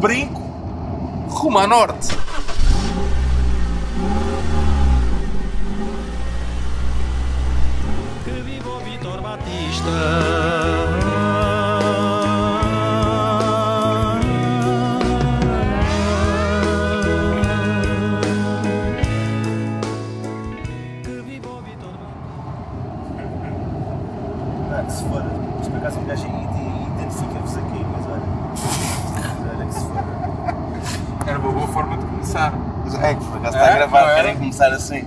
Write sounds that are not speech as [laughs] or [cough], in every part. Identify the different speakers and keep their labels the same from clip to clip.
Speaker 1: brinco rumo a norte.
Speaker 2: Que viva o Vitor Batista.
Speaker 1: Começar
Speaker 3: assim.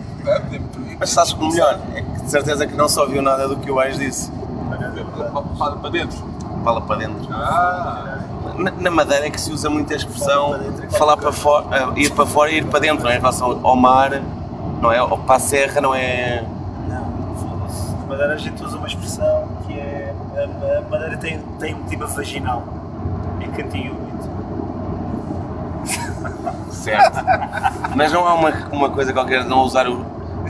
Speaker 3: Mas sabes que o melhor é que de certeza que não só ouviu nada do que o Ais disse.
Speaker 1: Fala para dentro.
Speaker 3: Fala para dentro.
Speaker 1: Ah,
Speaker 3: Na, na Madeira é que se usa muito a expressão
Speaker 4: dentro,
Speaker 3: falar para fora, eh, ir para fora e ir para dentro, não é? Em relação ao mar, não é? Ou para a serra, não é?
Speaker 4: Não, foda-se. Na Madeira a gente usa uma expressão que é. A, a Madeira tem, tem um clima vaginal. É cantinho úmido.
Speaker 3: Certo. [laughs] Mas não há uma, uma coisa qualquer de não usar o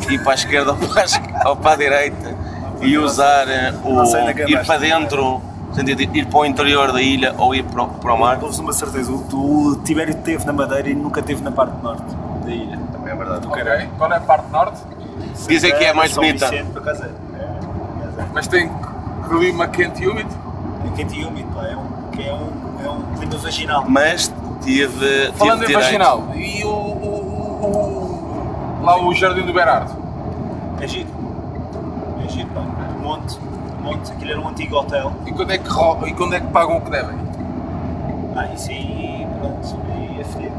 Speaker 3: ir para a esquerda [laughs] ou para a, ou para a direita e usar eh, o
Speaker 4: que
Speaker 3: ir para dentro, sentido ir para o interior da ilha ou ir para o, para o mar.
Speaker 4: Dou-vos uma certeza. O, o Tibério esteve na Madeira e nunca esteve na parte norte da ilha.
Speaker 3: Também é verdade.
Speaker 1: ok. Qual é a parte norte?
Speaker 3: Dizem que é mais
Speaker 4: São
Speaker 3: bonita.
Speaker 4: Vicente, por acaso é. É, é.
Speaker 1: Mas tem clima quente e úmido.
Speaker 4: É quente e úmido, pá. É um, que é um, é um clima vaginal.
Speaker 3: Mas tive.
Speaker 1: Falando
Speaker 3: tive
Speaker 1: em vaginal, e o- lá o Jardim do Berardo?
Speaker 4: É giro. É giro, pá. Um monte. Um monte. Aquilo era um antigo hotel.
Speaker 1: E quando é que, ro- e quando é que pagam o que devem?
Speaker 4: Ah, isso aí, pronto, aí é fedido.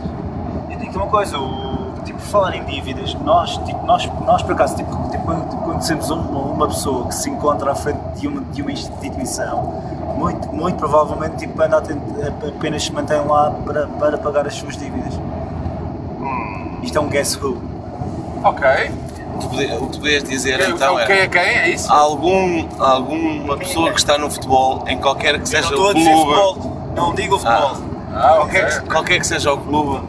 Speaker 4: Eu digo uma coisa, o, tipo, falar em dívidas, nós, tipo, nós, nós por acaso, tipo, tipo, quando conhecemos uma, uma pessoa que se encontra à frente de uma, de uma instituição, muito, muito provavelmente tipo, anda apenas se mantém lá para, para pagar as suas dívidas. Isto é um guess who.
Speaker 1: Ok.
Speaker 3: O que tu podias dizer
Speaker 1: Quem,
Speaker 3: então
Speaker 1: quem
Speaker 3: é.
Speaker 1: é quem? É isso?
Speaker 3: Algum, alguma pessoa que está no futebol, em qualquer que
Speaker 4: Eu
Speaker 3: seja
Speaker 4: não estou
Speaker 3: o
Speaker 4: a dizer
Speaker 3: clube,
Speaker 4: futebol, não digo futebol.
Speaker 1: Ah,
Speaker 3: qualquer,
Speaker 1: ok.
Speaker 3: que- qualquer que seja o clube,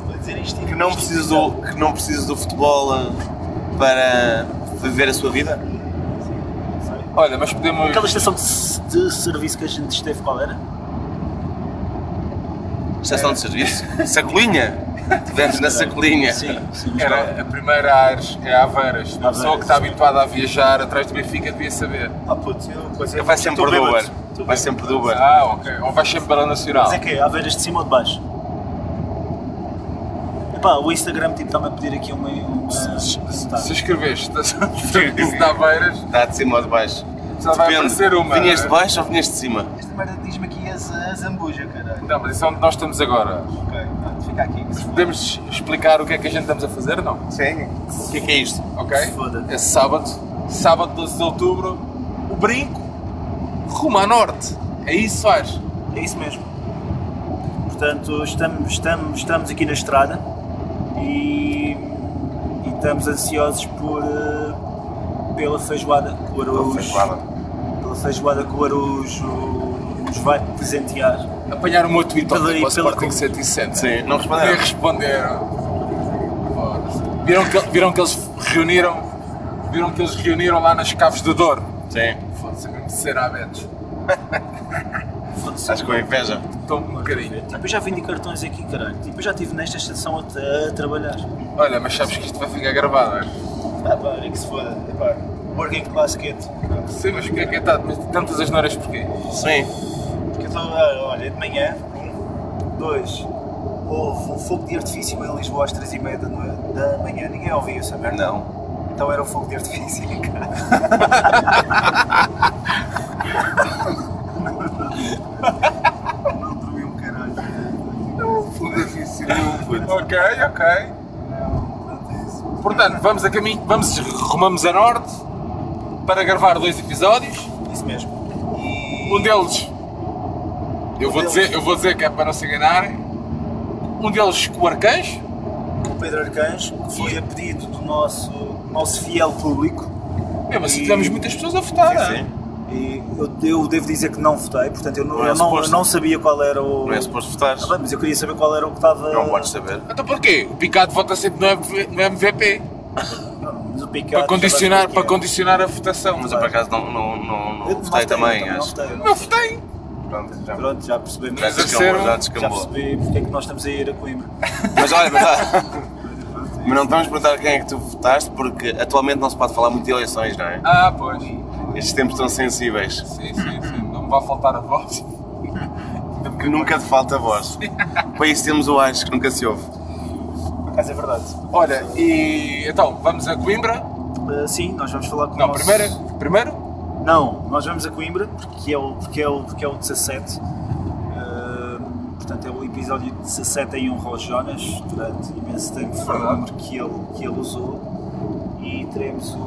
Speaker 3: que não precisa do, que não precisa do futebol eh, para viver a sua vida?
Speaker 1: Olha, mas podemos.
Speaker 4: Aquela estação de, de serviço que a gente esteve, qual era?
Speaker 3: Estação de serviço? Sacolinha? Estivemos na sacolinha.
Speaker 4: Sim, sim.
Speaker 1: Era a primeira Ares, é Aveiras. Uma pessoa que está habituada a viajar atrás do Benfica devia saber.
Speaker 4: Ah, putz, eu, pois é,
Speaker 3: Vai sempre do. Uber. Vai sempre do Uber.
Speaker 1: Ah, ok. Ou vais sempre para a Nacional.
Speaker 4: Mas é que é, Aveiras de cima ou de baixo? Epá, o Instagram tipo, está-me a pedir aqui uma... uma tá. [laughs]
Speaker 1: Se escreveste estação de Aveiras,
Speaker 3: Está de cima ou de baixo?
Speaker 1: Só vai aparecer uma.
Speaker 3: Vinhas de baixo ou vinhas de cima?
Speaker 4: Esta merda diz-me aqui a, a Zambuja, caralho.
Speaker 1: Não, mas isso é onde nós estamos agora.
Speaker 4: Ok, pronto, fica aqui. foda.
Speaker 1: Podemos explicar o que é que a gente estamos a fazer? Não.
Speaker 3: Sim. O que é que é isto?
Speaker 1: Ok? É sábado, sábado 12 de outubro, o brinco rumo a norte. É isso, faz.
Speaker 4: É isso mesmo. Portanto, estamos, estamos, estamos aqui na estrada e, e estamos ansiosos por, eh, pela feijoada que o Arujo,
Speaker 3: Feijoada.
Speaker 4: Feijoada que o Arujo nos vai presentear.
Speaker 1: Apanhar o meu tweet
Speaker 4: Pela- pela
Speaker 1: Sporting
Speaker 4: com-
Speaker 1: 107.
Speaker 3: Sim, não
Speaker 1: Nem
Speaker 3: responderam.
Speaker 1: responderam. Foda-se. Viram que, viram que eles reuniram viram que eles reuniram lá nas Caves do Douro.
Speaker 3: Sim.
Speaker 1: Foda-se, mesmo cerabetos.
Speaker 4: Foda-se.
Speaker 3: Estás com inveja?
Speaker 1: Estou um bocadinho.
Speaker 4: Tipo, eu já vendi cartões aqui, caralho. Tipo, eu já estive nesta estação a, a trabalhar.
Speaker 1: Olha, mas sabes que isto vai ficar gravado, é?
Speaker 4: Ah, pá, olha que se foda. Epá, working class kid.
Speaker 1: Sim, mas o que é que é tanto? Mas tantas asneiras porquê?
Speaker 3: Sim.
Speaker 4: Porque eu estou, olha, de manhã, um, dois, houve um fogo de artifício em Lisboa às três e meia da, da manhã, ninguém ouviu essa merda.
Speaker 3: Não.
Speaker 4: Então era um fogo de artifício em casa. Não dormi um caralho.
Speaker 3: Fogo difícil, não, puto.
Speaker 1: Ok, ok. Portanto, vamos a caminho, vamos, rumamos a norte para gravar dois episódios.
Speaker 4: Isso mesmo.
Speaker 1: Um deles, eu vou,
Speaker 4: deles.
Speaker 1: dizer, eu vou dizer que é para não se enganarem. Um deles com o Arcanjo,
Speaker 4: O Pedro Arcanjo, que foi a pedido do nosso, nosso fiel público.
Speaker 1: mesmo assim
Speaker 4: E-
Speaker 1: tivemos muitas pessoas a votar.
Speaker 3: Sim,
Speaker 1: hein?
Speaker 3: sim.
Speaker 4: E eu, eu devo dizer que não votei, portanto eu não,
Speaker 3: Não é
Speaker 4: eu não,
Speaker 3: suposto.
Speaker 4: não sabia qual era o.
Speaker 3: Não é suposto votares.
Speaker 4: Ah, mas eu queria saber qual era o que estava.
Speaker 3: Não podes saber.
Speaker 1: Então porquê? O Picado vota sempre no, MV no MVP Para
Speaker 4: já
Speaker 1: condicionar, para condicionar a votação.
Speaker 3: Mas eu por acaso não, não, não, não votei também, acho.
Speaker 4: não
Speaker 1: Não
Speaker 4: votei.
Speaker 3: Pronto, já,
Speaker 4: Pronto, já percebemos.
Speaker 3: já descambou, já
Speaker 4: Já
Speaker 3: descambou.
Speaker 4: percebi porque é que nós estamos a ir a Coimbra. [laughs]
Speaker 3: Mas olha, mas, mas não te vamos perguntar quem é que tu votaste, porque atualmente não se pode falar muito de eleições, não é?
Speaker 1: Ah, pois.
Speaker 3: Estes tempos estão sensíveis.
Speaker 1: Sim, sim, sim. Não me vai faltar a voz. [laughs]
Speaker 3: Que nunca te falta voz. Para isso temos o Ares, que nunca se ouve.
Speaker 4: Acaso é verdade.
Speaker 1: Olha, e então, vamos a Coimbra?
Speaker 4: Uh, sim, nós vamos falar com o
Speaker 1: Não,
Speaker 4: nosso-
Speaker 1: primeiro, primeiro?
Speaker 4: Não, nós vamos a Coimbra porque é o, porque é o, porque é o 17. Uh, portanto, é o episódio 17 em honra ao Jonas. Durante imenso tempo foi o número que ele, que ele usou. E teremos o,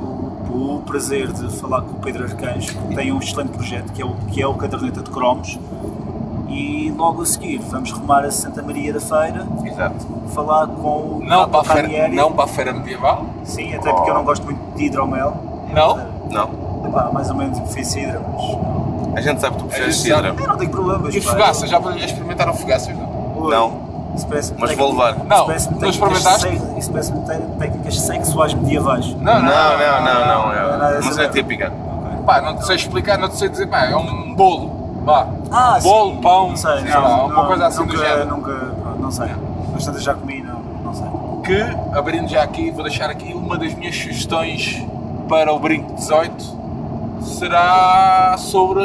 Speaker 4: o prazer de falar com o Pedro Arcanjo, que tem um excelente projeto que é o, que é o Caderneta de Cromos. E logo a seguir vamos rumar a Santa Maria da Feira,
Speaker 3: Exato.
Speaker 4: falar com o
Speaker 1: Não para, a feira, não para a feira medieval?
Speaker 4: Sim, até porque eu não gosto muito de hidromel.
Speaker 1: Não?
Speaker 3: Não.
Speaker 4: Epá, mais ou menos me fez cidra, mas
Speaker 3: A gente sabe que tu
Speaker 1: sabe.
Speaker 3: cidra.
Speaker 4: eu não tenho problemas.
Speaker 1: E
Speaker 4: pá.
Speaker 1: fogaças? Já experimentaram fogaças? Não.
Speaker 3: Não.
Speaker 4: Isso parece
Speaker 3: Mas vou levar.
Speaker 1: Não, não
Speaker 4: técnicas,
Speaker 1: experimentaste?
Speaker 4: isso parece-me técnicas sexuais medievais.
Speaker 1: Não,
Speaker 3: Não, não, não, não.
Speaker 4: Não é
Speaker 3: É
Speaker 4: essa
Speaker 3: uma cena
Speaker 4: merda.
Speaker 3: típica.
Speaker 1: Pá, não te sei explicar, não te sei dizer, pá, é um bolo. Vá.
Speaker 4: Ah,
Speaker 1: bolo,
Speaker 4: sim.
Speaker 1: pão,
Speaker 4: não sei,
Speaker 1: sei
Speaker 4: não,
Speaker 1: lá, uma
Speaker 4: não,
Speaker 1: coisa assim
Speaker 4: nunca,
Speaker 1: do género.
Speaker 4: Nunca, pronto, não sei. Mas tantas já comi, não, não sei.
Speaker 1: Que, abrindo já aqui, vou deixar aqui uma das minhas sugestões para o Brinco 18 será sobre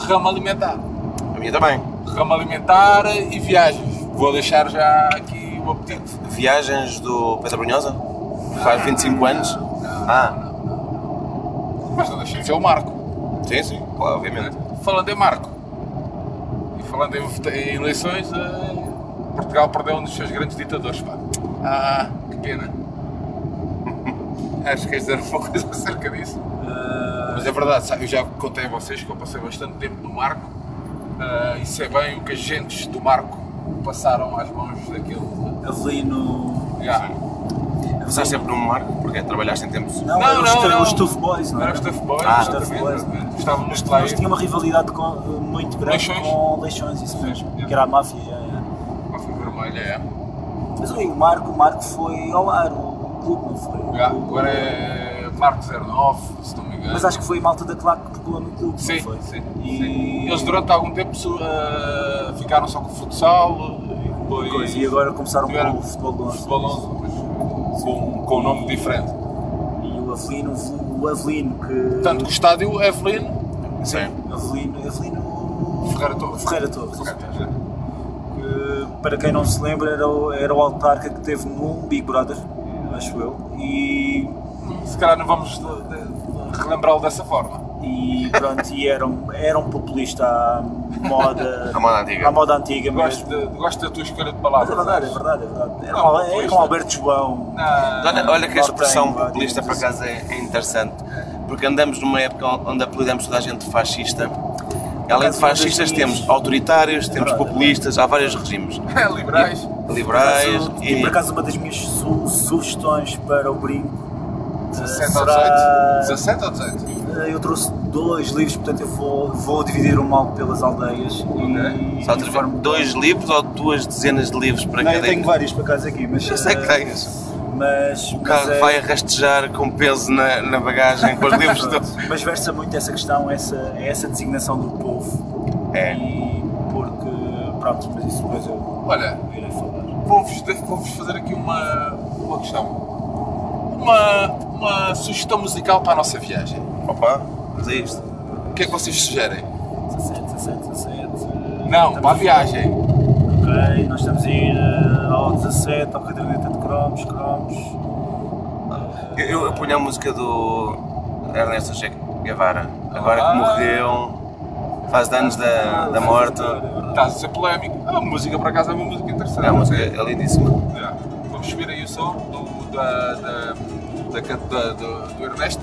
Speaker 1: ramo alimentar.
Speaker 3: A minha também.
Speaker 1: Ramo alimentar e viagens. Vou deixar já aqui o apetite.
Speaker 3: Viagens do Pedro Brunhosa? Faz 25 anos? Ah,
Speaker 1: Mas não deixem de ser o Marco.
Speaker 3: sim, sim, claro, obviamente.
Speaker 1: Falando em Marco falando em, eleições, eh, Portugal perdeu um dos seus grandes ditadores. Pá. Ah, que pena. [laughs] Acho que queres dizer uma coisa acerca disso.
Speaker 4: Ah,
Speaker 1: Mas é verdade, eu já contei a vocês que eu passei bastante tempo no Marco ah, e sei bem o que agentes do Marco passaram às mãos daquele.
Speaker 4: Avelino.
Speaker 1: Já.
Speaker 3: Estás sempre no Marco, porque trabalhaste em tempos.
Speaker 4: Não,
Speaker 1: Não,
Speaker 4: era
Speaker 1: não,
Speaker 4: os,
Speaker 1: não.
Speaker 4: os Tough Boys, não
Speaker 1: Era
Speaker 4: era?
Speaker 1: os Tough Boys,
Speaker 3: Ah,
Speaker 4: Tough Boys.
Speaker 1: Estávamos lá
Speaker 4: mas tinha uma rivalidade com- muito grande
Speaker 1: Leixões?
Speaker 4: com Leixões, isso mesmo.
Speaker 1: Sim.
Speaker 4: Que era a máfia. é, é.
Speaker 1: Figura vermelha, é.
Speaker 4: Mas oi, o Marco, o Marco foi ao ar, o clube não foi?
Speaker 1: Já, Agora é Marco 09, se não me engano.
Speaker 4: Mas acho que foi a malta da Claque que pegou no clube,
Speaker 1: Sim,
Speaker 4: não foi?
Speaker 1: sim,
Speaker 4: E...
Speaker 1: sim. Eles durante algum tempo eh, ficaram só com o futsal e depois
Speaker 4: Coisa, e agora começaram com o futebol de
Speaker 1: futebol 11, mas com, com um nome diferente.
Speaker 4: E o Avelino, o Avelino que...
Speaker 1: Tanto que o estádio é Evelino
Speaker 3: Sim.
Speaker 4: Avelino, Avelino...
Speaker 1: Ferreira Torres.
Speaker 4: Ferreira Torres.
Speaker 1: Ferreira Torres,
Speaker 4: que, para quem não se lembra, era o, era o autarca que teve num Big Brother, acho eu, e,
Speaker 1: Se calhar não vamos relembrá-lo dessa forma.
Speaker 4: E pronto, e era um, era um populista à moda, [laughs]
Speaker 3: À moda antiga.
Speaker 4: à moda antiga
Speaker 1: Gosto, de, gosto da tua escolha de
Speaker 4: Mas
Speaker 1: palavras.
Speaker 4: é verdade, é verdade, é verdade. Era,
Speaker 1: Não,
Speaker 4: um, era com Alberto João.
Speaker 1: Não,
Speaker 3: Olha, olha que a expressão populista por
Speaker 4: digamos
Speaker 3: acaso é, é interessante, porque andamos numa época onde apelidamos toda a gente de fascista. E além de fascistas temos autoritários, temos
Speaker 4: Verdade.
Speaker 3: populistas, há vários regimes. [laughs]
Speaker 1: é liberais.
Speaker 3: Liberais
Speaker 4: Por acaso- E
Speaker 3: e...
Speaker 4: por acaso uma das minhas su- sugestões para o brinco eh,
Speaker 1: 17 ou
Speaker 4: será...
Speaker 1: 18? 17 ou 18?
Speaker 4: Eu trouxe dois livros, portanto eu vou, vou dividir o mal pelas aldeias. E,
Speaker 3: Só
Speaker 4: e
Speaker 3: tens
Speaker 4: formo-
Speaker 3: dois livros ou duas dezenas de livros para
Speaker 4: Não, eu
Speaker 3: cada
Speaker 4: tenho vários por acaso aqui, mas.
Speaker 3: Eu sei que
Speaker 4: eh,
Speaker 3: tens.
Speaker 4: Mas.
Speaker 3: O carro
Speaker 4: é-
Speaker 3: vai rastejar com peso na, na bagagem, com os [laughs] livros todos.
Speaker 4: Mas versa muito essa questão, essa, essa designação do povo.
Speaker 3: É.
Speaker 4: E porque. Pronto, mas isso depois eu
Speaker 1: Olha,
Speaker 4: irei falar.
Speaker 1: vou-vos vou-vos fazer aqui uma, uma questão. Uma, uma sugestão musical para a nossa viagem.
Speaker 3: Opa, mas é isto.
Speaker 1: O que é que vocês sugerem?
Speaker 4: 17, 17, 17.
Speaker 1: Não,
Speaker 4: Estamos
Speaker 1: para a viagem.
Speaker 4: Ok, nós estamos a ir eh, ao 17, ao caderneta de cromos, cromos.
Speaker 3: Eu, eu, eu punho a música do Ernesto Che Guevara, agora que
Speaker 1: Ah.
Speaker 3: morreu, faz anos da, da morte.
Speaker 1: Estás a ser polémico. A música, por acaso, é uma música interessante.
Speaker 3: É, a música é lindíssima.
Speaker 1: Já. Vamos subir aí o som do, da, da, da, da- do, do Ernesto.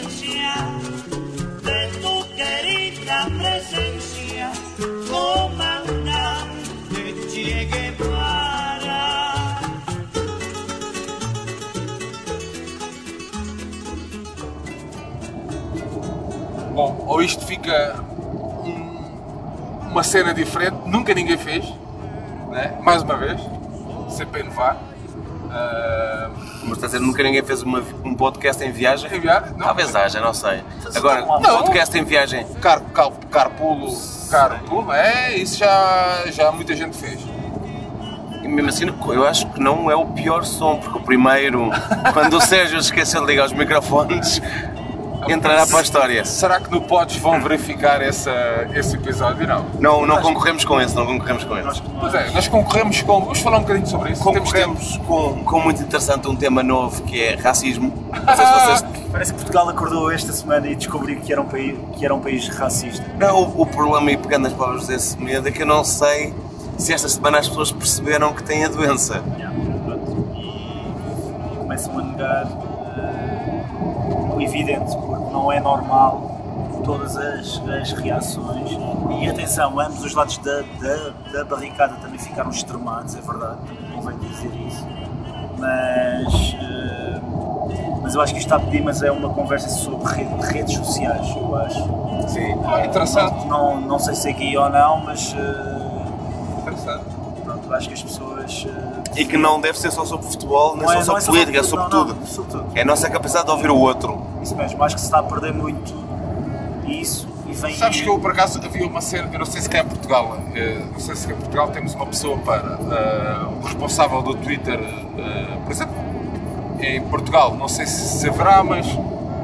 Speaker 5: querida presencia comandante Che Guevara.
Speaker 1: Bom, ou isto fica um, uma cena diferente, nunca ninguém fez, né? mais uma vez, sempre a inovar. Ah,
Speaker 3: Mas está a dizer, nunca ninguém fez uma- um podcast em viagem?
Speaker 1: enviar? Não,
Speaker 3: Talvez haja, não sei. Agora,
Speaker 4: Não.
Speaker 3: podcast em viagem.
Speaker 1: Car, car, carpulo, carpulo, é, isso já, já muita gente fez.
Speaker 3: E mesmo assim, eu acho que não é o pior som, porque o primeiro, quando o Sérgio esqueceu de ligar os microfones, entrará para a história.
Speaker 1: Será que no Pods vão verificar essa, esse episódio? Não.
Speaker 3: Não, não concorremos com esse, não concorremos com esse.
Speaker 1: Pois é, nós concorremos com. Vamos falar um bocadinho sobre isso.
Speaker 3: Concorremos com, com muito interessante um tema novo que é racismo. Não sei se vocês.
Speaker 4: Parece que Portugal acordou esta semana e descobriu que era um país, que era um país racista.
Speaker 3: Não, o, o problema, e pegando as palavras desse medo, é que eu não sei se esta semana as pessoas perceberam que têm a doença.
Speaker 4: Pronto. E começam a negar evidente, porque não é normal todas as, as reações. E atenção, ambos os lados da, da, da barricada também ficaram extremados, é verdade, convém dizer isso. Mas, eh, mas eu acho que isto está a pedir, mas é uma conversa sobre rede- redes sociais, eu acho.
Speaker 1: Sim, ah, interessante.
Speaker 4: Não, não sei se é aqui ou não, mas eh,
Speaker 1: interessante.
Speaker 4: pronto, acho que as pessoas. eh,
Speaker 3: E que não deve ser só sobre futebol, nem
Speaker 4: não
Speaker 3: só
Speaker 4: não
Speaker 3: sobre política, é sobre
Speaker 4: não,
Speaker 3: tudo.
Speaker 4: Não, sobre tudo.
Speaker 3: É a nossa capacidade de ouvir o outro.
Speaker 4: Isso mesmo, acho que se está a perder muito isso e vem.
Speaker 1: Sabes que eu por acaso havia uma cena, eu não sei se cá em Portugal, eh, não sei se cá em Portugal temos uma pessoa para eh, o responsável do Twitter, eh, por exemplo, em Portugal, não sei se se haverá, mas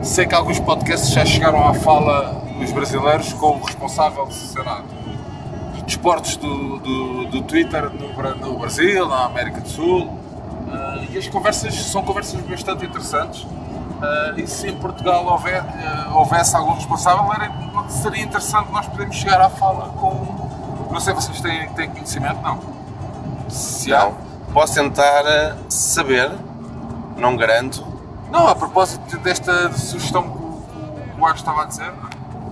Speaker 1: sei que alguns podcasts já chegaram à fala dos brasileiros com o responsável, sei lá, dos desportos do, do, do Twitter no, no Brasil, na América do Sul. Eh, e as conversas são conversas bastante interessantes. Eh, e se em Portugal houver, eh, houvesse algum responsável, era, seria interessante nós podermos chegar à fala com. Não sei se vocês têm, têm conhecimento, não. Se há.
Speaker 3: Não. Posso tentar eh, saber, não garanto.
Speaker 1: Não, a propósito desta sugestão que o, que o Ares estava a dizer,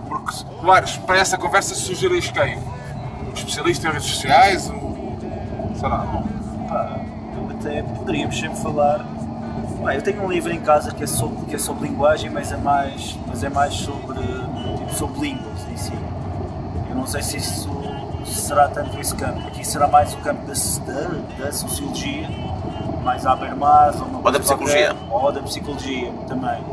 Speaker 1: porque, claro, para essa conversa sugeris quem? Um especialista em redes sociais? Um, sei lá.
Speaker 4: Pá, eu até poderíamos sempre falar. Pá, eu tenho um livro em casa que é sobre, que é sobre linguagem, mas é mais, mas é mais sobre, tipo, sobre línguas em si. Eu não sei se isso será tanto esse campo. Aqui será mais o campo da, da, da sociologia, mais à beira-mar, ou,
Speaker 3: Ou da
Speaker 4: coisa
Speaker 3: psicologia.
Speaker 4: qualquer, Ou da psicologia também.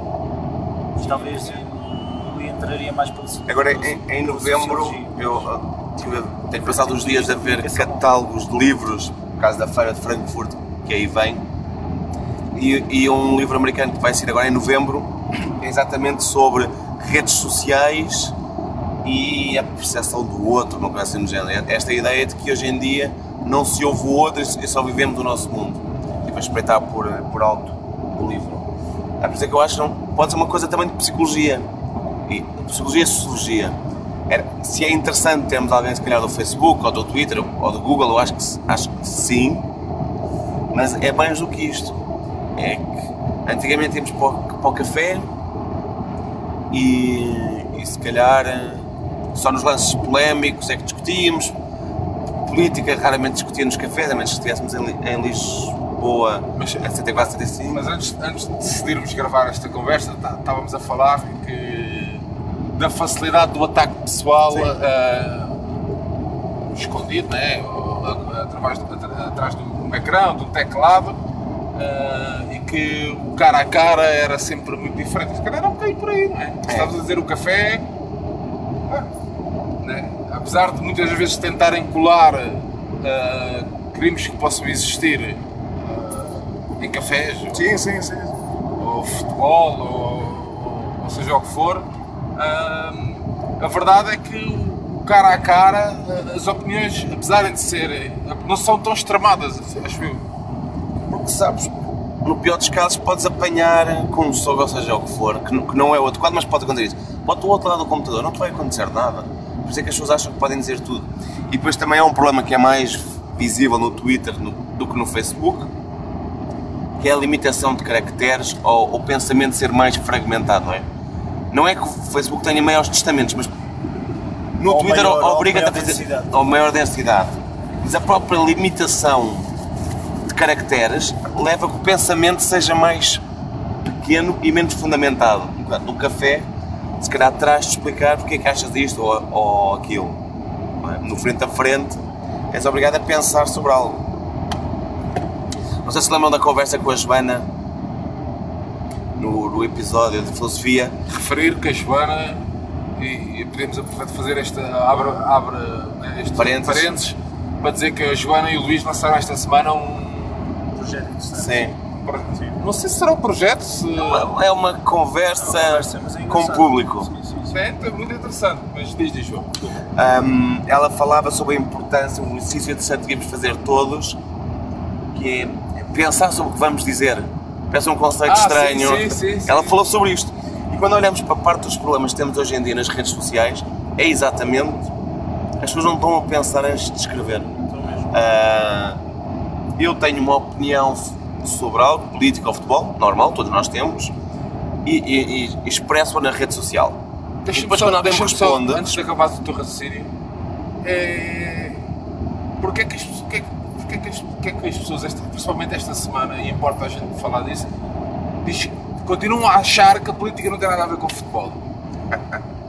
Speaker 4: Mas talvez eu, eu entraria mais pela
Speaker 3: Agora,
Speaker 4: pela-
Speaker 3: em, em novembro, eu ah, tive- tenho passado uns dias a ver catálogos de livros, por causa da Feira de Frankfurt, que aí vem, e, e um livro americano que vai sair agora em novembro, é exatamente sobre redes sociais e a percepção do outro, uma coisa assim do género. Esta ideia de que hoje em dia não se ouve o outro e só vivemos o nosso mundo. E para espreitar por, por alto o livro. É por isso é que eu acho que não, pode ser uma coisa também de psicologia. E psicologia e sociologia. Era- se é interessante termos alguém, se calhar, do Facebook, ou do Twitter, ou do Google, eu acho que, acho que sim. Mas é mais do que isto. É que antigamente íamos para o, para o café e, e se calhar eh, só nos lances polémicos é que discutíamos. Política raramente discutia nos cafés, a menos que estivéssemos em, em Lisboa,
Speaker 1: Mas-
Speaker 3: em 74, 75.
Speaker 1: Mas antes, antes de decidirmos gravar esta conversa, tá- estávamos a falar que, da facilidade do ataque pessoal ah, escondido, né? Ou, através atrás de um ecrã, de um teclado, ah, e que o cara a cara era sempre muito diferente. Se calhar não caiu por aí, não é? Estavas a dizer o café. ah, né? Apesar de muitas vezes tentarem colar ah, crimes que possam existir ah, em cafés,
Speaker 3: Sim, sim, sim.
Speaker 1: ou futebol, ou, ou- ou seja o que for, hum, a verdade é que o cara a cara, as opiniões, apesar de serem, não são tão extremadas, acho eu.
Speaker 3: Porque sabes, no pior dos casos podes apanhar com um soco, ou seja, o que for, que não, que não é o adequado, mas pode acontecer isso. Pode do outro lado do computador, não te vai acontecer nada. Por isso é que as pessoas acham que podem dizer tudo. E depois também há um problema que é mais visível no Twitter no- do que no Facebook, que é a limitação de caracteres ou o pensamento ser mais fragmentado, não é? Não é que o Facebook tenha maiores testamentos, mas no
Speaker 4: Ou
Speaker 3: Twitter obriga-te a fazer.
Speaker 4: densidade.
Speaker 3: Ou maior densidade. Mas a própria limitação de caracteres leva a que o pensamento seja mais pequeno e menos fundamentado. Portanto, No café se calhar traz de explicar porque é que achas isto ou, ou aquilo. é? No frente a frente, és obrigado a pensar sobre algo. Não sei se lembram da conversa com a Joana no, no episódio de filosofia.
Speaker 1: Referir que a Joana, e, e podemos aproveitar fazer esta abre, abre né, este
Speaker 3: Parênteses.
Speaker 1: parênteses, para dizer que a Joana e o Luís lançaram esta semana um.
Speaker 4: Projeto interessante.
Speaker 3: Sim.
Speaker 1: Não sei se será um projeto, se.
Speaker 3: É uma conversa
Speaker 4: Conversa, mas é
Speaker 3: com o público.
Speaker 4: Sim, sim, sim.
Speaker 1: É, é muito interessante, mas diz, diz João.
Speaker 3: Um, ela falava sobre a importância, um exercício interessante que devíamos fazer todos, que é pensar sobre o que vamos dizer. Parece um conceito
Speaker 1: Ah,
Speaker 3: estranho.
Speaker 1: sim, sim, sim.
Speaker 3: Ela falou sobre isto. E quando olhamos para a parte dos problemas que temos hoje em dia nas redes sociais, é exatamente as pessoas não estão a pensar antes de escrever.
Speaker 4: Então mesmo.
Speaker 3: Ah, eu tenho uma opinião sobre algo, política ou futebol, normal, todos nós temos, e, e, e expresso-a na rede social.
Speaker 1: Deixa-me
Speaker 3: depois
Speaker 1: só,
Speaker 3: quando alguém me
Speaker 1: deixa-me só,
Speaker 3: responde,
Speaker 1: antes de acabar o teu raciocínio, é... Porquê que as, porquê, que- porquê que as, porquê que as pessoas, esta, principalmente esta semana, e importa a gente falar disso, diz, continuam a achar que a política não tem nada a ver com o futebol? [laughs]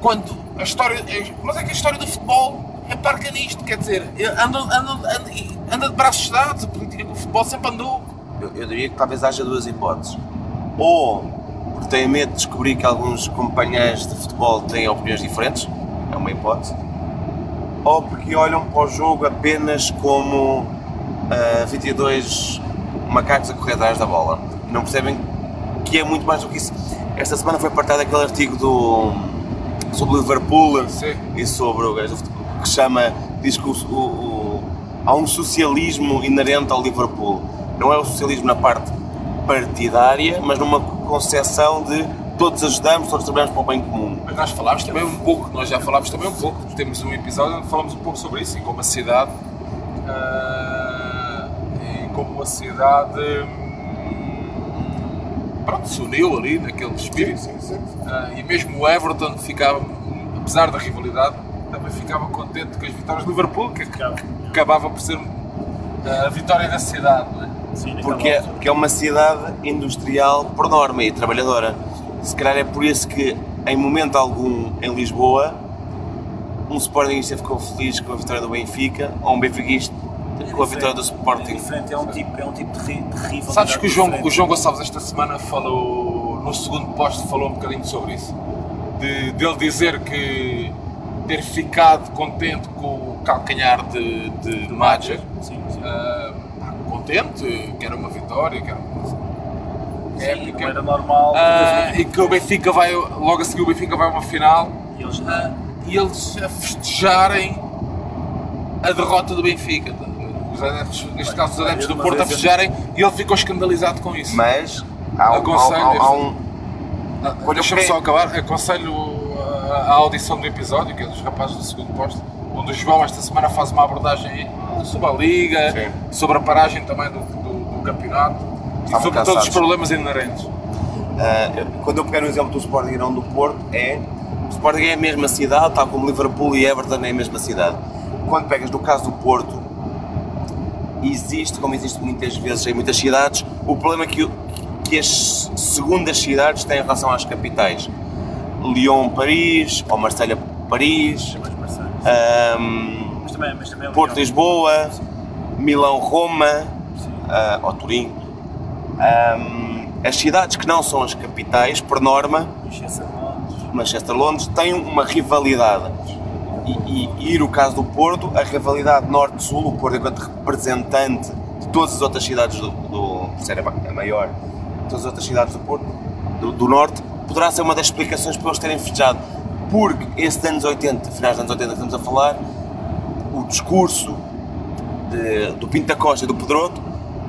Speaker 1: Quando a história. é- Mas é que a história do futebol é parca nisto, quer dizer, anda, anda, anda, de braços dados, a política com o futebol sempre andou.
Speaker 3: Eu, eu diria que talvez haja duas hipóteses. Ou porque têm medo de descobrir que alguns companheiros de futebol têm opiniões diferentes, é uma hipótese. Ou porque olham para o jogo apenas como ah, 22 macacos a correr atrás da bola. E não percebem que é muito mais do que isso. Esta semana foi partilhado aquele artigo do, sobre o Liverpool
Speaker 1: Sim.
Speaker 3: e sobre o gajo do futebol, que chama, diz que o, o- há um socialismo inerente ao Liverpool. Não é o socialismo na parte partidária, mas numa concepção de todos ajudamos, todos trabalhamos para o bem comum.
Speaker 1: Mas nós falámos também um pouco, nós já falámos também um pouco, temos um episódio onde falamos um pouco sobre isso, e como a cidade. ah, e como a cidade. hum, pronto, se uniu ali naquele espírito. Ah, e mesmo o Everton ficava, apesar da rivalidade, também ficava contente com as vitórias do Liverpool, que
Speaker 4: Acaba.
Speaker 1: acabava por ser ah, a vitória da cidade. Não é?
Speaker 4: Sim,
Speaker 3: Porque é, porque é uma cidade industrial por norma e trabalhadora. Se calhar é por isso que, em momento algum, em Lisboa, um Sportingista ficou feliz com a vitória do Benfica, ou um Benfiquista com a vitória do
Speaker 4: É
Speaker 3: Sporting.
Speaker 4: diferente, é um tipo, é um tipo de, ri, de rivalidade.
Speaker 1: Sabes que o João,
Speaker 4: diferente.
Speaker 1: o João Gonçalves esta semana falou, no segundo posto, falou um bocadinho sobre isso. De, dele dizer que ter ficado contente com o calcanhar de, de, de Madger,
Speaker 4: Sim, sim.
Speaker 1: ah, contente, que era uma vitória, que era uma
Speaker 4: Sim,
Speaker 1: épica.
Speaker 4: não era normal.
Speaker 1: Ah, e que o Benfica vai, logo a seguir o Benfica vai a uma final
Speaker 4: e eles
Speaker 1: ah, e eles a festejarem a derrota do Benfica. Os adeptos, neste caso os adeptos do Porto a
Speaker 4: eu-
Speaker 1: festejarem e ele ficou escandalizado com isso.
Speaker 3: Mas há, um-
Speaker 1: Aconselho
Speaker 3: há- há- há um.
Speaker 1: Deixa-me só acabar. Aconselho a, audição do episódio, que é dos rapazes do segundo posto, onde o João esta semana faz uma abordagem sobre a Liga,
Speaker 3: Sim.
Speaker 1: sobre a paragem também do, do- do campeonato e
Speaker 3: Estavam
Speaker 1: sobre todos os
Speaker 3: cansados.
Speaker 1: problemas inerentes.
Speaker 3: Ah, quando eu peguei no exemplo do Sporting e não do Porto, é. O Sporting é a mesma cidade, tal como Liverpool e Everton é a mesma cidade. Quando pegas no caso do Porto, existe, como existe muitas vezes em muitas cidades, o problema que, que as segundas cidades têm em relação às capitais. Lyon, Paris, ou Marselha, Paris,
Speaker 4: mais parceiros.
Speaker 3: ahm,
Speaker 4: Mas também, mas também é
Speaker 3: Porto,
Speaker 4: legal.
Speaker 3: Lisboa, Milão, Roma,
Speaker 4: Sim.
Speaker 3: ah, ou Turim. Ahm, as cidades que não são as capitais, por norma,
Speaker 4: Manchester, Londres.
Speaker 3: Manchester, Londres, têm uma rivalidade. E, e, e no caso do Porto, a rivalidade norte-sul, o Porto enquanto representante de todas as outras cidades do, do a maior, de todas as outras cidades do Porto, do, do norte, poderá ser uma das explicações para eles terem festejado. Porque esses anos 80, finais dos anos 80 que estamos a falar, o discurso de- do Pinto da Costa e do Pedroto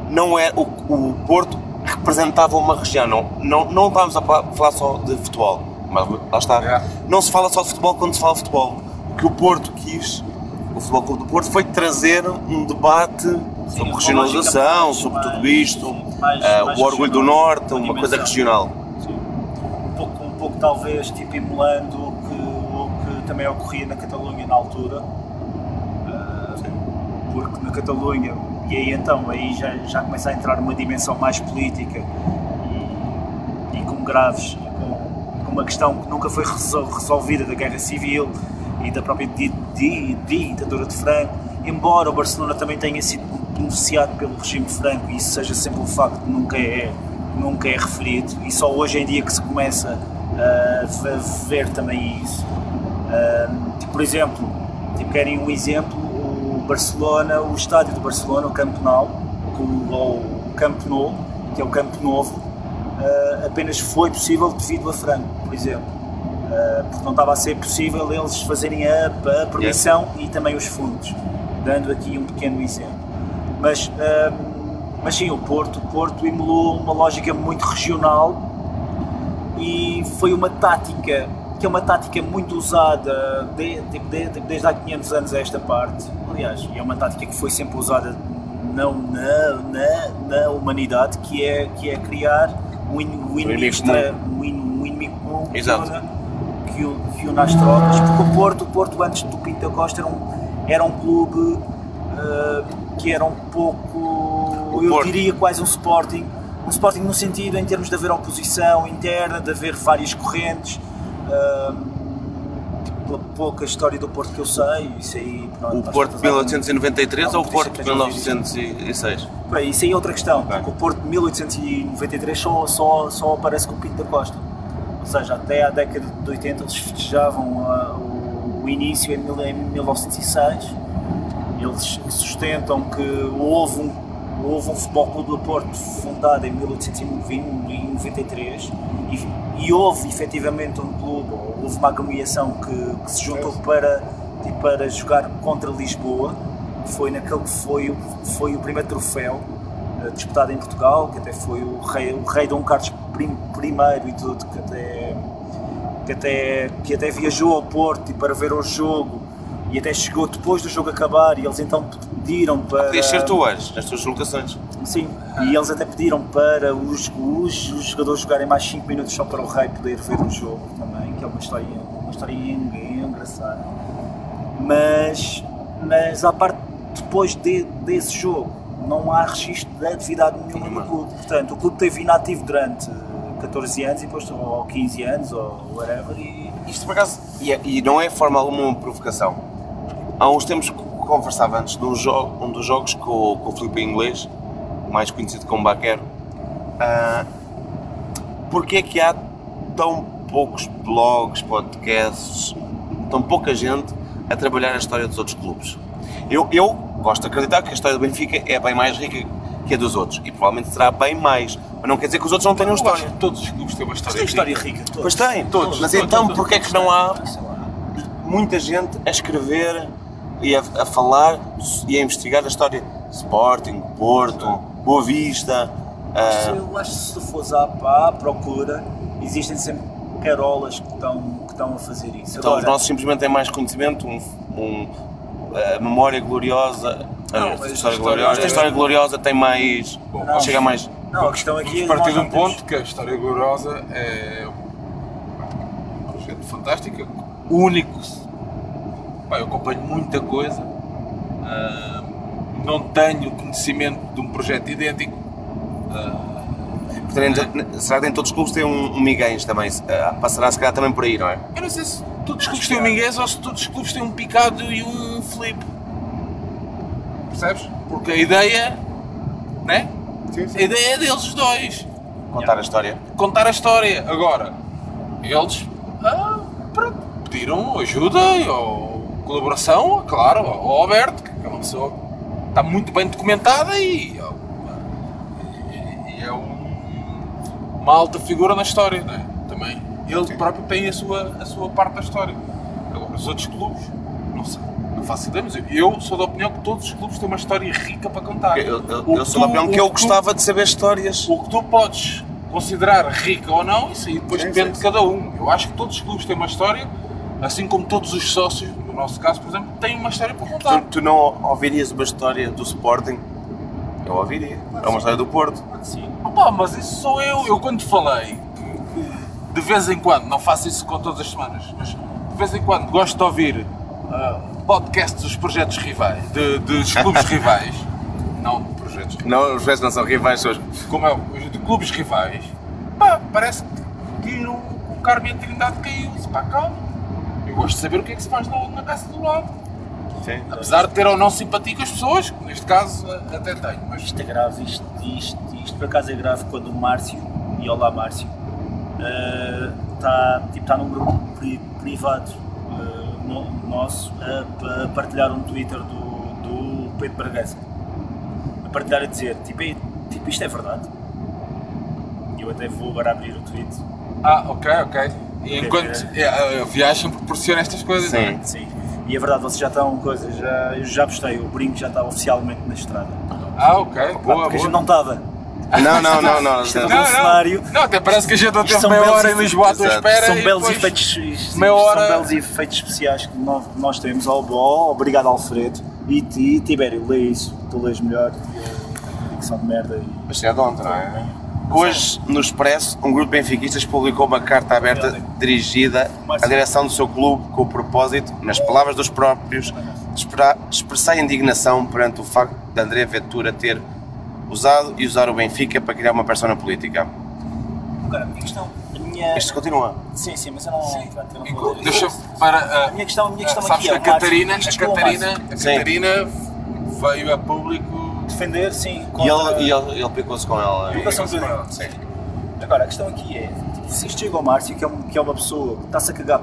Speaker 3: não é o, o Porto representava uma região, não, não, não estávamos a fa- falar só de futebol, mas lá está.
Speaker 1: É.
Speaker 3: Não se fala só de futebol quando se fala de futebol. O que o Porto quis, o Futebol Clube do Porto, foi trazer um debate sobre
Speaker 4: uma
Speaker 3: regionalização, sobre tudo isto,
Speaker 4: mais-
Speaker 3: ah,
Speaker 4: mais
Speaker 3: o orgulho do Norte,
Speaker 4: uma
Speaker 3: coisa regional.
Speaker 4: Pouco, talvez tipo emulando o que, o que também ocorria na Catalunha na altura. Ah, porque na Catalunha, e aí então, aí já, já começa a entrar numa dimensão mais política e, e com graves, e com uma questão que nunca foi resol- resolvida da guerra civil e da própria di- di- ditadura de Franco, embora o Barcelona também tenha sido beneficiado pelo regime franco e isso seja sempre um facto que nunca é, nunca é referido e só hoje em dia que se começa a v- ver também isso. Ahm, tipo, por exemplo, tipo, querem um exemplo, o Barcelona, o estádio do Barcelona, o Camp Nou, ou o Camp Nou, que é o Campo Novo, ah, apenas foi possível devido a Franco, por exemplo. Ah, porque não estava a ser possível eles fazerem a, a permissão e também os fundos, dando aqui um pequeno exemplo. Mas, mas sim, o Porto, o Porto emulou uma lógica muito regional e foi uma tática que é uma tática muito usada de- tipo, de- tipo, desde há 500 anos a esta parte. Aliás, é uma tática que foi sempre usada não na, na, na humanidade, que é, que é criar um, um inimigo, extra- um um inimigo comum que
Speaker 3: Exato.
Speaker 4: une- que, o- que une as tropas. Porque o Porto, o Porto antes do Pinto da Costa era um, era um clube ah, que era um pouco, eu
Speaker 3: Porto.
Speaker 4: diria quase um Sporting. Um Sporting no sentido em termos de haver oposição interna, de haver várias correntes. ah, pela pouca história do Porto que eu sei, isso aí. pronto,
Speaker 3: O Porto de
Speaker 4: estamos a-
Speaker 3: 1893 ou o Porto de
Speaker 4: isso é que eu já ouvi.
Speaker 3: 1906?
Speaker 4: Bem, isso aí é outra questão,
Speaker 3: Ok.
Speaker 4: porque o Porto de 1893 só, só, só aparece com o Pinto da Costa. Ou seja, até à década de 80 eles festejavam ah, o, o início em, em 1906. Eles sustentam que houve um, houve um Futebol Clube do Porto fundado em 1893 e, e houve efetivamente um clube, ou houve uma agremiação que, que se juntou para, tipo, para jogar contra Lisboa, que foi naquele que foi, o- foi o primeiro troféu eh, disputado em Portugal, que até foi o rei, o rei Dom Carlos I e tudo, que até, que até, que até viajou ao Porto para ver o jogo e até chegou depois do jogo acabar e eles então pediram para...
Speaker 3: Podias ser tu hoje, nas tuas locações.
Speaker 4: Sim, e eles até pediram para os, os, os jogadores jogarem mais 5 minutos só para o rei poder ver o jogo também, que é uma história, uma história en- engraçada. Mas, mas à parte, depois de, desse jogo, não há registro de atividade nenhuma no clube. Portanto, o clube teve inativo durante 14 anos e depois ou 15 anos ou whatever e
Speaker 3: Isto por acaso, e, é- e não é forma alguma uma provocação. Há uns tempos conversava antes de um, jogo, um dos jogos com, o- com o Filipe Inglês, mais conhecido como Baquero. Ah, porque é que há tão poucos blogs, podcasts, tão pouca gente a trabalhar a história dos outros clubes? Eu, eu gosto de acreditar que a história do Benfica é bem mais rica que a dos outros e provavelmente será bem mais, mas não quer dizer que os outros não tenham
Speaker 1: Eu
Speaker 3: história.
Speaker 1: todos os clubes têm uma história.
Speaker 4: tem história
Speaker 1: rica.
Speaker 4: todos.
Speaker 3: Pois tem,
Speaker 1: Todos,
Speaker 3: mas
Speaker 1: todos,
Speaker 3: então porquê é que não há muita gente a escrever e a, a falar e a investigar a história de Sporting, Porto, Boa Vista, ah,
Speaker 4: Eu acho que se tu fores à, à procura, existem sempre carolas que estão, que estão a fazer isso.
Speaker 3: então os
Speaker 4: Agora,
Speaker 3: nossos simplesmente têm mais conhecimento, um, um, a memória gloriosa, a,
Speaker 4: Não,
Speaker 3: a história
Speaker 1: a
Speaker 3: gloriosa, a
Speaker 1: história-
Speaker 3: gloriosa tem mais,
Speaker 4: Não.
Speaker 3: chega mais,
Speaker 4: não, a questão aqui é
Speaker 1: partir de um ponto que a história gloriosa é um projeto fantástico, único. Pá, eu acompanho muita coisa, ah, não tenho conhecimento de um projeto idêntico.
Speaker 3: Portanto, será que em todos os clubes tem um, um também, Ah, passará se calhar também por aí, não é?
Speaker 1: Eu não sei se todos os clubes têm um Minguez ou se todos os clubes têm um Picado e um Felipe. Percebes? Porque a ideia, né? A ideia é deles os dois.
Speaker 3: Contar a história.
Speaker 1: contar a história. Agora, eles ah, pronto, pediram ajuda ou colaboração, claro, ao Alberto, que é uma pessoa que está muito bem documentada e, e- e é um- uma alta figura na história, não é? Também. Ele próprio tem a sua, a sua parte da história. Agora, os outros clubes, não sei, não faço ideia, mas eu- sou da opinião que todos os clubes têm uma história rica para contar.
Speaker 3: Eu, eu- eu sou da
Speaker 1: tu-
Speaker 3: opinião que eu
Speaker 1: tu-
Speaker 3: gostava de saber histórias.
Speaker 1: o que tu podes considerar rica ou não, isso aí depois
Speaker 3: Sim,
Speaker 1: depende
Speaker 3: sim,
Speaker 1: de cada um. Eu acho que todos os clubes têm uma história, assim como todos os sócios, nosso caso, por exemplo, têm uma história para contar.
Speaker 3: Tu, tu não ouvirias uma história do Sporting? Eu ouviria. É uma história do Porto.
Speaker 4: Sim.
Speaker 1: Opa, mas isso sou eu. Eu quando falei de vez em quando, não faço isso com todas as semanas, mas de vez em quando gosto de ouvir ah, podcasts dos projetos rivais, de, dos clubes [laughs] rivais, não de projetos rivais.
Speaker 3: Não, os restos não são rivais, são
Speaker 1: como é o- de clubes rivais, pá, parece que o Carmo a Trindade caiu-se para a calma. Gosto de saber o que é que se faz na, casa do lado.
Speaker 3: Sim.
Speaker 1: Apesar de ter ou não simpatia com as pessoas, neste caso até tenho, mas
Speaker 4: Isto é grave, isto, isto, isto por acaso é grave quando o Márcio, e olá Márcio, está tipo, tá num grupo pri- privado eh, no- nosso a, a partilhar um Twitter do, do Pedro Bragança. A partilhar a dizer, tipo, "Ei, tipo, isto é verdade. Eu até vou agora abrir o tweet.
Speaker 1: Ah, ok, ok. Enquanto é, a viagem proporciona estas coisas,
Speaker 3: Sim.
Speaker 1: não é?
Speaker 4: Sim. E é verdade, vocês já estão coisa, já, eu já postei, o brinco já está oficialmente na estrada.
Speaker 1: Ah, ok, boa,
Speaker 4: Porque a
Speaker 1: boa.
Speaker 4: gente não estava.
Speaker 3: Não, não, não, não.
Speaker 4: Isto é
Speaker 1: Não,
Speaker 4: um cenário.
Speaker 1: não, não, até parece que a gente não teve meia hora em. Lisboa à tua espera.
Speaker 4: São belos efeitos, são belos efeitos especiais que nós, nós temos. Obrigado Alfredo. E, Tibério, lê isso, tu lês melhor. Que são de merda. E,
Speaker 3: Mas é de ontem, não é? Hoje, no Expresso, um grupo de benfiquistas publicou uma carta aberta dirigida à direção do seu clube com o propósito, nas palavras dos próprios, de expressar indignação perante o facto de André Ventura ter usado e usar o Benfica para criar uma persona política.
Speaker 4: Agora, a minha questão. A minha...
Speaker 3: Isto continua.
Speaker 4: Sim, sim, mas eu não. pronto, eu não vou-
Speaker 1: Deixa para. ah,
Speaker 4: A minha questão, a minha questão
Speaker 1: sabes
Speaker 4: aqui
Speaker 1: que
Speaker 4: é.
Speaker 1: a Catarina, a Catarina,
Speaker 4: Márcio.
Speaker 1: a
Speaker 3: Sim.
Speaker 1: Catarina veio a público.
Speaker 4: Defender, sim.
Speaker 3: E ele, e ele, ele picou-se com ela.
Speaker 4: Educação tudo.
Speaker 3: Sim.
Speaker 4: Agora, a questão aqui é, se isto chega ao Márcio, que é, um- que é uma pessoa que está-se a cagar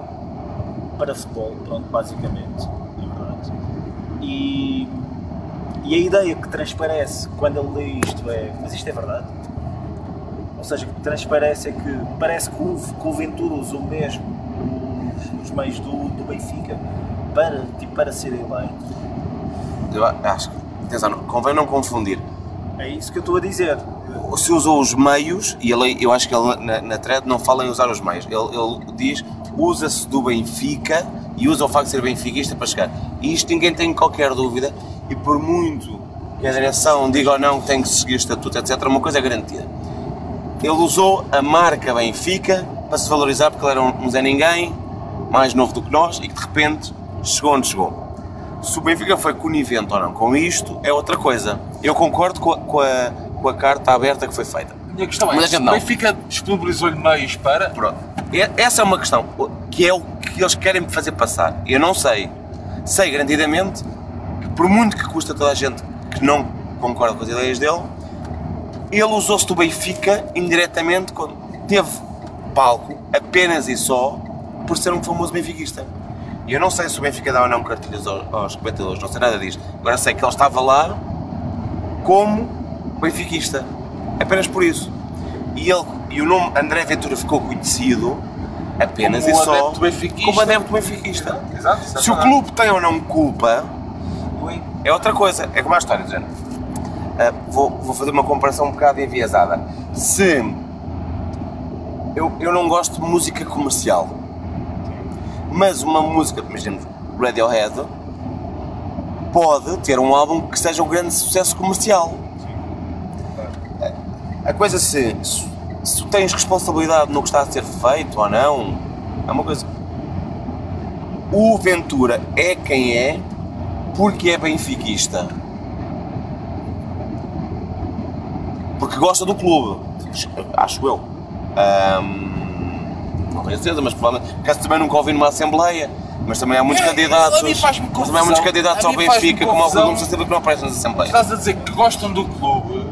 Speaker 4: para futebol, pronto, basicamente, é verdade. E, e a ideia que transparece quando ele lê isto é, mas isto é verdade? Ou seja, o que transparece é que parece que o, que o Ventura usou mesmo os, os meios do, do Benfica para, tipo, para ser eleito.
Speaker 3: Eu acho que, atenção, não- convém não confundir.
Speaker 4: É isso que eu estou a dizer.
Speaker 3: se usou os meios, e ele, eu acho que ele na, na thread não fala em usar os meios, ele, ele diz usa-se do Benfica e usa o facto de ser benfiquista para chegar. E isto ninguém tem qualquer dúvida, e por muito que a direção diga ou não que tem que seguir o estatuto, etc., uma coisa é garantida. Ele usou a marca Benfica para se valorizar porque ele era um, um Zé Ninguém, mais novo do que nós, e que de repente chegou onde chegou. Se o Benfica foi conivente ou não com isto, é outra coisa. Eu concordo com a, com a, com a carta aberta que foi feita.
Speaker 1: A minha questão é:
Speaker 3: Mas a
Speaker 1: se
Speaker 3: gente
Speaker 1: o
Speaker 3: não.
Speaker 1: Benfica disponibilizou-lhe meios para.
Speaker 3: Pronto. E- Essa é uma questão que é o que eles querem me fazer passar. Eu não sei. Sei garantidamente que, por muito que custa toda a gente que não concorda com as ideias dele, ele usou-se do Benfica indiretamente quando teve palco apenas e só por ser um famoso benfiquista. E eu não sei se o Benfica dá ou não cartilhas aos, aos comentadores, não sei nada disto. Agora sei que ele estava lá como benfiquista. Apenas por isso. E, ele, e o nome André Ventura ficou conhecido apenas
Speaker 1: Como
Speaker 3: e só
Speaker 1: adepto benfiquista.
Speaker 3: como adepto benfiquista.
Speaker 1: Exato,
Speaker 3: Se o clube tem ou não culpa, é outra coisa. É como a história, dizendo. Ah, vou, vou fazer uma comparação um bocado enviesada. Se eu, eu não gosto de música comercial, mas uma música, imaginemos, Radiohead, pode ter um álbum que seja um grande sucesso comercial. A coisa se, se, tens responsabilidade no que está a ser feito ou não, é uma coisa. O Ventura é quem é porque é benfiquista. Porque gosta do clube. Acho eu. Ahm, não tenho certeza, mas provavelmente. Caso também nunca ouvi numa Assembleia. Mas também há muitos
Speaker 1: É,
Speaker 3: candidatos.
Speaker 1: a mim faz-me
Speaker 3: mas também há muitos candidatos ao Benfica, como ao
Speaker 1: confusão.
Speaker 3: Clube Socialista, que não aparecem nas Assembleias.
Speaker 1: Estás a dizer que gostam do clube,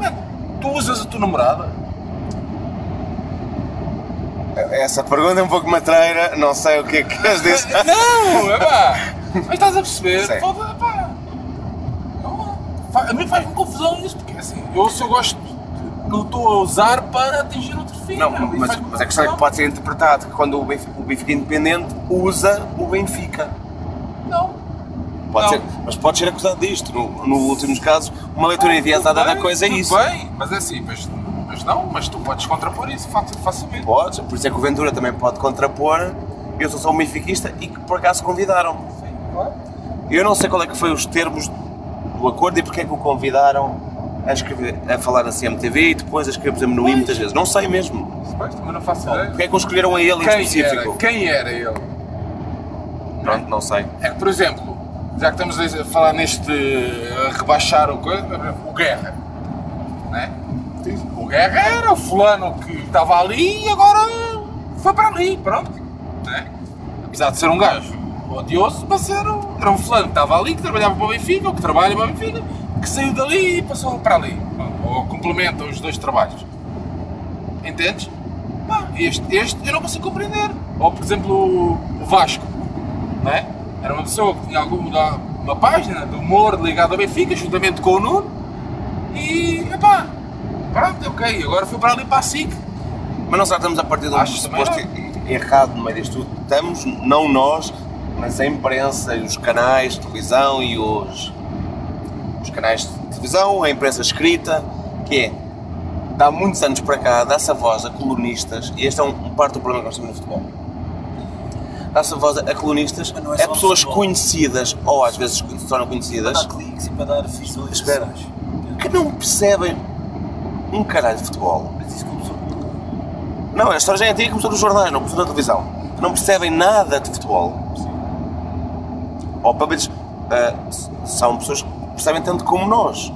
Speaker 1: mas tu usas a tua namorada?
Speaker 3: Essa pergunta é um pouco matreira, não sei o que é que queres dizer. [laughs]
Speaker 1: Não, é pá! Mas estás a perceber? Pá. Não, fa- A mim faz-me confusão isso, porque assim, eu se eu gosto, não estou a usar para atingir outro fim.
Speaker 3: Não,
Speaker 1: meu,
Speaker 3: mas, mas a questão é que pode ser interpretado que quando o Benfica, o Benfica Independente usa o Benfica.
Speaker 1: Não.
Speaker 3: Pode
Speaker 1: Não.
Speaker 3: ser, mas pode ser acusado disto. No, no últimos casos, uma leitura enviesada
Speaker 1: Tudo
Speaker 3: da coisa é isso.
Speaker 1: bem, mas é assim, mas, mas não, mas tu podes contrapor isso fa- facilmente.
Speaker 3: Pode, por isso é que o Ventura também pode contrapor. Eu sou só um benfiquista e que por acaso convidaram.
Speaker 1: Sim, claro.
Speaker 3: Eu não sei qual é que foi os termos do acordo e porque é que o convidaram a, escrever, a falar na CMTV e depois a escrever por exemplo, no I muitas vezes. Não sei mesmo.
Speaker 1: Pois, também não faço ideia.
Speaker 3: Porque é que o escolheram a ele em
Speaker 1: Quem era?
Speaker 3: específico?
Speaker 1: Quem era ele?
Speaker 3: Pronto, não sei.
Speaker 1: É que, por exemplo, já que estamos a falar neste a rebaixar o coisa, o Guerra, né? O Guerra era o fulano que estava ali e agora foi para ali, pronto. Né? Apesar de ser um gajo odioso, mas era um, era um fulano que estava ali, que trabalhava para o Benfica, ou que trabalha para o Benfica, que saiu dali e passou para ali. Ou complementa os dois trabalhos. Entendes? Este, este eu não consigo compreender. Ou, por exemplo, o, Vasco. Não é? Era uma pessoa que tinha alguma uma página de humor ligado ao Benfica, juntamente com o Nuno. E, epá, pronto, ok. Agora foi para ali para a SIC.
Speaker 3: Mas não só estamos a partir de um
Speaker 1: Acho também
Speaker 3: suposto errado no meio disto tudo. Estamos, não nós, mas a imprensa, e os canais de televisão e os, os canais de televisão, a imprensa escrita, que é, de há muitos anos para cá, dá-se a voz a colunistas, e este é um, um parte do problema que nós temos no futebol. Dá-se a voz a colunistas,
Speaker 4: Mas não é
Speaker 3: a
Speaker 4: só
Speaker 3: pessoas
Speaker 4: futebol.
Speaker 3: conhecidas, ou às vezes se tornam conhecidas,
Speaker 4: Para dar cliques e para dar visualizações.
Speaker 3: Espera. que não percebem um caralho de futebol.
Speaker 4: Mas isso começou
Speaker 3: Não, a história já é antiga, começou nos jornais, não começou na televisão. Não percebem nada de futebol. Ou pelo menos s- são pessoas que percebem tanto como nós.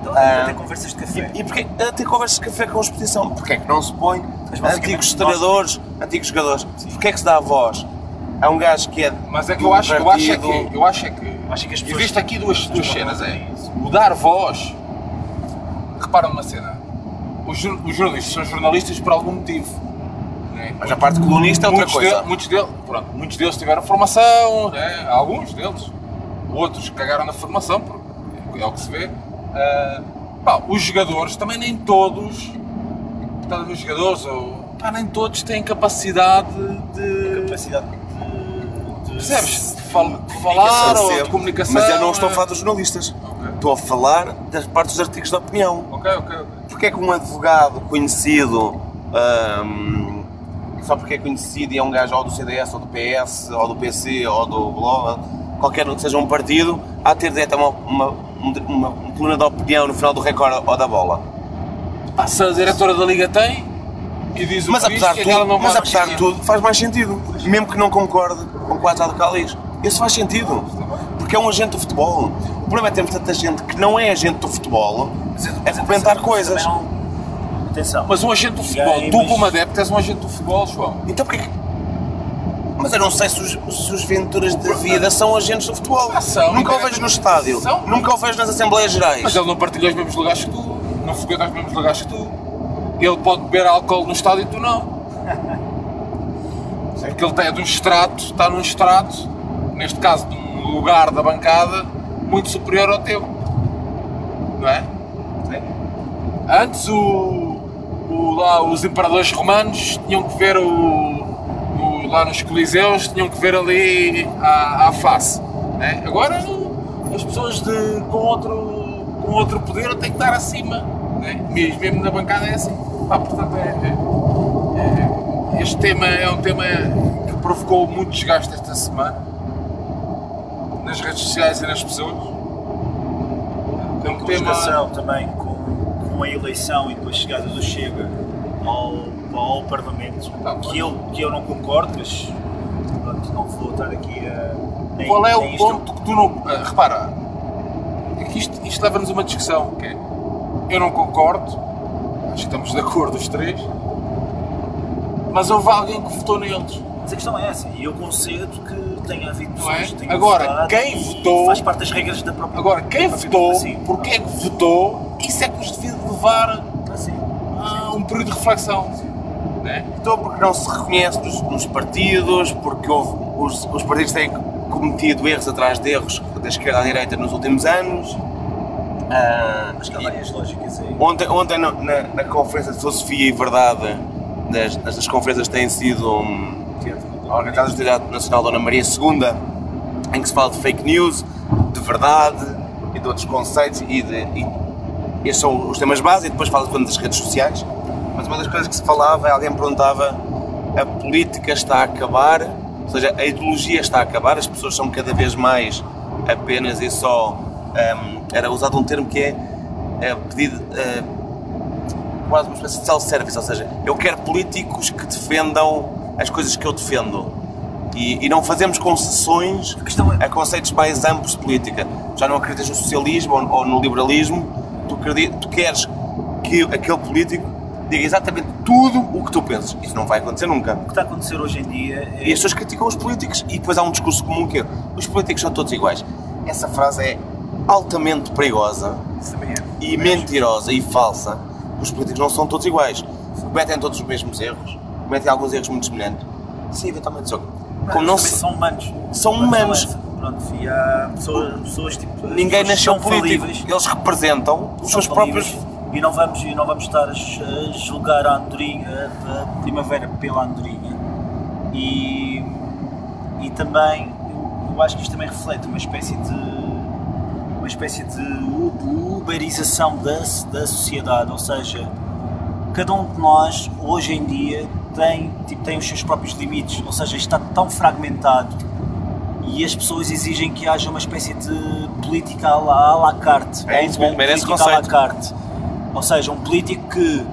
Speaker 4: Então,
Speaker 3: Ah.
Speaker 4: até conversas de café.
Speaker 3: E porquê a ter conversas de café com a exposição? Porquê é que não se põe antigos treinadores, antigos jogadores? Porquê é que se dá a voz a um gajo que é
Speaker 1: Mas é que
Speaker 3: de
Speaker 1: eu acho, eu acho é
Speaker 3: partido-
Speaker 1: que, eu acho é que,
Speaker 4: Acho que as pessoas-
Speaker 1: existe aqui duas, duas cenas, é o dar voz, repara numa cena, os, os jornalistas são jornalistas por algum motivo, né?
Speaker 3: Mas a parte colunista é outra coisa.
Speaker 1: dele- muitos, deles, pronto, muitos deles tiveram formação, né? alguns deles, outros cagaram na formação, porque é o que se vê. Ah, pá, os jogadores, também nem todos, a ver, os jogadores, ou, pá, nem todos têm capacidade de...
Speaker 4: capacidade de, de
Speaker 1: Percebes? De fal- de falar ou de comunicação.
Speaker 3: Mas eu não estou a
Speaker 1: é-
Speaker 3: falar dos jornalistas.
Speaker 1: Ok.
Speaker 3: Estou a falar das partes dos artigos de opinião.
Speaker 1: Ok, ok.
Speaker 3: Porquê é que um advogado conhecido, ahm, só porque é conhecido e é um gajo ou do CDS, ou do PS, ou do PC, ou do Bloga, qualquer que seja um partido, há de ter direito a uma, uma, uma, uma coluna de opinião no final do recorde ou da bola?
Speaker 1: Ah, se a diretora da Liga tem e diz o
Speaker 3: Mas
Speaker 1: que diz,
Speaker 3: apesar,
Speaker 1: que
Speaker 3: de
Speaker 1: aquela
Speaker 3: tudo,
Speaker 1: não
Speaker 3: mas apesar de tudo, faz mais sentido. Mesmo que não concorde com quatro radicais. Isso faz sentido. Porque é um agente do futebol. O problema é termos tanta gente que não é agente do futebol é comentar coisas.
Speaker 4: Não- Atenção.
Speaker 1: Mas um agente do futebol, tu
Speaker 4: mas-
Speaker 1: como adepto és um agente do futebol, João.
Speaker 3: Então porquê que... Mas eu não sei se os, se os venturas de vida são agentes do futebol.
Speaker 1: Ah, são.
Speaker 3: Nunca o vejo no estádio.
Speaker 1: São.
Speaker 3: Nunca o vejo nas Assembleias Gerais.
Speaker 1: Mas ele não partilha os mesmos lugares que tu, não frequenta os mesmos lugares que tu. Ele pode beber álcool no estádio e tu não. [laughs] Porque ele tem é de um extrato, está num extrato, neste caso de um lugar da bancada, muito superior ao teu. Não é? Antes o, o- lá, os imperadores romanos tinham que ver o- lá nos coliseus, tinham que ver ali à, à face. né? Agora as pessoas de, com, outro, com outro poder têm que estar acima. Né? Mesmo, mesmo na bancada é assim. Pá, portanto, é- é- é- este tema é um tema que provocou muito desgaste esta semana nas redes sociais e nas pessoas. É um tema.
Speaker 4: também com, com a eleição e com a chegada do Chega ao, ao Parlamento, que, eu, que eu não concordo, mas pronto, não vou estar aqui a. Nem,
Speaker 1: Qual é o ponto que tu não. ah, repara, é que isto, isto leva-nos a uma discussão, que é, eu não concordo, acho que estamos de acordo os três, mas houve alguém que votou neles.
Speaker 4: Mas a questão é essa, e eu concedo que tenha havido
Speaker 1: é?
Speaker 4: pessoas que tenham
Speaker 1: Agora, quem votou-
Speaker 4: faz parte das regras da própria
Speaker 1: Agora, quem votou,
Speaker 4: democracia.
Speaker 1: porque é que votou, isso é que nos devia levar
Speaker 4: Assim,
Speaker 1: a um período de reflexão. Né?
Speaker 3: Então, porque não se reconhece nos, nos partidos, porque houve, os, os partidos têm cometido erros atrás de erros da esquerda à direita nos últimos anos. Ah,
Speaker 4: acho que há várias lógicas aí.
Speaker 3: Ontem, ontem no- na, na conferência de Filosofia e Verdade, das, das conferências têm sido hum, organizadas pelo Teatro Nacional Dona Maria II, em que se fala de fake news, de verdade e de outros conceitos e de. E, estes são os temas básicos, e depois fala de das redes sociais. Mas uma das coisas que se falava, alguém perguntava: a política está a acabar, ou seja, a ideologia está a acabar, as pessoas são cada vez mais apenas e só. hum, era usado um termo que é, é pedido. eh, quase uma espécie de self-service, ou seja, eu quero políticos que defendam as coisas que eu defendo. E, e não fazemos concessões
Speaker 4: questão é-
Speaker 3: a conceitos mais amplos de política. Já não acreditas no socialismo ou, ou no liberalismo, tu, tu queres que aquele político diga exatamente tudo o que tu pensas. Isso não vai acontecer nunca.
Speaker 4: O que está a acontecer hoje em dia é.
Speaker 3: E as pessoas criticam os políticos e depois há um discurso comum que é os políticos são todos iguais. Essa frase é altamente perigosa
Speaker 4: é.
Speaker 3: e mentirosa e falsa. Os políticos não são todos iguais. Cometem todos os mesmos erros. Cometem alguns erros muito semelhantes. Sim, eventualmente só. Como não se...
Speaker 4: são humanos.
Speaker 3: São humanos.
Speaker 4: Pronto, e há pessoas, pessoas tipo.
Speaker 3: Ninguém
Speaker 4: pessoas
Speaker 3: nasceu
Speaker 4: são
Speaker 3: político.
Speaker 4: falíveis.
Speaker 3: Eles representam os
Speaker 4: são
Speaker 3: seus próprios.
Speaker 4: E não vamos, e não vamos estar a, julgar a andorinha, a primavera pela andorinha. E, e também, eu, acho que isto também reflete uma espécie de uma espécie de uberização da, da sociedade, ou seja, cada um de nós hoje em dia tem, tipo, tem os seus próprios limites, ou seja, está tão fragmentado e as pessoas exigem que haja uma espécie de política à la, à la carte.
Speaker 3: É isso mesmo, esse
Speaker 4: político à la
Speaker 3: conceito.
Speaker 4: carte. Ou seja, um político que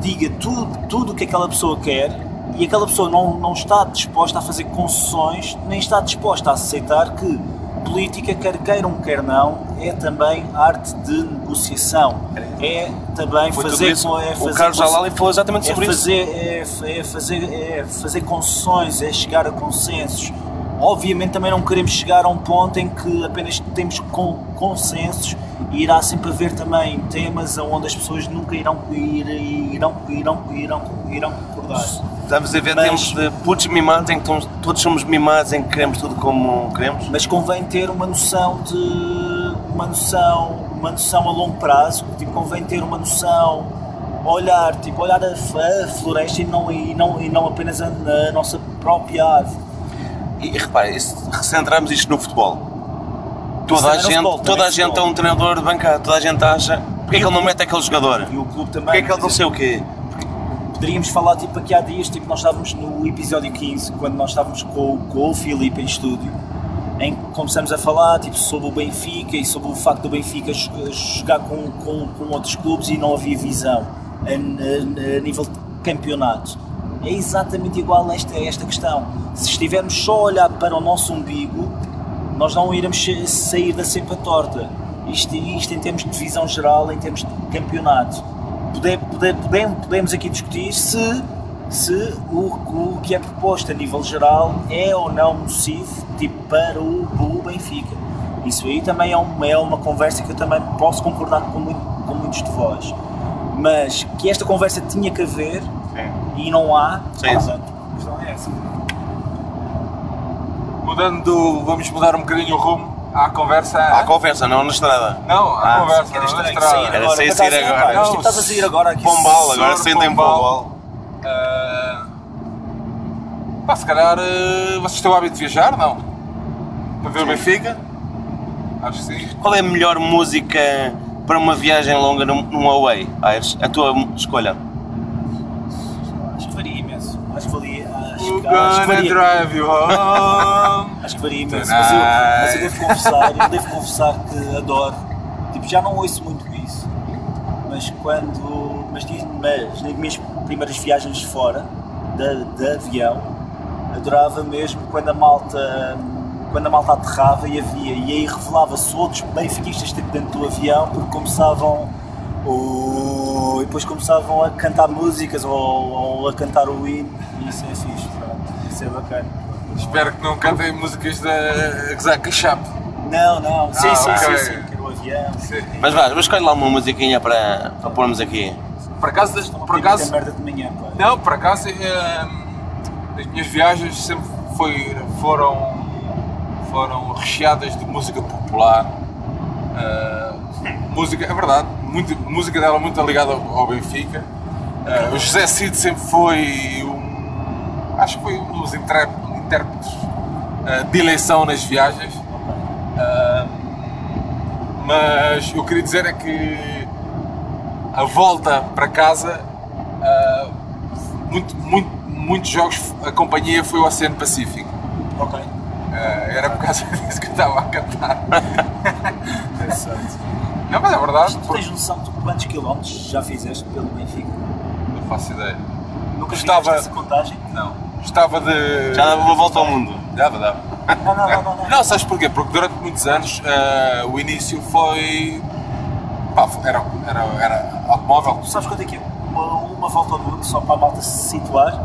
Speaker 4: diga tudo, tudo o que aquela pessoa quer e aquela pessoa não, não está disposta a fazer concessões, nem está disposta a aceitar que política, quer queiram, quer não, é também arte de negociação. É também
Speaker 3: Foi
Speaker 4: fazer,
Speaker 3: isso.
Speaker 4: é
Speaker 3: O
Speaker 4: fazer
Speaker 3: Carlos
Speaker 4: com-
Speaker 3: Jalali falou exatamente
Speaker 4: é
Speaker 3: sobre isso.
Speaker 4: fazer, é, é fazer, é fazer concessões, é chegar a consensos. Obviamente também não queremos chegar a um ponto em que apenas temos con- consensos e irá sempre haver também temas onde as pessoas nunca irão, ir, irão, irão, irão, irão concordar.
Speaker 3: Estamos a ver
Speaker 4: Mas-
Speaker 3: tempos de putos mimados em que todos- todos somos mimados, em que queremos tudo como queremos.
Speaker 4: Mas convém ter uma noção de uma noção, uma noção a longo prazo, tipo, convém ter uma noção olhar, tipo, olhar a, a floresta e não, e não, e não apenas a, a nossa própria árvore.
Speaker 3: E, e repare, se recentramos isto no futebol. Toda a gente,
Speaker 4: futebol,
Speaker 3: toda a gente é um treinador de bancada, toda a gente acha. Porquê é que ele não mete aquele jogador?
Speaker 4: E o clube também.
Speaker 3: Porquê é que ele não sei o quê?
Speaker 4: Poderíamos falar tipo aqui há dias, tipo nós estávamos no episódio 15, quando nós estávamos com, com o Filipe em estúdio, em que começamos a falar tipo, sobre o Benfica e sobre o facto do Benfica jo- jogar com, com, com outros clubes e não havia visão a, a- a nível de campeonato. É exatamente igual a esta, esta questão. Se estivermos só a olhar para o nosso umbigo, nós não iremos sa- sair da cepa torta. Isto, isto em termos de visão geral, em termos de campeonato. Pode- pode- podemos, podemos aqui discutir se, se o, o que é proposto a nível geral é ou não nocivo tipo, para o, o Benfica. Isso aí também é uma, é uma conversa que eu também posso concordar com, muito- com muitos de vós. Mas que esta conversa tinha que haver e não há,
Speaker 3: Sim.
Speaker 4: pronto, a questão é essa.
Speaker 1: Mudando, vamos mudar um bocadinho o rumo à conversa.
Speaker 3: Há conversa, não na estrada.
Speaker 1: Não, à
Speaker 3: Ah,
Speaker 1: conversa,
Speaker 4: Era
Speaker 1: não na estrada.
Speaker 3: Era
Speaker 4: agora.
Speaker 3: sem sair agora.
Speaker 4: mas
Speaker 1: Não,
Speaker 4: tipo, estás a sair agora aqui.
Speaker 3: Pombal, agora sentem
Speaker 1: Pombal.
Speaker 3: Pombal.
Speaker 1: Ah, pá, se calhar eh, vocês têm o hábito de viajar, não? Para ver o Benfica? Acho que sim.
Speaker 3: Qual é a melhor música para uma viagem longa num, num away, Aires? A tua escolha.
Speaker 4: Acho que varia imenso. Acho que varia. Acho, que varia.
Speaker 1: drive you home.
Speaker 4: Acho que varia imenso. Mas eu, mas eu devo confessar, eu devo confessar que adoro. Tipo, já não ouço muito isso. Mas quando. Mas, mas nas minhas primeiras viagens fora, de, de avião, adorava mesmo quando a malta. Quando a malta aterrava e havia, e aí revelava-se outros benfiquistas tipo, dentro do avião, porque começavam o- e depois começavam a cantar músicas ou, ou a cantar o hino, e isso é fixe, é bacana.
Speaker 1: Espero que não cantem músicas da Gzaca Chap.
Speaker 4: Não, não, sim,
Speaker 1: Ah,
Speaker 4: sim,
Speaker 1: ok.
Speaker 4: sim, sim, avião.
Speaker 3: Mas vá, mas escolhe lá uma musiquinha para, para pormos aqui.
Speaker 1: Por acaso, por acaso,
Speaker 4: Tem merda de manhã, pá.
Speaker 1: Não, por acaso, eh, as minhas viagens sempre foi, foram, foram recheadas de música popular. Eh, música, é verdade, muito, música dela muito ligada ao, ao Benfica. Eh, o José Cid sempre foi um, acho que foi um dos intérpretes eh, de eleição nas viagens. Eh, mas eu queria dizer é que a volta para casa ah, muito, muito, muitos jogos a companhia foi o Oceano Pacífico
Speaker 4: Ok.
Speaker 1: Era por causa [laughs] disso que eu estava a cantar [laughs] não, mas é verdade
Speaker 4: Tu tens noção de quantos quilómetros já fizeste pelo Benfica?
Speaker 1: não faço ideia
Speaker 4: Nunca
Speaker 1: Gostava-
Speaker 4: fizeste essa contagem?
Speaker 1: não gostava de
Speaker 3: Já dava uma volta ao mundo.
Speaker 1: dava, dava
Speaker 4: Não, não, não, não. não.
Speaker 1: não, sabes porquê? porque durante muitos anos ah, o início foi Pá, era, era, era automóvel.
Speaker 4: Tu sabes quanto é que é uma, uma volta ao mundo, só para a malta se situar?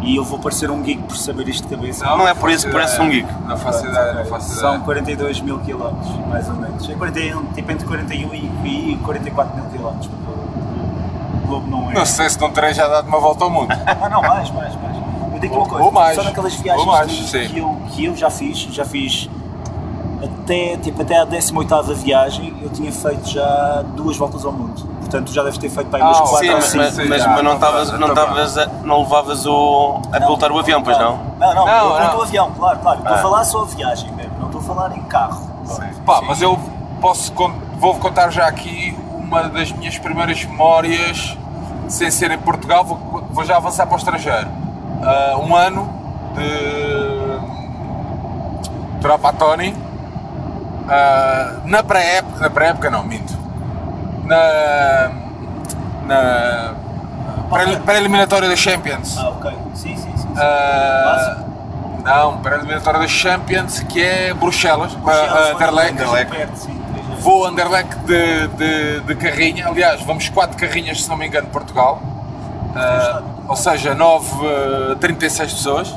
Speaker 4: E eu vou parecer um geek por saber isto de cabeça.
Speaker 3: Não é por isso que parece um geek.
Speaker 1: Não faço ideia, não faço
Speaker 4: São
Speaker 1: ideia.
Speaker 4: 42 mil quilómetros, mais ou menos. É 41, tipo entre 41 e e 44 mil quilómetros. O globo não é.
Speaker 1: Não sei se não terei já dado uma volta ao mundo. [laughs]
Speaker 4: Ah, não, mais, mais, mais. Digo uma
Speaker 1: Ou-
Speaker 4: coisa,
Speaker 1: ou mais.
Speaker 4: só naquelas viagens
Speaker 1: Ou mais,
Speaker 4: que, que eu, que eu já fiz, já fiz até, tipo, até a 18ª viagem, eu tinha feito já duas voltas ao mundo. Portanto, já deves ter feito para aí umas
Speaker 1: Ah,
Speaker 4: 4
Speaker 3: Sim,
Speaker 4: ou
Speaker 3: mas,
Speaker 1: sim,
Speaker 3: mas, não estavas não, a- não levavas o, a pilotar o avião, pois não?
Speaker 4: Não, não,
Speaker 1: Não, não.
Speaker 4: não o avião, claro, claro. Estou
Speaker 3: Ah.
Speaker 4: a falar só a viagem mesmo, não estou a falar em carro.
Speaker 1: Pá, mas eu posso, vou contar já aqui uma das minhas primeiras memórias, sem ser em Portugal, vou, vou já avançar para o estrangeiro. Ah, um ano de Tony, ah, na pré-época, na pré-época não, minto, na, na pré- pré-eliminatória da Champions.
Speaker 4: Ah, ok. Sim, sim, sim.
Speaker 1: Ah, não, pré-eliminatória da Champions, que é Bruxelas,
Speaker 4: Bruxelas,
Speaker 1: uh, Anderlecht.
Speaker 4: Anderlecht.
Speaker 1: Vou Anderlecht de, de, de carrinha, aliás, vamos quatro carrinhas, se não me engano, de Portugal. Ah, ou seja, 9, 36 pessoas.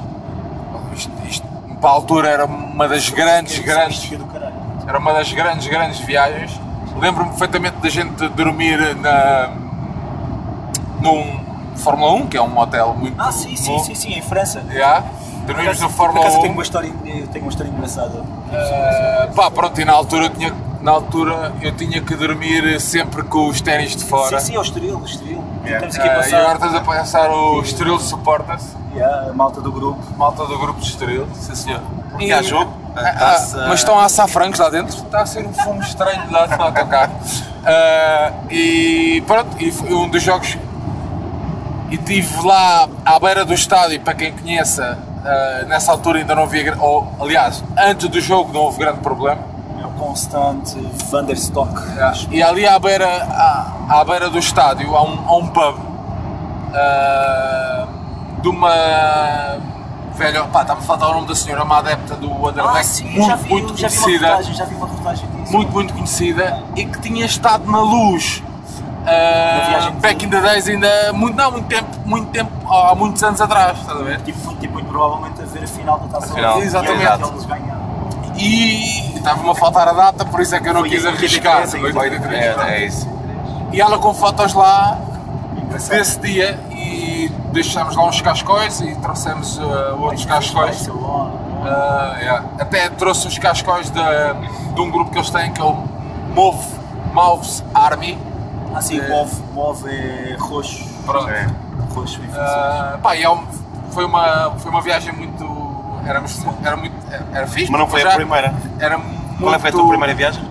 Speaker 1: Isto, isto, para a altura era uma das grandes, grandes, era uma das grandes, grandes viagens. Lembro-me perfeitamente da gente dormir na, num Fórmula 1, que é um hotel muito
Speaker 4: Ah, sim, sim,
Speaker 1: bom.
Speaker 4: sim, sim, em França.
Speaker 1: Yeah.
Speaker 4: Por
Speaker 1: Dormimos
Speaker 4: acaso-
Speaker 1: no
Speaker 4: por
Speaker 1: Fórmula
Speaker 4: acaso
Speaker 1: 1.
Speaker 4: tenho uma história, tenho uma história engraçada.
Speaker 1: Uh, pá, pronto, e na altura, tinha, na altura eu tinha que dormir sempre com os ténis de fora.
Speaker 4: Sim, sim, é o Estoril, o Estoril.
Speaker 3: Yeah.
Speaker 4: Estamos aqui a
Speaker 1: e
Speaker 4: passar.
Speaker 1: agora estás a passar o Estoril Supporters,
Speaker 4: Yeah, a malta do grupo.
Speaker 1: malta do grupo de Estoril. Sim, senhor.
Speaker 3: E há jogo?
Speaker 1: Ah, ah, mas estão a assar frangos lá dentro? Está a ser um fumo estranho lá no autocarro. Uh, e pronto, e foi um dos jogos. E estive lá à beira do estádio, para quem conheça, uh, nessa altura ainda não havia. Ou, aliás, antes do jogo não houve grande problema.
Speaker 4: É constante Vanderstock.
Speaker 1: E ali à beira, à, à beira do estádio há um, há um pub ah, de uma velha. Pá, está-me a faltar o nome da senhora, uma adepta do Anderlecht,
Speaker 4: Ah, sim,
Speaker 1: muito,
Speaker 4: já vi,
Speaker 1: muito
Speaker 4: já vi uma
Speaker 1: conhecida.
Speaker 4: reportagem, já vi uma reportagem disso.
Speaker 1: muito, muito conhecida e que tinha estado na luz.
Speaker 4: Na de-
Speaker 1: back in the days ainda muito, não, muito tempo, muito tempo, há muitos anos atrás, estás a ver?
Speaker 4: Tipo, foi tipo, muito provavelmente a ver a final da Taça
Speaker 3: final,
Speaker 4: Liga,
Speaker 1: exatamente.
Speaker 4: que eles ganharam.
Speaker 1: E estava-me a faltar a data, por isso é que eu não
Speaker 4: Foi
Speaker 1: quis
Speaker 4: 83,
Speaker 1: arriscar. Foi 83,
Speaker 3: É, é isso.
Speaker 1: E ela com fotos lá desse dia e deixámos lá uns cascóis e trouxemos uh, outros cascóis. Uh, yeah. Até trouxe os cascóis de, de um grupo que eles têm que é o Move, Moves Army.
Speaker 4: Ah, sim,
Speaker 1: É.
Speaker 4: move, move é roxo.
Speaker 1: Pronto.
Speaker 3: É.
Speaker 4: Roxo francês.
Speaker 1: Uh, pá, e é um- foi, uma, foi uma viagem muito. Éramos, era muito. Era fixe.
Speaker 3: Mas não foi
Speaker 1: já
Speaker 3: a primeira.
Speaker 1: Era muito,
Speaker 3: Qual é que foi a tua primeira viagem?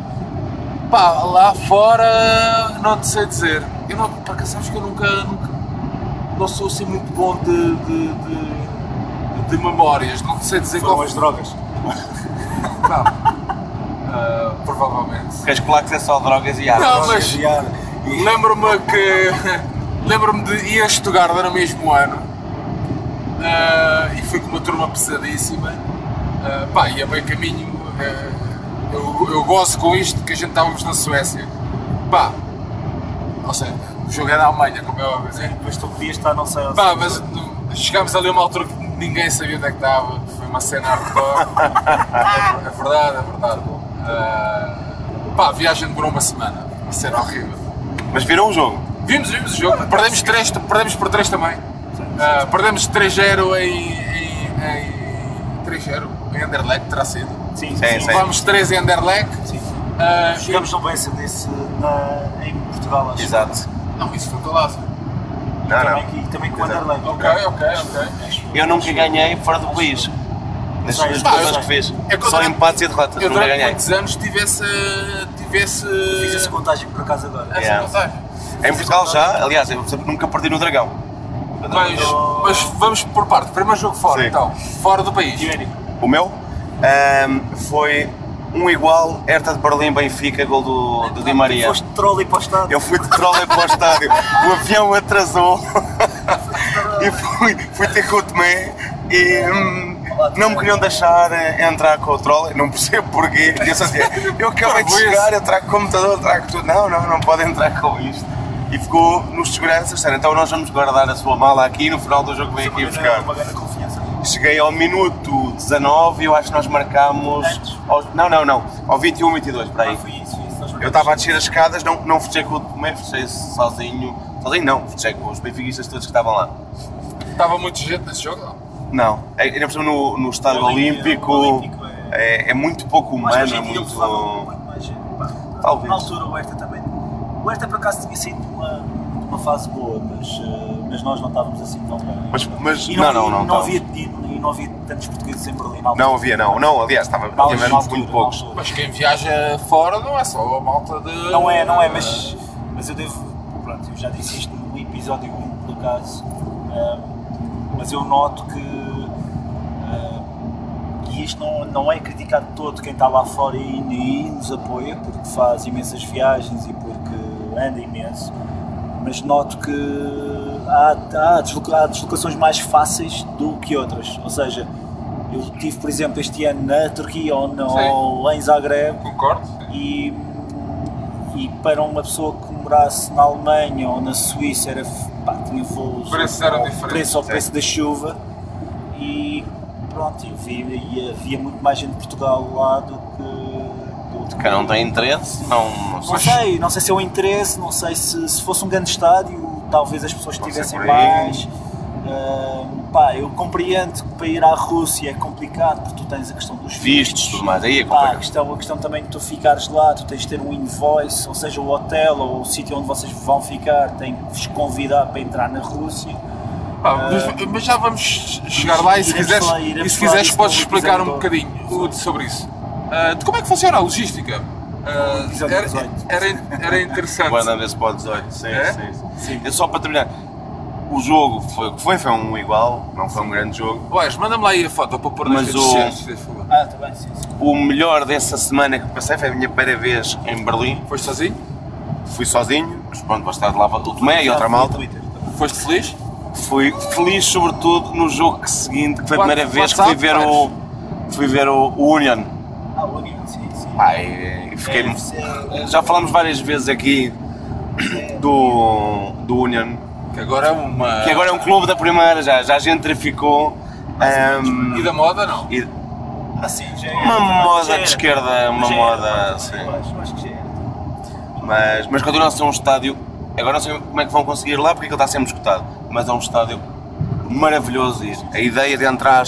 Speaker 1: Pá, lá fora não te sei dizer. Eu não, para que sabes que eu nunca, nunca não sou assim muito bom de, de, de, de memórias, não te sei dizer
Speaker 4: Foram
Speaker 1: qual
Speaker 4: as drogas. [laughs]
Speaker 1: Não. Ah, provavelmente.
Speaker 3: Porque as placas é só drogas e
Speaker 1: Não,
Speaker 3: armas.
Speaker 1: mas.
Speaker 4: E-
Speaker 1: lembro-me que lembro-me de ir a Estugarda no mesmo ano ah, e fui com uma turma pesadíssima. Ah, pá, e a meio caminho ah, eu, eu gosto com isto que a gente estávamos na Suécia. Pá, ou seja, o jogo é da Alemanha, como é óbvio. né?
Speaker 4: Mas tu podias estar, não sei,
Speaker 1: Pá, mas no- chegámos ali a uma altura que ninguém sabia onde é que estava. Foi uma cena hardcore. é, [laughs] é verdade, é verdade. Ah, pá, a viagem demorou uma semana. Uma cena horrível.
Speaker 3: Mas viram o jogo?
Speaker 1: Vimos, vimos o jogo. Perdemos, três, perdemos por 3 também. Ah, perdemos 3-0 em, em, em 3-0 em Anderlecht, terá sido.
Speaker 4: Sim,
Speaker 3: Sim.
Speaker 1: Levamos 3 em Anderlecht.
Speaker 4: sim.
Speaker 1: Ah,
Speaker 4: Jogamos no Bença desse na, em Portugal, acho.
Speaker 3: Exato.
Speaker 1: e- Não, isso foi Palácio.
Speaker 3: Não,
Speaker 4: Também,
Speaker 3: não.
Speaker 4: aqui, também com o. Underlane.
Speaker 1: Ok, ok, ok.
Speaker 3: Eu nunca ganhei fora do país. Nas
Speaker 4: pá,
Speaker 3: coisas que fiz.
Speaker 1: é
Speaker 3: Só empates e derrotas.
Speaker 1: Eu
Speaker 3: Nunca ganhei.
Speaker 1: muitos anos tive esse. Tive esse.
Speaker 4: Fiz esse contagem por acaso agora.
Speaker 1: essa
Speaker 3: Yeah.
Speaker 1: vantagem.
Speaker 3: Em Portugal já, aliás, eu nunca perdi no Dragão.
Speaker 1: Mas, mas vamos por parte. Primeiro jogo fora,
Speaker 3: Sim.
Speaker 1: então. Fora do país.
Speaker 4: Ibérico.
Speaker 3: O meu ahm, foi um igual Hertha de Berlim Benfica, gol do, do Di Maria.
Speaker 4: Foste de trolley para o estado.
Speaker 3: Eu fui de trolley para o estádio, o avião atrasou [laughs] e fui, fui ter com o Tomé e hum, não me queriam deixar eh, entrar com o trolley, não percebo porquê. E eu só dizia, eu acabei de chegar, eu trago computador, trago tudo. Não, não, não pode entrar com isto. E ficou nos seguranças, disseram, então nós vamos guardar a sua mala aqui e no final do jogo vem aqui buscar.
Speaker 4: Uma grande confiança.
Speaker 3: Cheguei ao minuto 19 e eu acho que nós marcámos. Ao- não, não, não. Ao 21, 22, para
Speaker 4: Ah,
Speaker 3: aí.
Speaker 4: foi isso, foi isso. Nós
Speaker 3: Eu estava a descer as escadas, não, não fechei com o Tomé, fechei sozinho. Sozinho não, fechei com os benfiquistas todos que estavam lá.
Speaker 1: Estava muito gente nesse jogo, não?
Speaker 3: Não, é- ainda por cima no, no estádio
Speaker 4: Olímpico,
Speaker 3: olímpico,
Speaker 4: Olímpico
Speaker 3: é, é muito pouco
Speaker 4: Mas
Speaker 3: humano, é muito. Talvez.
Speaker 4: Na altura o também. O Hertha por acaso tinha saído de uma, uma fase boa, mas, eh, mas nós não estávamos assim tão bem.
Speaker 3: Mas, mas
Speaker 4: E
Speaker 3: não,
Speaker 4: não,
Speaker 3: não, não.
Speaker 4: não,
Speaker 3: não,
Speaker 4: havia, e, e não havia tantos portugueses em Berlim altura.
Speaker 3: não havia, não, não, aliás, estava, tivemos muito poucos.
Speaker 1: Mas quem viaja fora não é só a malta de.
Speaker 4: Não é, não é, mas, mas eu devo. Pronto, eu já disse isto no episódio 1, por acaso, ehm, mas eu noto que. ehm, e isto não, não é criticar de todo quem está lá fora e, e nos apoia, porque faz imensas viagens e porque anda imenso, mas noto que há, há, desloca- há deslocações mais fáceis do que outras. Ou seja, eu tive, por exemplo, este ano na Turquia ou,
Speaker 1: Sim.
Speaker 4: ou em Zagreb
Speaker 1: Concordo.
Speaker 4: e, e para uma pessoa que morasse na Alemanha ou na Suíça era pá, tinha voos
Speaker 1: Preços eram diferentes,
Speaker 4: preço ao preço da chuva e pronto, e havia muito mais gente de Portugal lá do que, que
Speaker 3: Quem não tem interesse, não. não
Speaker 4: não sei, não sei se é o interesse, não sei se, se fosse um grande estádio, talvez as pessoas tivessem mais. Ah, pá, eu compreendo que para ir à Rússia é complicado porque tu tens a questão dos
Speaker 3: Vistos, tudo mais, aí é
Speaker 4: Pá, a,
Speaker 3: complicado.
Speaker 4: questão, a questão também de tu ficares lá, tu tens de ter um invoice, ou seja, o hotel ou o sítio onde vocês vão ficar tem que vos convidar para entrar na Rússia.
Speaker 1: Pá, mas, mas já vamos chegar lá e se quiseres,
Speaker 4: falar-
Speaker 1: e se quiseres podes explicar um bocadinho sobre isso. Ah, de como é que funciona a logística?
Speaker 4: Episódio
Speaker 1: era,
Speaker 4: 18.
Speaker 1: era, era interessante.
Speaker 3: Desse para o 18, sim,
Speaker 1: É?
Speaker 3: sim, sim. Eu só para terminar, o jogo foi o que foi, foi um igual, não foi um grande jogo.
Speaker 1: Ués, manda-me lá aí a foto para pôr nas
Speaker 3: Mas
Speaker 1: redes
Speaker 3: o-
Speaker 1: sociais, se faz favor.
Speaker 4: Ah, está bem, sim, sim.
Speaker 3: O melhor dessa semana que passei foi a minha primeira vez em Berlim.
Speaker 1: Foste sozinho?
Speaker 3: Fui sozinho, mas pronto, vou estar de lá o Tomé e outra malta.
Speaker 4: Twitter.
Speaker 1: Foste feliz?
Speaker 3: Fui feliz sobretudo no jogo que seguinte, que foi a primeira vez que fui ver o, fui ver o Union.
Speaker 4: Ah,
Speaker 3: fiquei,
Speaker 4: É, isso é-
Speaker 3: já falamos várias vezes aqui do, do Union,
Speaker 1: Que agora é uma.
Speaker 3: que agora é um clube da primeira, já, já gentrificou. ehm,
Speaker 1: E da moda não.
Speaker 3: e
Speaker 4: Ah, sim, já é.
Speaker 3: uma moda de esquerda, uma moda, sim. Mas, mas continua a ser um estádio. Agora não sei como é que vão conseguir lá porque aquilo está sempre escutado. Mas é um estádio maravilhoso. A ideia de entrar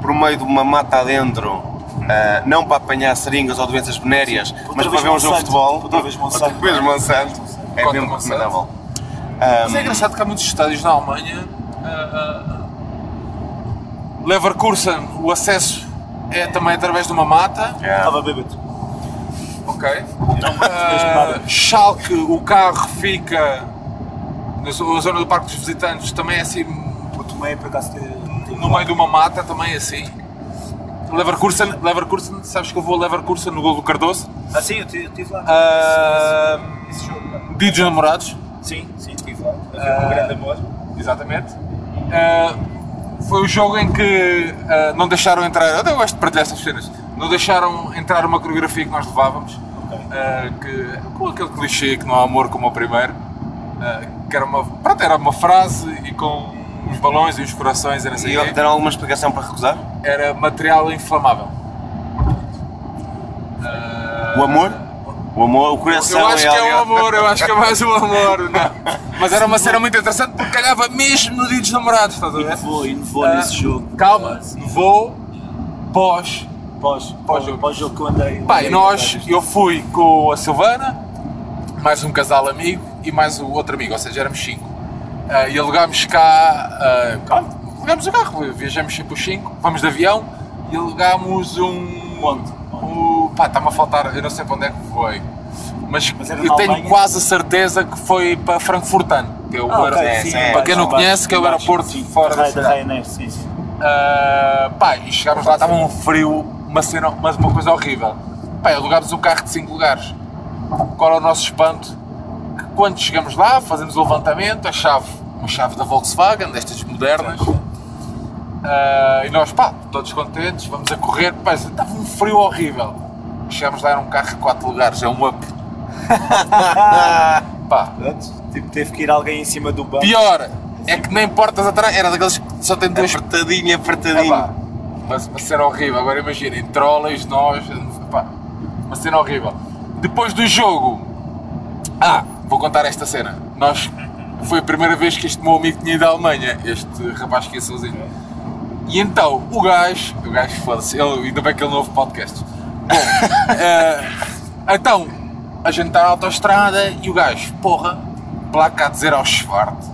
Speaker 3: por meio de uma mata adentro, ah, não para apanhar seringas ou doenças venéreas, mas para ver um jogo de futebol.
Speaker 4: Outra vez Monsanto.
Speaker 3: Outra vez Monsanto. É mesmo
Speaker 1: Monsanto.
Speaker 3: recomendável.
Speaker 1: Mas é engraçado que há muitos estádios na Alemanha. ah, ah, Leverkusen, o acesso é também através de uma mata.
Speaker 3: É.
Speaker 4: Estava bêbado.
Speaker 1: Ok.
Speaker 4: nada.
Speaker 1: Schalke, o carro fica na zo- na zona do Parque dos Visitantes, também é assim,
Speaker 4: O Tomé, por acaso,
Speaker 1: no meio de uma mata, também é assim. Leverkusen, Leverkusen, sabes que eu vou a Leverkusen no gol do Cardoso?
Speaker 4: Ah, sim, eu tive, eu tive lá.
Speaker 1: Ah,
Speaker 4: Esse jogo. pá.
Speaker 1: Dia dos Namorados,
Speaker 4: Sim, sim, estive lá. A ver um grande amor.
Speaker 1: exatamente. Ah, foi o jogo em que ah, não deixaram entrar, eu gosto de partilhar estas cenas, não deixaram entrar uma coreografia que nós levávamos, ah, que, com aquele clichê que não há amor como o primeiro, ah, que era uma, pronto, era uma frase e com os balões e os corações, era assim,
Speaker 3: E deram alguma explicação para recusar?
Speaker 1: era material inflamável.
Speaker 3: O amor? O amor, o coração
Speaker 1: Eu acho
Speaker 3: é
Speaker 1: que é o
Speaker 3: algo-
Speaker 1: amor, eu acho que é mais o amor. Não. [laughs] Mas era uma cena muito interessante porque calhava mesmo no dia dos namorados, estás a
Speaker 4: E
Speaker 1: ver?
Speaker 4: nevou, e nevou
Speaker 1: Ah,
Speaker 4: nesse jogo.
Speaker 1: Calma, nevou pós.
Speaker 4: Pós,
Speaker 1: Pós-jogo.
Speaker 4: pós jogo que eu andei.
Speaker 1: Pá, e
Speaker 4: andei
Speaker 1: nós, eu fui com a Silvana, mais um casal amigo e mais o outro amigo, ou seja, éramos cinco. Ah, e alugámos cá, ah, pronto, alugámos o carro, viajamos sempre os cinco, vamos de avião e alugámos um.
Speaker 4: Onde?
Speaker 1: O, pá, está-me a faltar, eu não sei para onde é que foi. Mas,
Speaker 4: Mas
Speaker 1: eu tenho
Speaker 4: Alemanha?
Speaker 1: quase a certeza que foi para Frankfurtano, que é o
Speaker 4: Ah, ok,
Speaker 1: aeroporto.
Speaker 4: sim,
Speaker 3: é,
Speaker 1: para quem não conhece, que é o aeroporto
Speaker 4: sim,
Speaker 1: fora da
Speaker 4: da
Speaker 1: cidade.
Speaker 4: Ryanair, sim, sim.
Speaker 1: Uh, pá, e chegámos lá, estava um frio, uma cena, mas uma coisa horrível. Pá, alugámos um carro de 5 lugares. Qual é o nosso espanto? Quando chegamos lá, fazemos o levantamento, a chave, uma chave da Volkswagen, destas modernas, Ah, e nós, pá, todos contentes, vamos a correr. Pá, estava um frio horrível. Chegamos lá, era um carro de 4 lugares, é um up. [laughs] pá,
Speaker 4: tipo, teve que ir alguém em cima do banco.
Speaker 1: pior é que nem portas atrás, era daqueles que só tem duas
Speaker 3: Apertadinho, apertadinho.
Speaker 1: pá, mas uma cena horrível. Agora imaginem, trolleys, nós, pá, uma cena horrível. Depois do jogo, ah, vou contar esta cena. Nós, foi a primeira vez que este meu amigo tinha ido à Alemanha, este rapaz que ia sozinho. E então, o gajo, o gajo foda-se, ainda bem que ele não ouve podcast. Bom, [laughs] eh, então, a gente está na autostrada e o gajo, porra, placa a dizer ao Schwartz.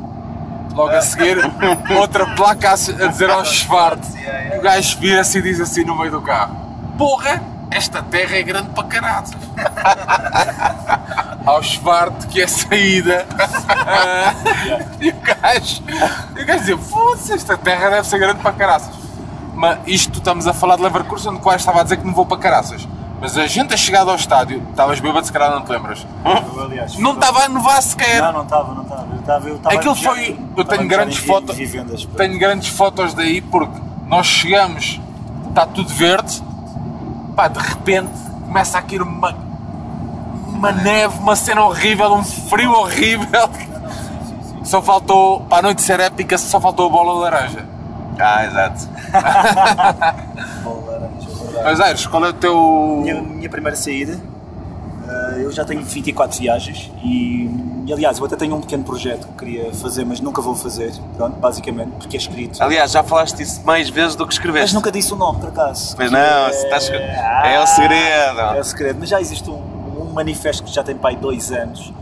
Speaker 1: Logo a seguir, [laughs] outra placa a dizer ao [laughs] Schwartz. O gajo vira-se e diz assim no meio do carro: Porra, esta terra é grande para caralho. [laughs] ao Schwartz, que é saída. [laughs] E o gajo, e o gajo dizia: Foda-se, esta terra deve ser grande para caraças. Mas isto estamos a falar de Leverkusen, onde quase estava a dizer que não vou para caraças. Mas a gente a chegar ao estádio, estavas bêbado, se calhar não te lembras.
Speaker 4: Eu, aliás,
Speaker 1: Não estava a nevar sequer.
Speaker 4: Não, não estava, não estava. Eu estava, eu estava
Speaker 1: Aquilo foi. Eu
Speaker 4: estava
Speaker 1: tenho grandes fotos. Tenho grandes fotos daí porque nós chegamos, está tudo verde, pá, de repente começa a cair uma, uma neve, uma cena horrível, um frio horrível. Só faltou, para a noite ser épica, só faltou a bola laranja.
Speaker 3: Ah, exato.
Speaker 4: Bola laranja, é verdade.
Speaker 1: Mas Aires, qual é o teu.
Speaker 4: minha, minha primeira saída, eu já tenho 24 viagens e, e, aliás eu até tenho um pequeno projeto que queria fazer, mas nunca vou fazer, pronto, basicamente, porque é escrito.
Speaker 3: Aliás, já falaste isso mais vezes do que
Speaker 4: Mas
Speaker 3: escreveste.
Speaker 4: nunca disse o nome, por acaso.
Speaker 3: Pois não, se estás- é o segredo.
Speaker 4: É o segredo, mas já existe um, um manifesto que já tem pai dois anos,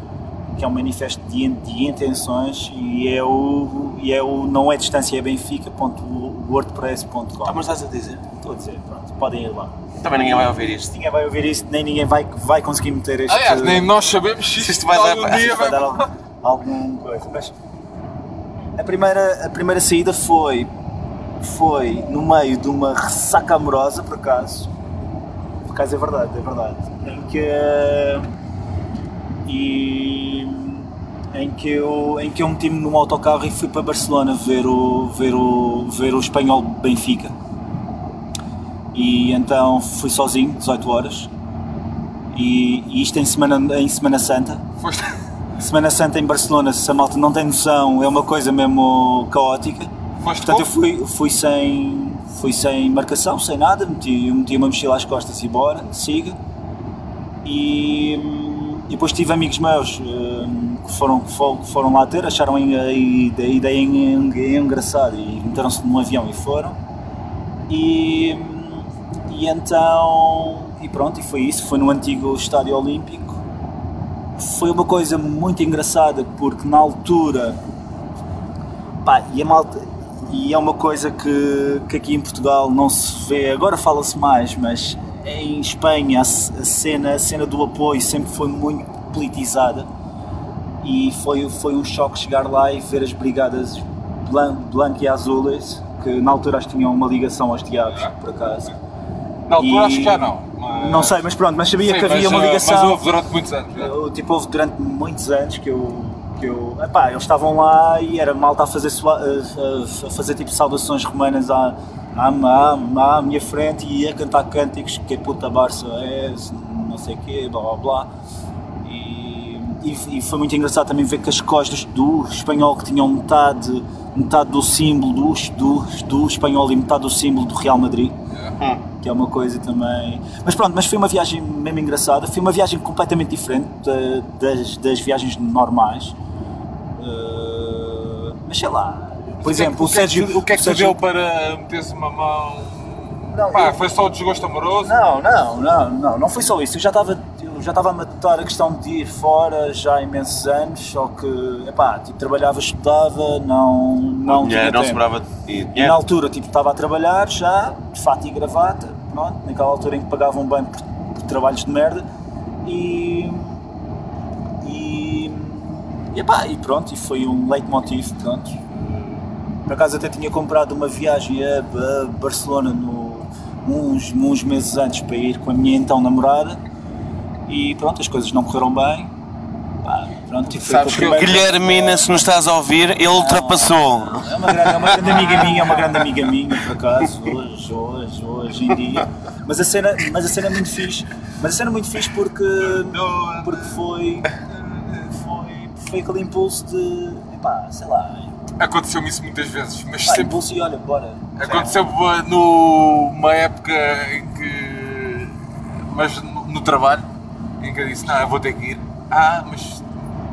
Speaker 4: que é um manifesto de, de intenções e é o, e é o não é distância é benfica.wordpress.com.
Speaker 3: Ah, mas estás a dizer?
Speaker 4: Estou a dizer, pronto, podem ir lá.
Speaker 3: Também ninguém vai ouvir isto.
Speaker 4: Ninguém vai ouvir isto, nem ninguém vai, vai conseguir meter este.
Speaker 1: Aliás, nem nós sabemos se isto
Speaker 3: vai dar
Speaker 1: algum dia
Speaker 4: vai
Speaker 1: vai.
Speaker 4: dar algum, algum coisa. Mas a primeira, a primeira saída foi, foi no meio de uma ressaca amorosa, por acaso. Por acaso é verdade, é verdade. Em que. E, em que eu, em que eu meti-me num autocarro e fui para Barcelona ver o, ver o, ver o espanhol Benfica. E então fui sozinho, 18 horas. E, e isto em semana, em semana Santa.
Speaker 1: Foste-
Speaker 4: Semana Santa em Barcelona, se a malta não tem noção, é uma coisa mesmo caótica.
Speaker 1: Foste
Speaker 4: Portanto, eu fui, fui, sem, fui sem marcação, sem nada, meti, eu meti uma mochila às costas e bora, siga. E, hum, e depois tive amigos meus hum, que foram, que fo- que foram lá ter, acharam a ide- a ideia en- en- engraçada e meteram-se num avião e foram. E, hum, e então, e pronto, e foi isso, foi no antigo Estádio Olímpico. Foi uma coisa muito engraçada porque na altura Pá, e malta. E é uma coisa que, que aqui em Portugal não se vê, agora fala-se mais, mas em Espanha a, cena, a cena do apoio sempre foi muito politizada e foi, foi um choque chegar lá e ver as brigadas blan- branco e azules, que na altura que tinham uma ligação aos diabos, por acaso.
Speaker 1: Na altura
Speaker 4: E-
Speaker 1: acho que já não. mas-
Speaker 4: Não sei, mas pronto, mas sabia que havia
Speaker 1: mas,
Speaker 4: uma ligação.
Speaker 1: Mas houve durante muitos anos.
Speaker 4: Eu, tipo, houve durante muitos anos que eu. Que eu epá, eles estavam lá e era malta a fazer, a, fazer tipo saudações romanas à, à, à, à minha frente e a cantar cânticos que puta Barça é, não sei o quê, blá blá blá. E, e, e foi muito engraçado também ver que as costas do espanhol que tinham metade, metade do símbolo do, do, do espanhol e metade do símbolo do Real Madrid que é uma coisa também. Mas pronto, mas foi uma viagem mesmo engraçada, foi uma viagem completamente diferente da- das, das viagens normais. Uh, mas sei lá, por exemplo, o,
Speaker 1: que é que
Speaker 4: Sérgio.
Speaker 1: o que é que te
Speaker 4: Sérgio-
Speaker 1: deu para meteres uma mão?
Speaker 4: Não,
Speaker 1: Pá,
Speaker 4: eu-
Speaker 1: foi só o desgosto amoroso?
Speaker 4: Não, não, não, não, não foi só isso. Eu já estava, já estava a matar a questão de ir fora já há imensos anos, só que, epá, tipo, trabalhava, estudava, não, não tinha
Speaker 3: não
Speaker 4: tempo.
Speaker 3: sobrava e
Speaker 4: E na altura tipo, estava a trabalhar já, de fato e gravata, pronto, naquela altura em que pagavam bem por, por trabalhos de merda e. E. E, epá, e pronto, e foi um leitmotiv, pronto. Por acaso até tinha comprado uma viagem a, a Barcelona no, uns, uns meses antes para ir com a minha então namorada e pronto, as coisas não correram bem. Pá, Pronto, tipo, foi
Speaker 1: Sabes
Speaker 4: o
Speaker 1: que
Speaker 4: primeiro-
Speaker 3: Guilhermina, se nos estás a ouvir, ele ultrapassou.
Speaker 4: É uma, grande, é uma grande amiga minha, é uma grande amiga minha, por acaso, hoje, hoje, hoje em dia. Mas a cena, mas a cena é muito fixe. Mas a cena é muito fixe porque, porque foi, foi, foi aquele impulso de, epá, sei lá,
Speaker 1: Aconteceu-me isso muitas vezes, mas
Speaker 4: pá,
Speaker 1: sempre
Speaker 4: impulso e olha, bora.
Speaker 1: Aconteceu numa época em que. Mas no, no trabalho, em que eu disse: Não, eu vou ter que ir. Ah, mas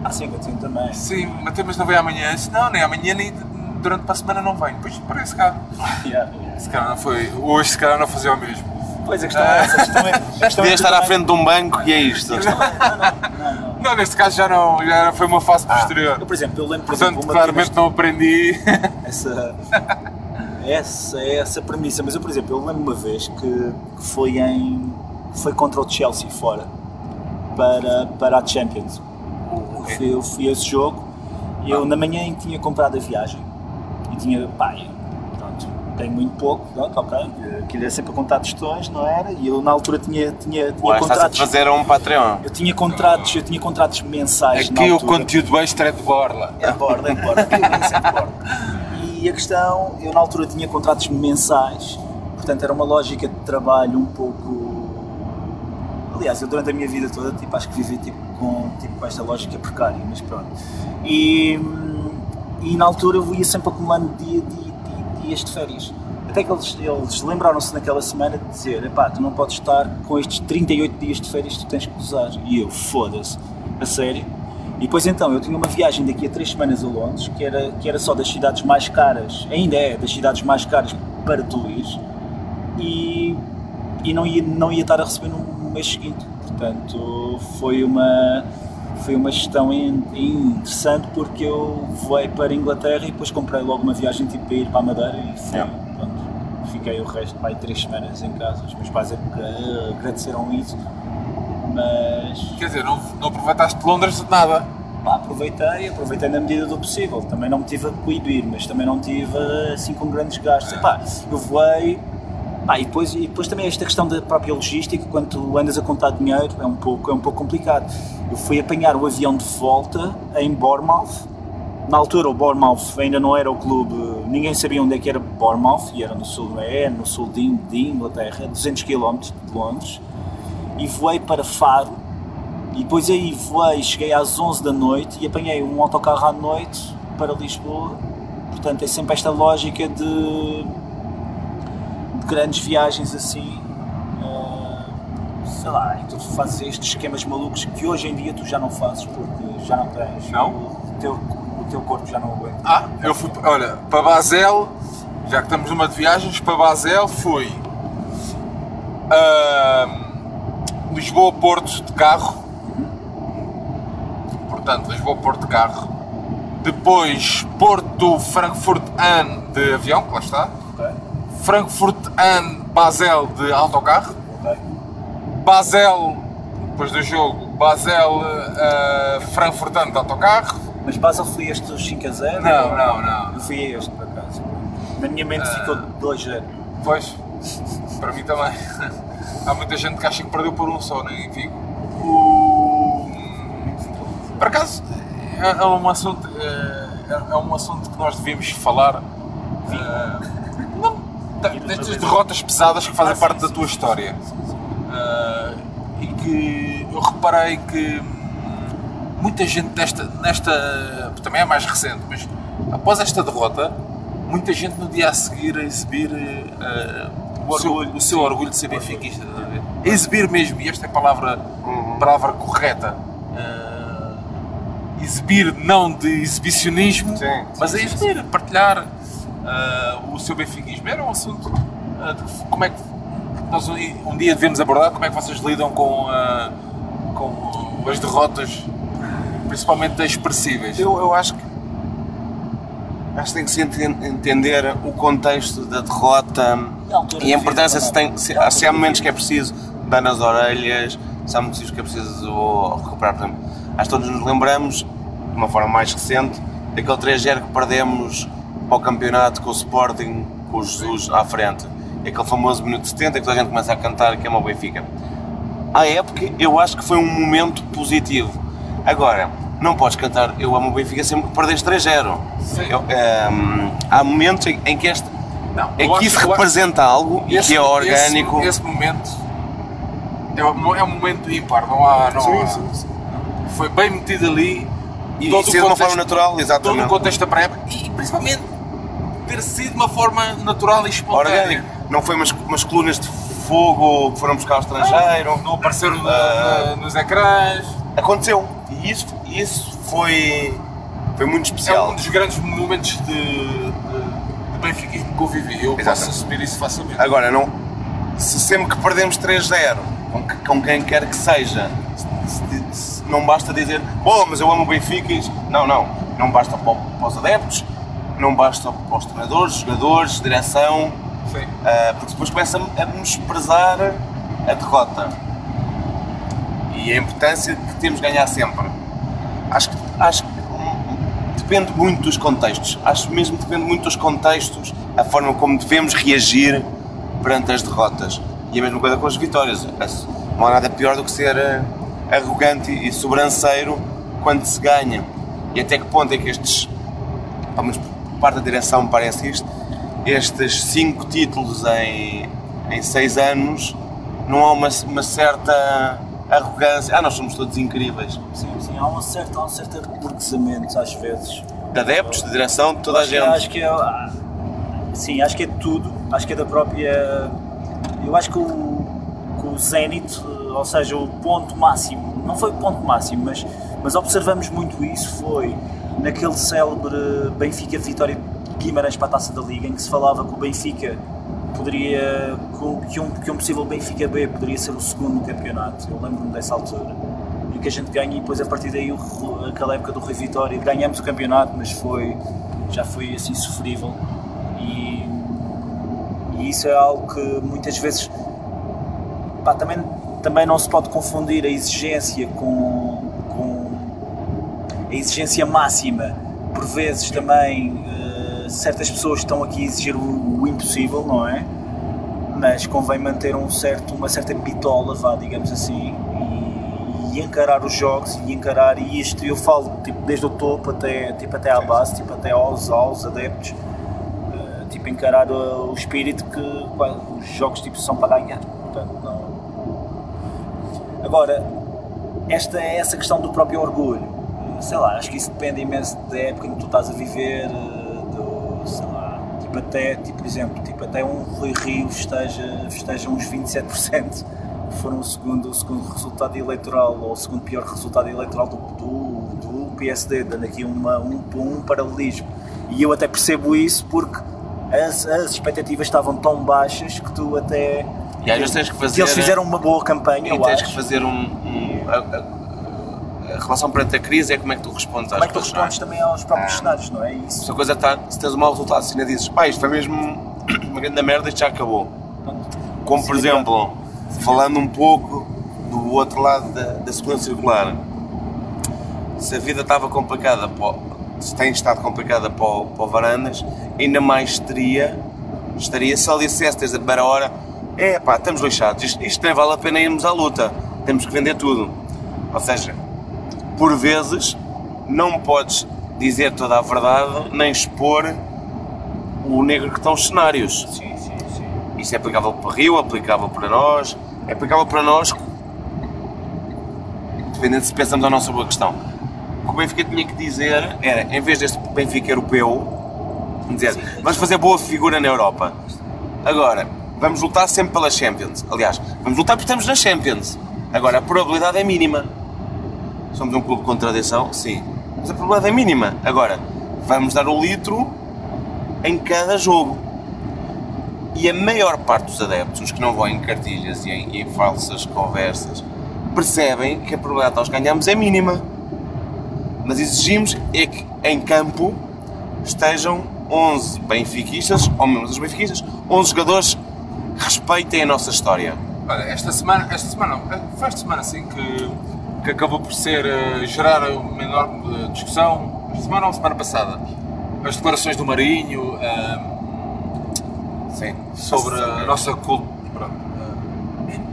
Speaker 4: Ah, sim, aconteceu também.
Speaker 1: sim, mas mas não vem amanhã. Eu disse: Não, nem amanhã, nem durante a semana não venho. Depois parece cá.
Speaker 4: Yeah, yeah.
Speaker 1: Se calhar não foi. Hoje, se calhar, não fazia o mesmo.
Speaker 4: Pois a questão é essa, questão é, é
Speaker 3: estar à frente de um banco e é isto.
Speaker 1: Não, neste caso já não. Já foi uma fase posterior.
Speaker 4: Eu, por exemplo, eu lembro, por
Speaker 1: Portanto, claramente não aprendi.
Speaker 4: essa, essa, essa premissa. Mas eu, por exemplo, eu lembro uma vez que foi em foi contra o Chelsea fora para, para a Champions. Eu fui, eu fui a esse jogo e eu na manhã tinha comprado a viagem e tinha, eu, pronto, tenho muito pouco, pronto, ok, aquilo é sempre a contar tostões, não era? E eu na altura tinha, tinha, tinha
Speaker 3: Ué, Estás a
Speaker 4: contratos.
Speaker 3: fazer um Patreon.
Speaker 4: Eu tinha contratos, eu tinha contratos mensais
Speaker 1: Aqui o conteúdo extra é de borla.
Speaker 4: É borda, é borda, aquilo é sempre borda. E a questão, eu na altura tinha contratos mensais, portanto era uma lógica de trabalho um pouco. Aliás, eu durante a minha vida toda tipo, acho que vivi tipo, com, tipo, com esta lógica precária, mas pronto. E, e na altura eu ia sempre acumulando dia, dia, dia, dias de férias. Até que eles, eles lembraram-se naquela semana de dizer: epá, tu não podes estar com estes 38 dias de férias que tu tens que usar. E eu, foda-se, a sério. E depois então, eu tinha uma viagem daqui a três semanas a Londres, que era, que era só das cidades mais caras, ainda é, das cidades mais caras para tu ires, e, e não, ia, não ia estar a receber no, no mês seguinte. Portanto, foi uma, foi uma gestão in- interessante porque eu voei para a Inglaterra e depois comprei logo uma viagem tipo para ir para a Madeira e fui,
Speaker 3: Yeah.
Speaker 4: pronto, fiquei o resto, vai três semanas em casa. Os meus pais agra- agradeceram isso, mas
Speaker 1: Quer dizer, não, não aproveitaste de Londres de nada.
Speaker 4: Pá, aproveitei, aproveitei na medida do possível. Também não me tive a coibir, mas também não tive assim com grandes gastos. Epá, eu voei. Pá, e, depois, e depois também esta questão da própria logística, quando tu andas a contar dinheiro, é um pouco, é um pouco complicado. Eu fui apanhar o avião de volta em Bournemouth. Na altura o Bournemouth ainda não era o clube, ninguém sabia onde é que era Bournemouth, e era no sul, é, no sul de, de Inglaterra, 200 km de Londres. E voei para Faro, e depois aí voei, cheguei às 11 da noite e apanhei um autocarro à noite para Lisboa. Portanto, é sempre esta lógica de grandes viagens assim. eh, sei lá, e tu fazes estes esquemas malucos que hoje em dia tu já não fazes porque já não tens.
Speaker 1: Não?
Speaker 4: O teu, o teu corpo já não aguenta.
Speaker 1: Ah, eu fui, olha, para Basel, já que estamos numa de viagens, para Basel fui ahm, Lisboa-Porto de carro, portanto, Lisboa-Porto de carro, depois Porto-Frankfurt-An de avião, que lá está,
Speaker 4: Ok?
Speaker 1: Frankfurt-An-Basel de autocarro? Basel, depois do jogo, Basel-Frankfurt-An de autocarro,
Speaker 4: Mas Basel foi este os 5 a 0?
Speaker 1: não, não, não,
Speaker 4: Eu fui este por acaso. Na minha mente ficou 2 a 0.
Speaker 1: Pois, [laughs] para mim também. [laughs] Há muita gente que acha que perdeu por um só, nem Vigo. O... Por acaso, é, é um assunto, é, é um assunto que nós devíamos falar. não, da- destas derrotas pesadas que fazem
Speaker 4: Ah, sim,
Speaker 1: parte da
Speaker 4: sim,
Speaker 1: tua
Speaker 4: sim,
Speaker 1: história. É, e que eu reparei que muita gente desta, nesta. também é mais recente, mas após esta derrota, muita gente no dia a seguir a exibir eh, o, seu,
Speaker 4: orgulho,
Speaker 1: o seu orgulho de ser benfiquista. a exibir mesmo, e esta é a palavra, palavra correta. eh, exibir não de exibicionismo,
Speaker 3: Sim,
Speaker 1: mas a exibir, a partilhar eh, o seu benfiquismo. Era um assunto eh, de como é que nós um, um dia devemos abordar, como é que vocês lidam com, eh, com as derrotas, principalmente expressíveis.
Speaker 3: Eu, eu acho que acho que tem que se enten- entender o contexto da derrota
Speaker 4: E a altura
Speaker 3: e a importância se tem
Speaker 4: também.
Speaker 3: se, se há momentos que é preciso dar nas orelhas, se há momentos que é preciso recuperar, por exemplo, acho que todos nos lembramos, de uma forma mais recente, daquele 3-0 que perdemos para o campeonato com o Sporting, com o Jesus à frente. E aquele famoso minuto 70 que toda a gente começa a cantar que é uma Benfica. À época, eu acho que foi um momento positivo. Agora, não podes cantar Eu amo o Benfica sempre que perdes 3-0.
Speaker 1: Sim.
Speaker 3: Eu, ehm, há momentos em, que, este,
Speaker 1: Não, eu
Speaker 3: que isso
Speaker 1: eu acho-
Speaker 3: representa algo e
Speaker 1: esse-
Speaker 3: que é orgânico.
Speaker 1: Esse, esse momento é um, é um momento ímpar, não há. Não
Speaker 3: Sim,
Speaker 1: há-
Speaker 3: sim, sim.
Speaker 1: Foi bem metido ali.
Speaker 3: E
Speaker 1: todo o
Speaker 3: de uma
Speaker 1: contexto-
Speaker 3: forma natural,
Speaker 1: Todo
Speaker 3: exatamente.
Speaker 1: o contexto da pré-época e principalmente ter sido de uma forma natural e espontânea.
Speaker 3: Orgânico. Não foi umas, umas colunas de fogo que foram buscar ao estrangeiro.
Speaker 1: Não apareceram no-
Speaker 3: Ah.
Speaker 1: na- nos ecrãs.
Speaker 3: Aconteceu. E isso, isso foi, foi muito
Speaker 1: É
Speaker 3: especial.
Speaker 1: um dos grandes momentos de, de, de benfiquismo que eu vivi. Eu posso
Speaker 3: Exatamente.
Speaker 1: assumir isso facilmente.
Speaker 3: Agora, não, se sempre que perdemos 3-0, com, com quem quer que seja, se- se- não basta dizer, bom, mas eu amo o Benfica. e isso." Não, não. Não basta para, para os adeptos, não basta para os treinadores, jogadores, direção, ah, porque depois começa a menosprezar a derrota e a importância que temos de ganhar sempre. Acho que, acho que hum, depende muito dos contextos. Acho mesmo que depende muito dos contextos, a forma como devemos reagir perante as derrotas. E a mesma coisa com as vitórias. Não há nada pior do que ser eh, arrogante e sobranceiro quando se ganha. E até que ponto é que estes, pelo menos por parte da direção me parece isto, estes cinco títulos em, em seis anos, não há uma, uma certa arrogância. Ah, nós somos todos incríveis.
Speaker 4: Sim, sim, há um certo, há um certo aburguesamento às vezes.
Speaker 3: De adeptos, de direção, de toda a
Speaker 4: acho, que-
Speaker 3: gente.
Speaker 4: acho que é. ah, Sim, acho que é de tudo. Acho que é da própria. Eu acho que o, que o Zenit, eh, ou seja, o ponto máximo, não foi o ponto máximo, mas, mas observamos muito isso, foi naquele célebre Benfica Vitória de Guimarães para a taça da Liga, em que se falava que o Benfica poderia. que um, que um possível Benfica B poderia ser o segundo no campeonato. Eu lembro-me dessa altura. E que a gente ganha e depois a partir daí o aquela época do Rui Vitória ganhamos o campeonato, mas foi já foi assim sofrível e, e isso é algo que muitas vezes pá, também, também não se pode confundir a exigência com a exigência máxima por vezes também eh, certas pessoas estão aqui a exigir o, o impossível, não é? Mas convém manter um certo, uma certa bitola, vá, digamos assim, e, e encarar os jogos e encarar, e isto eu falo tipo, desde o topo até, tipo, até à base, tipo, até aos, aos adeptos, eh, tipo, encarar uh, o espírito que os jogos tipo, são para ganhar. Portanto, não... Agora, esta é essa questão do próprio orgulho. Sei lá, acho que isso depende imenso da época em que tu estás a viver, eh, do, sei lá, tipo até, tipo, por exemplo, tipo até um Rui Rio esteja, esteja uns 27%, que foram o segundo, o segundo resultado eleitoral, ou o segundo pior resultado eleitoral do, do, do PSD, dando aqui uma, um, um paralelismo. E eu até percebo isso porque as, as expectativas estavam tão baixas que tu até...
Speaker 3: E às vezes tens que fazer-
Speaker 4: eles fizeram uma boa campanha,
Speaker 3: E
Speaker 4: eu
Speaker 3: tens
Speaker 4: acho.
Speaker 3: que fazer um. um- a, relação perante a crise é como é que tu respondes às
Speaker 4: Como é que tu
Speaker 3: não é?
Speaker 4: respondes também aos próprios
Speaker 3: Ah.
Speaker 4: cenários, não é? Isso.
Speaker 3: Se a coisa está. Se tens um mau resultado, se ainda dizes, pá, isto foi mesmo uma grande merda, isto já acabou. Como por exemplo, falando um pouco do outro lado da, da segunda circular, se a vida estava complicada, para se tem estado complicada para o, para o Varandas, ainda mais teria, estaria se ele dissesse desde a primeira hora: é pá, estamos lixados, isto, isto nem vale a pena irmos à luta, temos que vender tudo. Ou seja, por vezes não podes dizer toda a verdade nem expor o negro que estão os cenários.
Speaker 4: Sim, sim, sim.
Speaker 3: Isso é aplicável para Rio, aplicável para nós, é aplicável para nós, dependendo se pensamos a nossa boa questão. O que o Benfica tinha que dizer era, em vez deste Benfica europeu, dizer, vamos fazer boa figura na Europa. Agora, vamos lutar sempre pela Champions. Aliás, vamos lutar porque estamos na Champions. Agora, a probabilidade é mínima. Somos um clube de contradição? Sim. Mas a probabilidade é mínima. Agora, vamos dar o litro em cada jogo. E a maior parte dos adeptos, os que não vão em cartilhas e em, em falsas conversas, percebem que a probabilidade de nós ganharmos é mínima. Mas exigimos é que em campo estejam 11 benfiquistas, ou menos os benfiquistas, 11 jogadores que respeitem a nossa história.
Speaker 1: Olha, esta semana, esta semana não, esta semana assim que, que acabou por ser, eh, gerar uma enorme eh, discussão, semana ou semana passada, as declarações do Marinho eh,
Speaker 3: Sim.
Speaker 1: sobre a nossa cultura.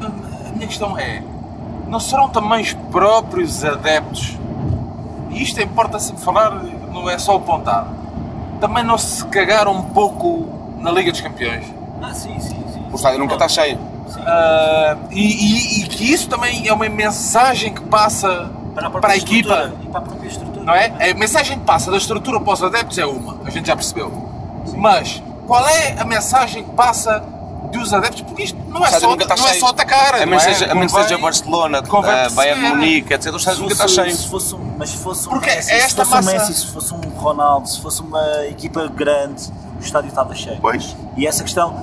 Speaker 1: A minha questão é, não serão também os próprios adeptos e isto importa-se falar, não é só apontar, também não se cagaram um pouco na Liga dos Campeões.
Speaker 4: Ah, sim, sim, sim.
Speaker 3: O estádio nunca está cheio.
Speaker 1: Ah, e, e- e que isso também é uma mensagem que passa para a,
Speaker 4: própria
Speaker 1: equipa,
Speaker 4: estrutura E para a própria estrutura.
Speaker 1: não é? A mensagem que passa da estrutura para os adeptos é uma, a gente já percebeu. Mas qual é a mensagem que passa dos adeptos? Porque isto não é, só,
Speaker 3: está
Speaker 1: não é só atacar.
Speaker 3: A
Speaker 1: não
Speaker 3: menos
Speaker 1: é?
Speaker 3: seja, a menos
Speaker 1: Convém-
Speaker 3: seja Barcelona, uh, Bayern
Speaker 1: perceber.
Speaker 3: Munique, etc. O estádio nunca está
Speaker 4: fosse-
Speaker 3: cheio.
Speaker 4: Se fosse um, mas se fosse um
Speaker 1: Porque
Speaker 4: Messi,
Speaker 1: é
Speaker 4: se
Speaker 1: esta
Speaker 4: fosse um
Speaker 1: massa-
Speaker 4: Messi, se fosse um Ronaldo, se fosse uma equipa grande, o estádio estava cheio.
Speaker 3: Pois.
Speaker 4: E essa questão,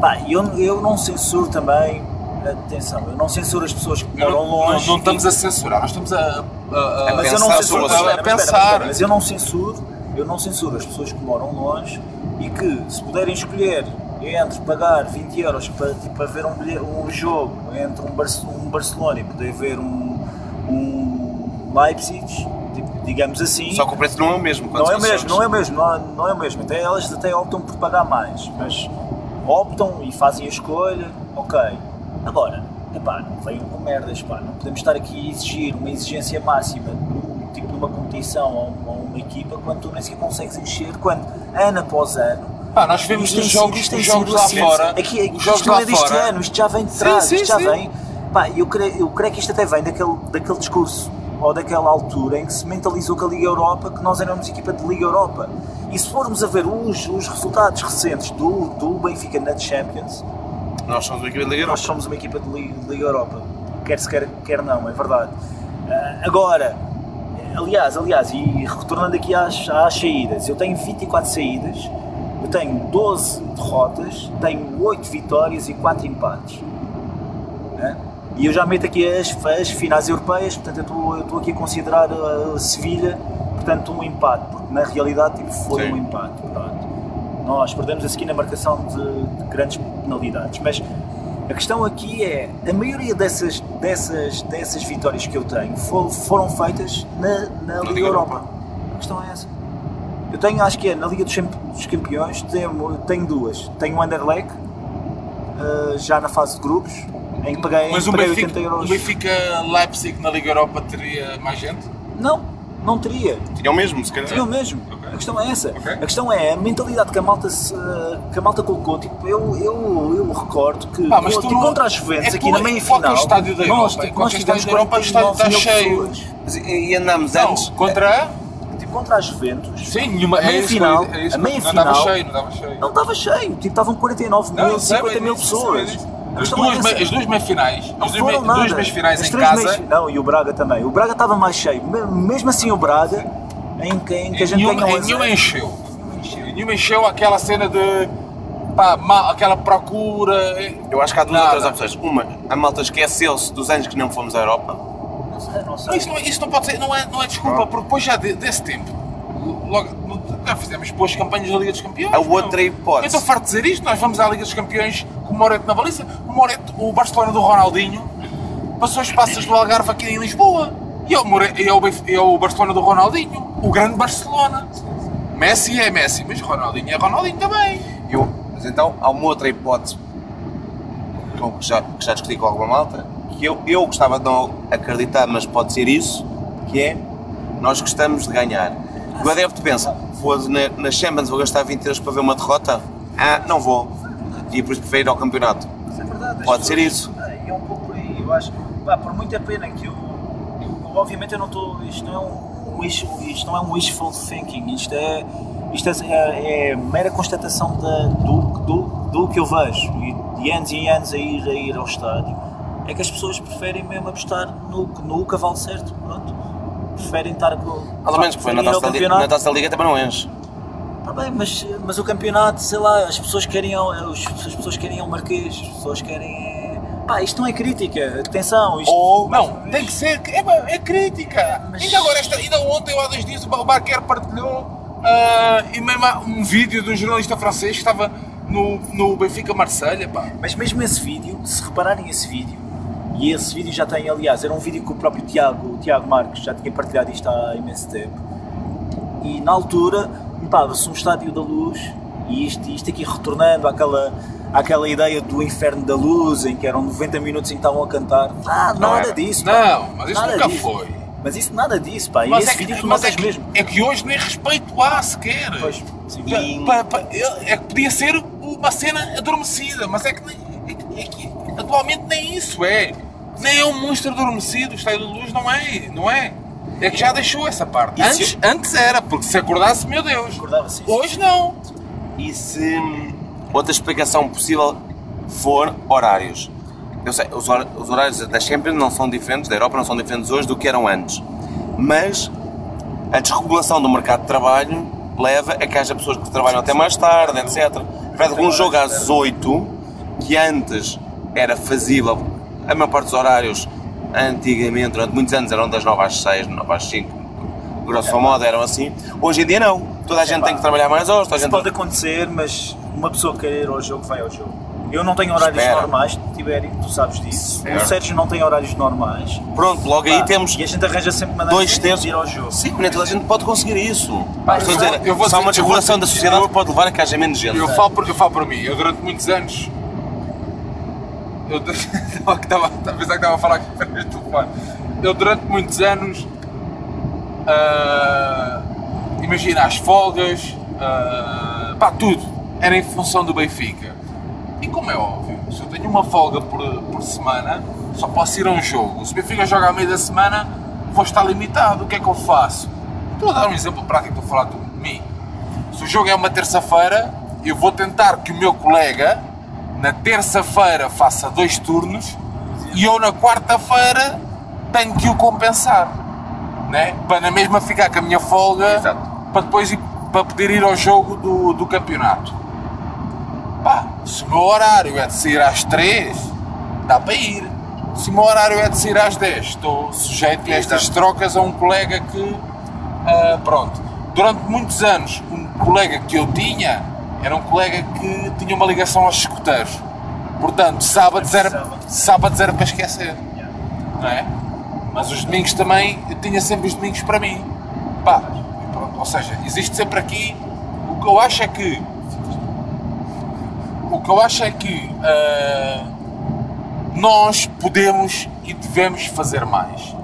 Speaker 4: pá, eu, eu não censuro também, atenção, eu não censuro as pessoas que
Speaker 1: Não,
Speaker 4: moram
Speaker 1: não,
Speaker 4: longe.
Speaker 1: não estamos
Speaker 4: e-
Speaker 1: a censurar, nós estamos a, a- a-
Speaker 3: A
Speaker 4: mas eu não
Speaker 3: pensar
Speaker 4: censuro,
Speaker 3: sobre
Speaker 4: espera,
Speaker 1: A
Speaker 4: espera,
Speaker 1: pensar.
Speaker 4: mas espera, mas eu não censuro, eu não censuro as pessoas que moram longe e que se puderem escolher entre pagar 20 euros para, tipo, para ver um, um jogo entre um, Barce- um Barcelona e poder ver um, um Leipzig, tipo, digamos assim,
Speaker 3: Só que o preço não é o mesmo.
Speaker 4: não é o mesmo, não é o mesmo, não é, não é o mesmo. Até elas até optam por pagar mais, mas optam e fazem a escolha, ok. Agora, epá, não venham com merdas, pá, não podemos estar aqui a exigir uma exigência máxima tipo de uma competição ou uma, uma equipa quando tu nem sequer consegues encher, quando ano após ano.
Speaker 1: Pá, nós vemos
Speaker 4: isto
Speaker 1: os jogos, os jogos lá
Speaker 4: assim.
Speaker 1: fora.
Speaker 4: Aqui, aqui,
Speaker 1: os jogos
Speaker 4: isto não é deste ano, isto já vem de trás,
Speaker 1: sim,
Speaker 4: isto já
Speaker 1: sim.
Speaker 4: vem. Pá, eu creio, eu creio que isto até vem daquele, daquele discurso ou daquela altura em que se mentalizou com a Liga Europa que nós éramos equipa de Liga Europa. E se formos a ver os, os resultados recentes do, do Benfica na Champions,
Speaker 3: Nós somos uma equipa de Liga
Speaker 4: nós
Speaker 3: Europa.
Speaker 4: somos uma equipa de Liga, Europa. Quer se quer, quer não, é verdade. Ah, agora, aliás, aliás, e retornando aqui às, às saídas, eu tenho 24 saídas, eu tenho 12 derrotas, tenho 8 vitórias e 4 empates. né? E eu já meto aqui as, as finais europeias, portanto eu estou- eu estou aqui a considerar a Sevilha, portanto um empate, porque na realidade tipo, foi
Speaker 3: Sim.
Speaker 4: um empate. Pronto. Nós perdemos aqui na marcação de, de grandes penalidades, mas a questão aqui é, a maioria dessas, dessas, dessas vitórias que eu tenho fo- foram feitas na, na Liga,
Speaker 1: Liga
Speaker 4: Europa.
Speaker 1: Europa.
Speaker 4: A questão é essa. Eu tenho, acho que é, na Liga dos, Campeões, tenho, tenho duas. Tenho o Anderlecht, eh, já na fase de grupos, em que paguei,
Speaker 1: Mas o
Speaker 4: paguei
Speaker 1: Benfica,
Speaker 4: 80 euros.
Speaker 1: o Benfica Leipzig na Liga Europa teria mais gente?
Speaker 4: Não, não teria.
Speaker 3: Tinham mesmo, se calhar.
Speaker 4: Tinha o mesmo.
Speaker 1: Ok.
Speaker 4: A questão é essa.
Speaker 1: Ok.
Speaker 4: A questão é a mentalidade que a malta, se, que a malta colocou. Tipo, eu, eu, eu recordo que
Speaker 1: Pá, mas tu
Speaker 4: tipo,
Speaker 1: não-
Speaker 4: contra as Juventus,
Speaker 1: é
Speaker 4: aqui na meia
Speaker 1: em qualquer
Speaker 4: final,
Speaker 1: estádio da
Speaker 4: nós,
Speaker 1: Europa,
Speaker 4: tipo, nós tivemos
Speaker 1: estádio da Europa, o estádio
Speaker 4: 49
Speaker 1: está cheio.
Speaker 4: pessoas.
Speaker 3: Mas, E e andámos
Speaker 1: Não,
Speaker 3: antes.
Speaker 1: contra.
Speaker 4: Tipo, contra as Juventus,
Speaker 1: Sim, nenhuma.
Speaker 4: a meia
Speaker 1: é
Speaker 4: final,
Speaker 1: eu- é
Speaker 4: a meia
Speaker 1: eu- não estava
Speaker 4: final,
Speaker 1: cheio, não estava cheio.
Speaker 4: não estava cheio. Tipo, estavam 49
Speaker 1: Não,
Speaker 4: mil,
Speaker 1: eu sei,
Speaker 4: 50 mil pessoas. A
Speaker 1: As duas, me- as duas meias finais,
Speaker 4: Não
Speaker 1: as duas,
Speaker 4: foram
Speaker 1: me-
Speaker 4: nada.
Speaker 1: duas meias finais
Speaker 4: As
Speaker 1: em
Speaker 4: três
Speaker 1: casa,
Speaker 4: meias- não, e o Braga também. O Braga estava mais cheio. Me- Mesmo assim, o Braga, em que, em que a gente
Speaker 1: nenhuma,
Speaker 4: ganha um a
Speaker 1: nenhuma
Speaker 4: zero.
Speaker 1: encheu. Nenhuma encheu aquela cena de. pá, ma- aquela procura.
Speaker 3: Eu acho que há duas
Speaker 1: Nada.
Speaker 3: outras opções. Uma, a malta esqueceu-se dos anos que não fomos à Europa.
Speaker 4: Não sei, não sei.
Speaker 1: Não, isso, não, isso não pode ser, não é, não é desculpa, porque depois já de- desse tempo, logo, já fizemos boas campanhas da Liga dos Campeões.
Speaker 3: A outra
Speaker 1: Eu
Speaker 3: hipótese.
Speaker 1: estou farto de dizer isto, nós vamos à Liga dos Campeões com o Moreto na baliza, o Moreto, o Barcelona do Ronaldinho, passou as passas do Algarve aqui em Lisboa, e é o, More, e é o, Benf- é o Barcelona do Ronaldinho, o grande Barcelona. Messi é Messi, mas Ronaldinho é Ronaldinho também.
Speaker 3: Eu, mas então há uma outra hipótese com que já, que já discuti com alguma malta, que eu, eu gostava de não acreditar, mas pode ser isso, que é nós gostamos de ganhar. O adepto pensa, vou na, na Champions vou gastar 20 euros para ver uma derrota? Ah, não vou. E por isso prefiro ir ao campeonato.
Speaker 4: Isso é verdade,
Speaker 3: Pode ser isso.
Speaker 4: É, é um pouco por aí, eu acho. Pá, por muita pena que eu, eu- obviamente eu não estou. Isto não é um wish, isto não é um wishful thinking, isto é, isto é, é- é mera constatação da, do, do, do que eu vejo. E de anos e anos a ir, a ir ao estádio, é que as pessoas preferem mesmo apostar no, no cavalo certo. Pronto. Preferem estar com.
Speaker 3: Pelo menos que foi na taça, na taça da Liga também não enche.
Speaker 4: Tá bem, mas, mas o campeonato, sei lá, as pessoas querem as pessoas querem ao Marquês, as pessoas querem. Pá, isto não é crítica, atenção, isto.
Speaker 1: Ou, não, tem que ser, é, é crítica.
Speaker 4: Mas-
Speaker 1: Ainda agora, esta, ainda ontem ou há dois dias, o Barquer partilhou ah, e mesmo um vídeo de um jornalista francês que estava no, no Benfica Marselha, pá.
Speaker 4: Mas mesmo esse vídeo, se repararem esse vídeo, e esse vídeo já tem, aliás, era um vídeo que o próprio Tiago, o Tiago Marques, já tinha partilhado isto há imenso tempo. E na altura, notava-se um estádio da luz, e isto, isto aqui retornando àquela, àquela ideia do inferno da luz, em que eram 90 minutos em que estavam a cantar. Ah,
Speaker 1: Não
Speaker 4: nada
Speaker 1: era.
Speaker 4: disso. pá.
Speaker 1: Não, mas isso
Speaker 4: Nada
Speaker 1: nunca
Speaker 4: disso.
Speaker 1: foi.
Speaker 4: Mas isso nada disso, pá. E
Speaker 1: Mas,
Speaker 4: esse
Speaker 1: é que,
Speaker 4: vídeo
Speaker 1: mas é, que,
Speaker 4: mesmo.
Speaker 1: é que hoje nem respeito há sequer.
Speaker 4: Pois, sim.
Speaker 3: E-
Speaker 1: Pa- pa- é que podia ser uma cena adormecida, mas é que, é que- é que atualmente nem isso é. Nem é um monstro adormecido, o Estádio da Luz não é, não é. É que já deixou essa parte.
Speaker 4: E se
Speaker 1: Antes, antes era, porque se acordasse, meu Deus.
Speaker 4: Acordava-se isso.
Speaker 1: Hoje não.
Speaker 3: E se outra explicação possível for horários? Eu sei, os, hor- os horários da Champions não são diferentes, da Europa não são diferentes hoje do que eram antes. Mas a desregulação do mercado de trabalho leva a que haja pessoas que trabalham até mais tarde, etc. Portanto, um jogo às 8, que antes era fazível, a maior parte dos horários, antigamente, durante muitos anos, eram das 9 às 6, 9 às 5, grosso modo eram assim. Hoje em dia não. Toda a gente tem que trabalhar mais horas, toda
Speaker 4: Isso
Speaker 3: gente
Speaker 4: pode acontecer, mas uma pessoa querer ir ao jogo, vai ao jogo. Eu não tenho horários
Speaker 3: Espera.
Speaker 4: normais, Tibério, tu sabes disso.
Speaker 3: Certo.
Speaker 4: O Sérgio não tem horários normais.
Speaker 3: Pronto, logo aí
Speaker 4: Pá,
Speaker 3: temos
Speaker 4: E a gente arranja sempre maneiras
Speaker 3: dois
Speaker 4: de
Speaker 3: terços.
Speaker 4: ir ao jogo.
Speaker 3: Sim, nem toda a gente pode conseguir isso.
Speaker 1: Pá,
Speaker 3: Estou a dizer,
Speaker 1: vou- eu vou
Speaker 3: só uma
Speaker 1: dizer- eu
Speaker 3: desregulação da sociedade
Speaker 1: eu-
Speaker 3: pode levar a que haja menos gente.
Speaker 1: Eu falo, por, eu falo por mim, eu durante muitos anos. Eu estava [laughs] a pensar que estava a falar para este telefone. Eu durante muitos anos. ah, imagina, as folgas, ah, pá, tudo. Era em função do Benfica. E como é óbvio, se eu tenho uma folga por, por semana, só posso ir a um jogo. Se o Benfica joga à meia da semana, vou estar limitado. O que é que eu faço? Estou a dar um exemplo prático, estou a falar de mim. Se o jogo é uma terça-feira, eu vou tentar que o meu colega na terça-feira faça dois turnos e eu na quarta-feira tenho que o compensar. Né? Para na mesma ficar com a minha folga
Speaker 3: Exato.
Speaker 1: para depois ir, para poder ir ao jogo do, do campeonato. Pá, se o meu horário é de sair às 3, dá para ir. Se o meu horário é de sair às 10, estou sujeito a estas trocas a um colega que ah, pronto. Durante muitos anos, um colega que eu tinha era um colega que tinha uma ligação aos escuteiros. Portanto, sábados era, sábados era para esquecer. Não é? Mas os domingos também, eu tinha sempre os domingos para mim. Pá, pronto. Ou seja, existe sempre aqui. O que eu acho é que. O que eu acho é que ah, nós podemos e devemos fazer mais.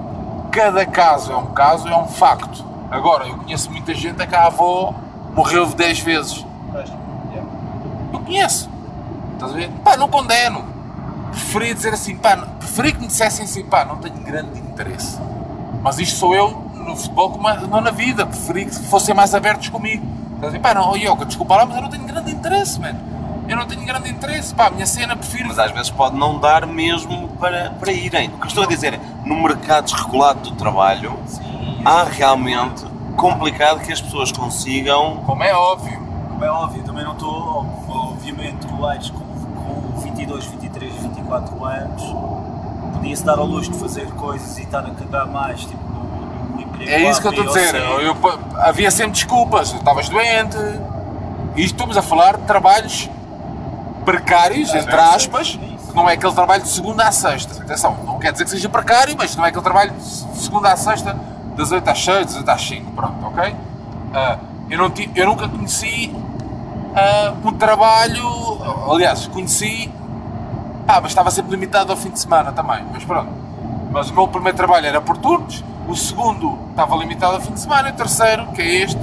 Speaker 1: Cada caso é um caso, é um facto. Agora, eu conheço muita gente a que a avó morreu 10 vezes. Conheço. Estás a ver? Pá, não condeno. Preferia dizer assim, pá, preferia que me dissessem assim, pá, não tenho grande interesse. Mas isto sou eu no futebol, como é- não na vida. Preferia que fossem mais abertos comigo. Estás a dizer, pá, não, Ioca, desculpa lá, mas eu não tenho grande interesse, mano. Eu não tenho grande interesse, pá, a minha cena prefiro.
Speaker 3: Mas às vezes pode não dar mesmo para, para irem. O que eu estou a dizer é, no mercado desregulado do trabalho, há realmente complicado que as pessoas consigam.
Speaker 1: Como é óbvio.
Speaker 4: Como é óbvio, também não estou, obviamente, com o Aires com, com 22, 23, 24 anos, podia-se dar ao luxo de fazer coisas e estar a cagar mais, tipo, no, no emprego
Speaker 1: É isso que eu
Speaker 4: A,
Speaker 1: estou a dizer. Eu, eu- havia sempre desculpas. Estavas doente. E estamos a falar de trabalhos precários, entre aspas, que não é aquele trabalho de segunda à sexta. Atenção, não quer dizer que seja precário, mas não é aquele trabalho de segunda à sexta, das 8 às 6, das 8 às 5. Pronto, ok? Ah, eu, não ti- eu nunca conheci ah, um trabalho. Aliás, conheci. Ah, mas estava sempre limitado ao fim de semana também. Mas pronto. Mas o meu primeiro trabalho era por turnos, o segundo estava limitado ao fim de semana, e o terceiro, que é este,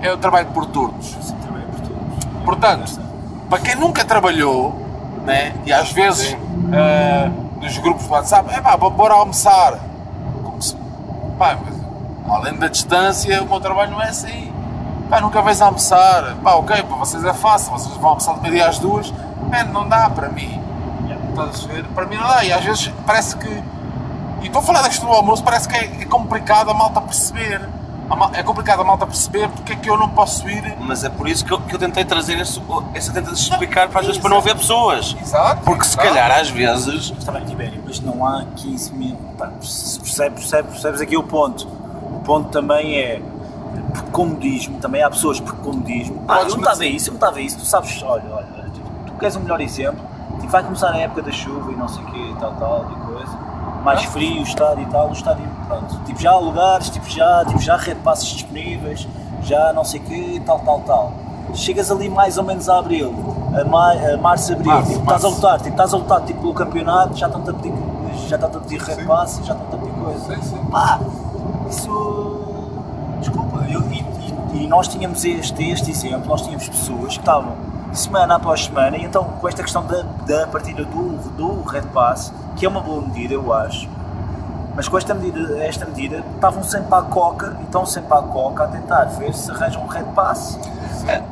Speaker 1: é o trabalho por turnos.
Speaker 4: Sim, trabalho por tudo.
Speaker 1: Portanto, para quem nunca trabalhou, né, e às vezes ah, nos grupos do WhatsApp, é pá, bora almoçar. Como se- pá, mas, além da distância, o meu trabalho não é assim. Pá, nunca vais almoçar. Pá, ok, para vocês é fácil, vocês vão almoçar de meio-dia às duas. Man, não dá para mim. Estás a ver? Para mim não dá. E às vezes parece que. E estou a falar da questão do almoço, parece que é, é complicado a malta perceber. A mal- É complicado a malta perceber porque é que eu não posso ir.
Speaker 3: Mas é por isso que eu, que eu tentei trazer esse, essa tentativa de explicar para às vezes para não haver pessoas.
Speaker 1: Exato.
Speaker 3: Porque se calhar às vezes
Speaker 4: Está bem, Tibério, mas não há 15 mil. Pá, percebe, percebe, percebes aqui o ponto. O ponto também é. Por comodismo, também há pessoas por comodismo. Pá,
Speaker 1: Podes
Speaker 4: eu não estava isso, eu não estava isso. Tu sabes, olha, olha, tu, tu queres um melhor exemplo. Tipo, vai começar a época da chuva e não sei o quê e tal, tal, e coisa. Mais frio, o estádio e tal, o estádio, pronto. Tipo, já há lugares, tipo, já, tipo, já repasses disponíveis, já não sei o quê e tal, tal, tal. Chegas ali mais ou menos a abril, a, ma a março, abril,
Speaker 1: Março,
Speaker 4: tipo, estás a
Speaker 1: março.
Speaker 4: lutar, tipo, estás a lutar tipo, pelo campeonato, já estão-te a pedir, já estão a pedir repasse, já estão-te a pedir coisa.
Speaker 1: Sim, sim.
Speaker 4: Pá, isso. Eu- e, e- e nós tínhamos este, este exemplo, nós tínhamos pessoas que estavam semana após semana, e então com esta questão da, da partida do, do Red Pass, que é uma boa medida, eu acho, mas com esta medida, esta medida estavam sempre à coca, e estão sempre à coca a tentar ver se arranjam um Red Pass.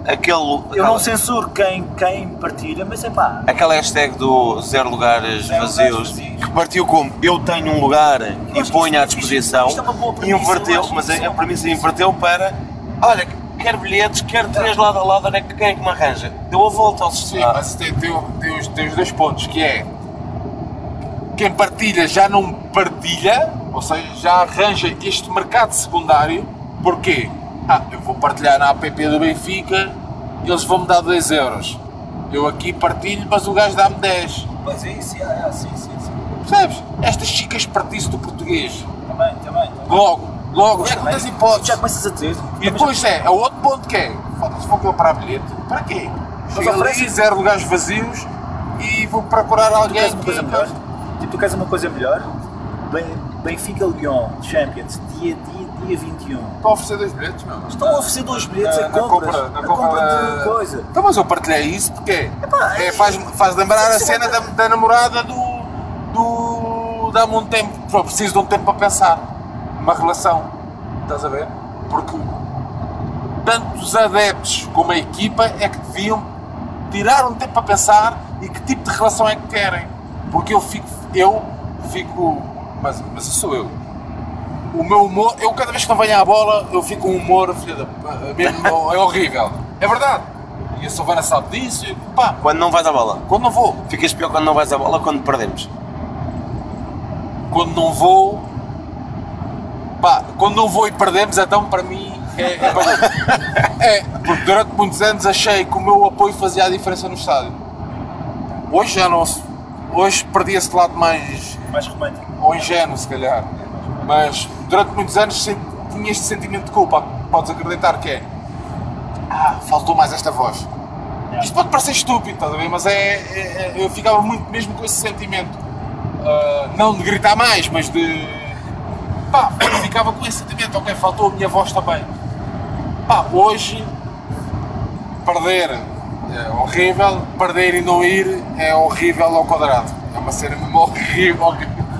Speaker 3: Aquele,
Speaker 4: Eu
Speaker 3: aquela,
Speaker 4: não censuro quem, quem partilha, mas é pá.
Speaker 3: aquela hashtag do zero lugares
Speaker 4: Zero
Speaker 3: vazios,
Speaker 4: lugares vazios.
Speaker 3: que partiu como eu tenho um lugar e
Speaker 4: acho que
Speaker 3: ponho à
Speaker 4: isto-
Speaker 3: disposição,
Speaker 4: isto é uma boa
Speaker 3: e
Speaker 4: premissa, eu
Speaker 3: inverteu, mas a,
Speaker 4: é
Speaker 3: a premissa. inverteu para olha, quer bilhetes, quer três lado a lado, olha, quem é que me arranja? Deu a volta ao
Speaker 1: Sim,
Speaker 3: sistema.
Speaker 1: mas tem, tem, tem, os, tem os dois pontos, que é quem partilha já não partilha, ou seja, já arranja este mercado secundário, porquê? Ah, eu vou partilhar na app do Benfica, eles vão-me dar 2 euros. Eu aqui partilho, mas o gajo dá-me 10.
Speaker 4: Pois é, isso, é, é, sim, sim, sim.
Speaker 1: Percebes? Estas chicas partice do português.
Speaker 4: Também, também. também.
Speaker 1: Logo, logo, é que das hipóteses.
Speaker 4: Já começas a ter.
Speaker 1: E depois é, é o outro ponto que é, foda-se, vou comprar bilhete. Para quê? Ali,
Speaker 4: oferecem-
Speaker 1: zero lugares vazios e vou procurar
Speaker 4: Tu
Speaker 1: alguém
Speaker 4: queres uma coisa melhor? Tipo, tu queres uma coisa melhor? Ben- Benfica Lyon Champions, dia, dia, dia 21.
Speaker 1: Estão a oferecer dois bilhetes, não?
Speaker 4: Estão a oferecer dois bilhetes
Speaker 1: Na-
Speaker 4: a
Speaker 1: na
Speaker 4: compras.
Speaker 1: compra- na
Speaker 4: a
Speaker 1: compra
Speaker 4: compra de coisa.
Speaker 1: Então, mas eu partilhei isso porque
Speaker 4: Epá,
Speaker 1: é,
Speaker 4: é-
Speaker 1: faz, faz lembrar a cena da, da namorada do. do. dá-me um tempo. Só preciso de um tempo para pensar. Uma relação. Estás a ver? Porque tanto os adeptos como a equipa é que deviam tirar um tempo para pensar e que tipo de relação é que querem. Porque eu fico. eu fico. mas, mas isso sou eu. O meu humor, eu cada vez que não venho à bola, eu fico com um humor, filha da, mesmo, é horrível. É verdade. E a Silvana sabe disso. E, pá,
Speaker 3: Quando não vais à bola.
Speaker 1: quando não vou,
Speaker 3: Ficas pior quando não vais à bola quando perdemos.
Speaker 1: quando não vou, pá, quando não vou e perdemos, então para mim é, é bagulho. [laughs] É, porque durante muitos anos achei que o meu apoio fazia a diferença no estádio. Hoje já não Hoje perdi esse lado mais
Speaker 4: Mais romântico.
Speaker 1: ou ingênuo, se calhar. Mas durante muitos anos tinha este sentimento de culpa. Podes acreditar que é. Ah, faltou mais esta voz. Isto pode parecer estúpido, estás a ver? Mas é, é- é- eu ficava muito mesmo com esse sentimento. Ah, não de gritar mais, mas de. Pá, ficava com esse sentimento. Ok, faltou a minha voz também. Pá, hoje. Perder é horrível, perder e não ir é horrível ao quadrado. É uma cena mesmo horrível,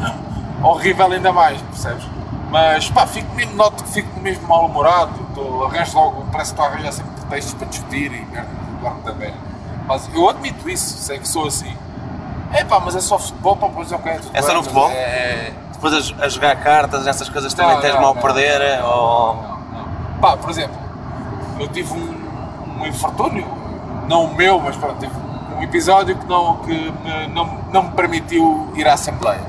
Speaker 1: [laughs] horrível, ainda mais, percebes? Mas pá, fico mesmo, noto que fico mesmo mal-humorado, arranjo logo, parece que estou a arranjar sempre pretextos para discutir e merda, guardo também. Mas eu admito isso, sei que sou assim. É pá, mas é só futebol, pá, pois ok, tudo
Speaker 3: É só no futebol?
Speaker 1: É,
Speaker 3: Depois a, a jogar cartas, essas coisas também
Speaker 1: Não,
Speaker 3: tens
Speaker 1: não,
Speaker 3: mal
Speaker 1: não.
Speaker 3: perder. Ou...
Speaker 1: Não, não. Pá, por exemplo, eu tive um, um infortúnio, não o meu, mas pronto, tive um episódio que, não, que me, não, não me permitiu ir à Assembleia,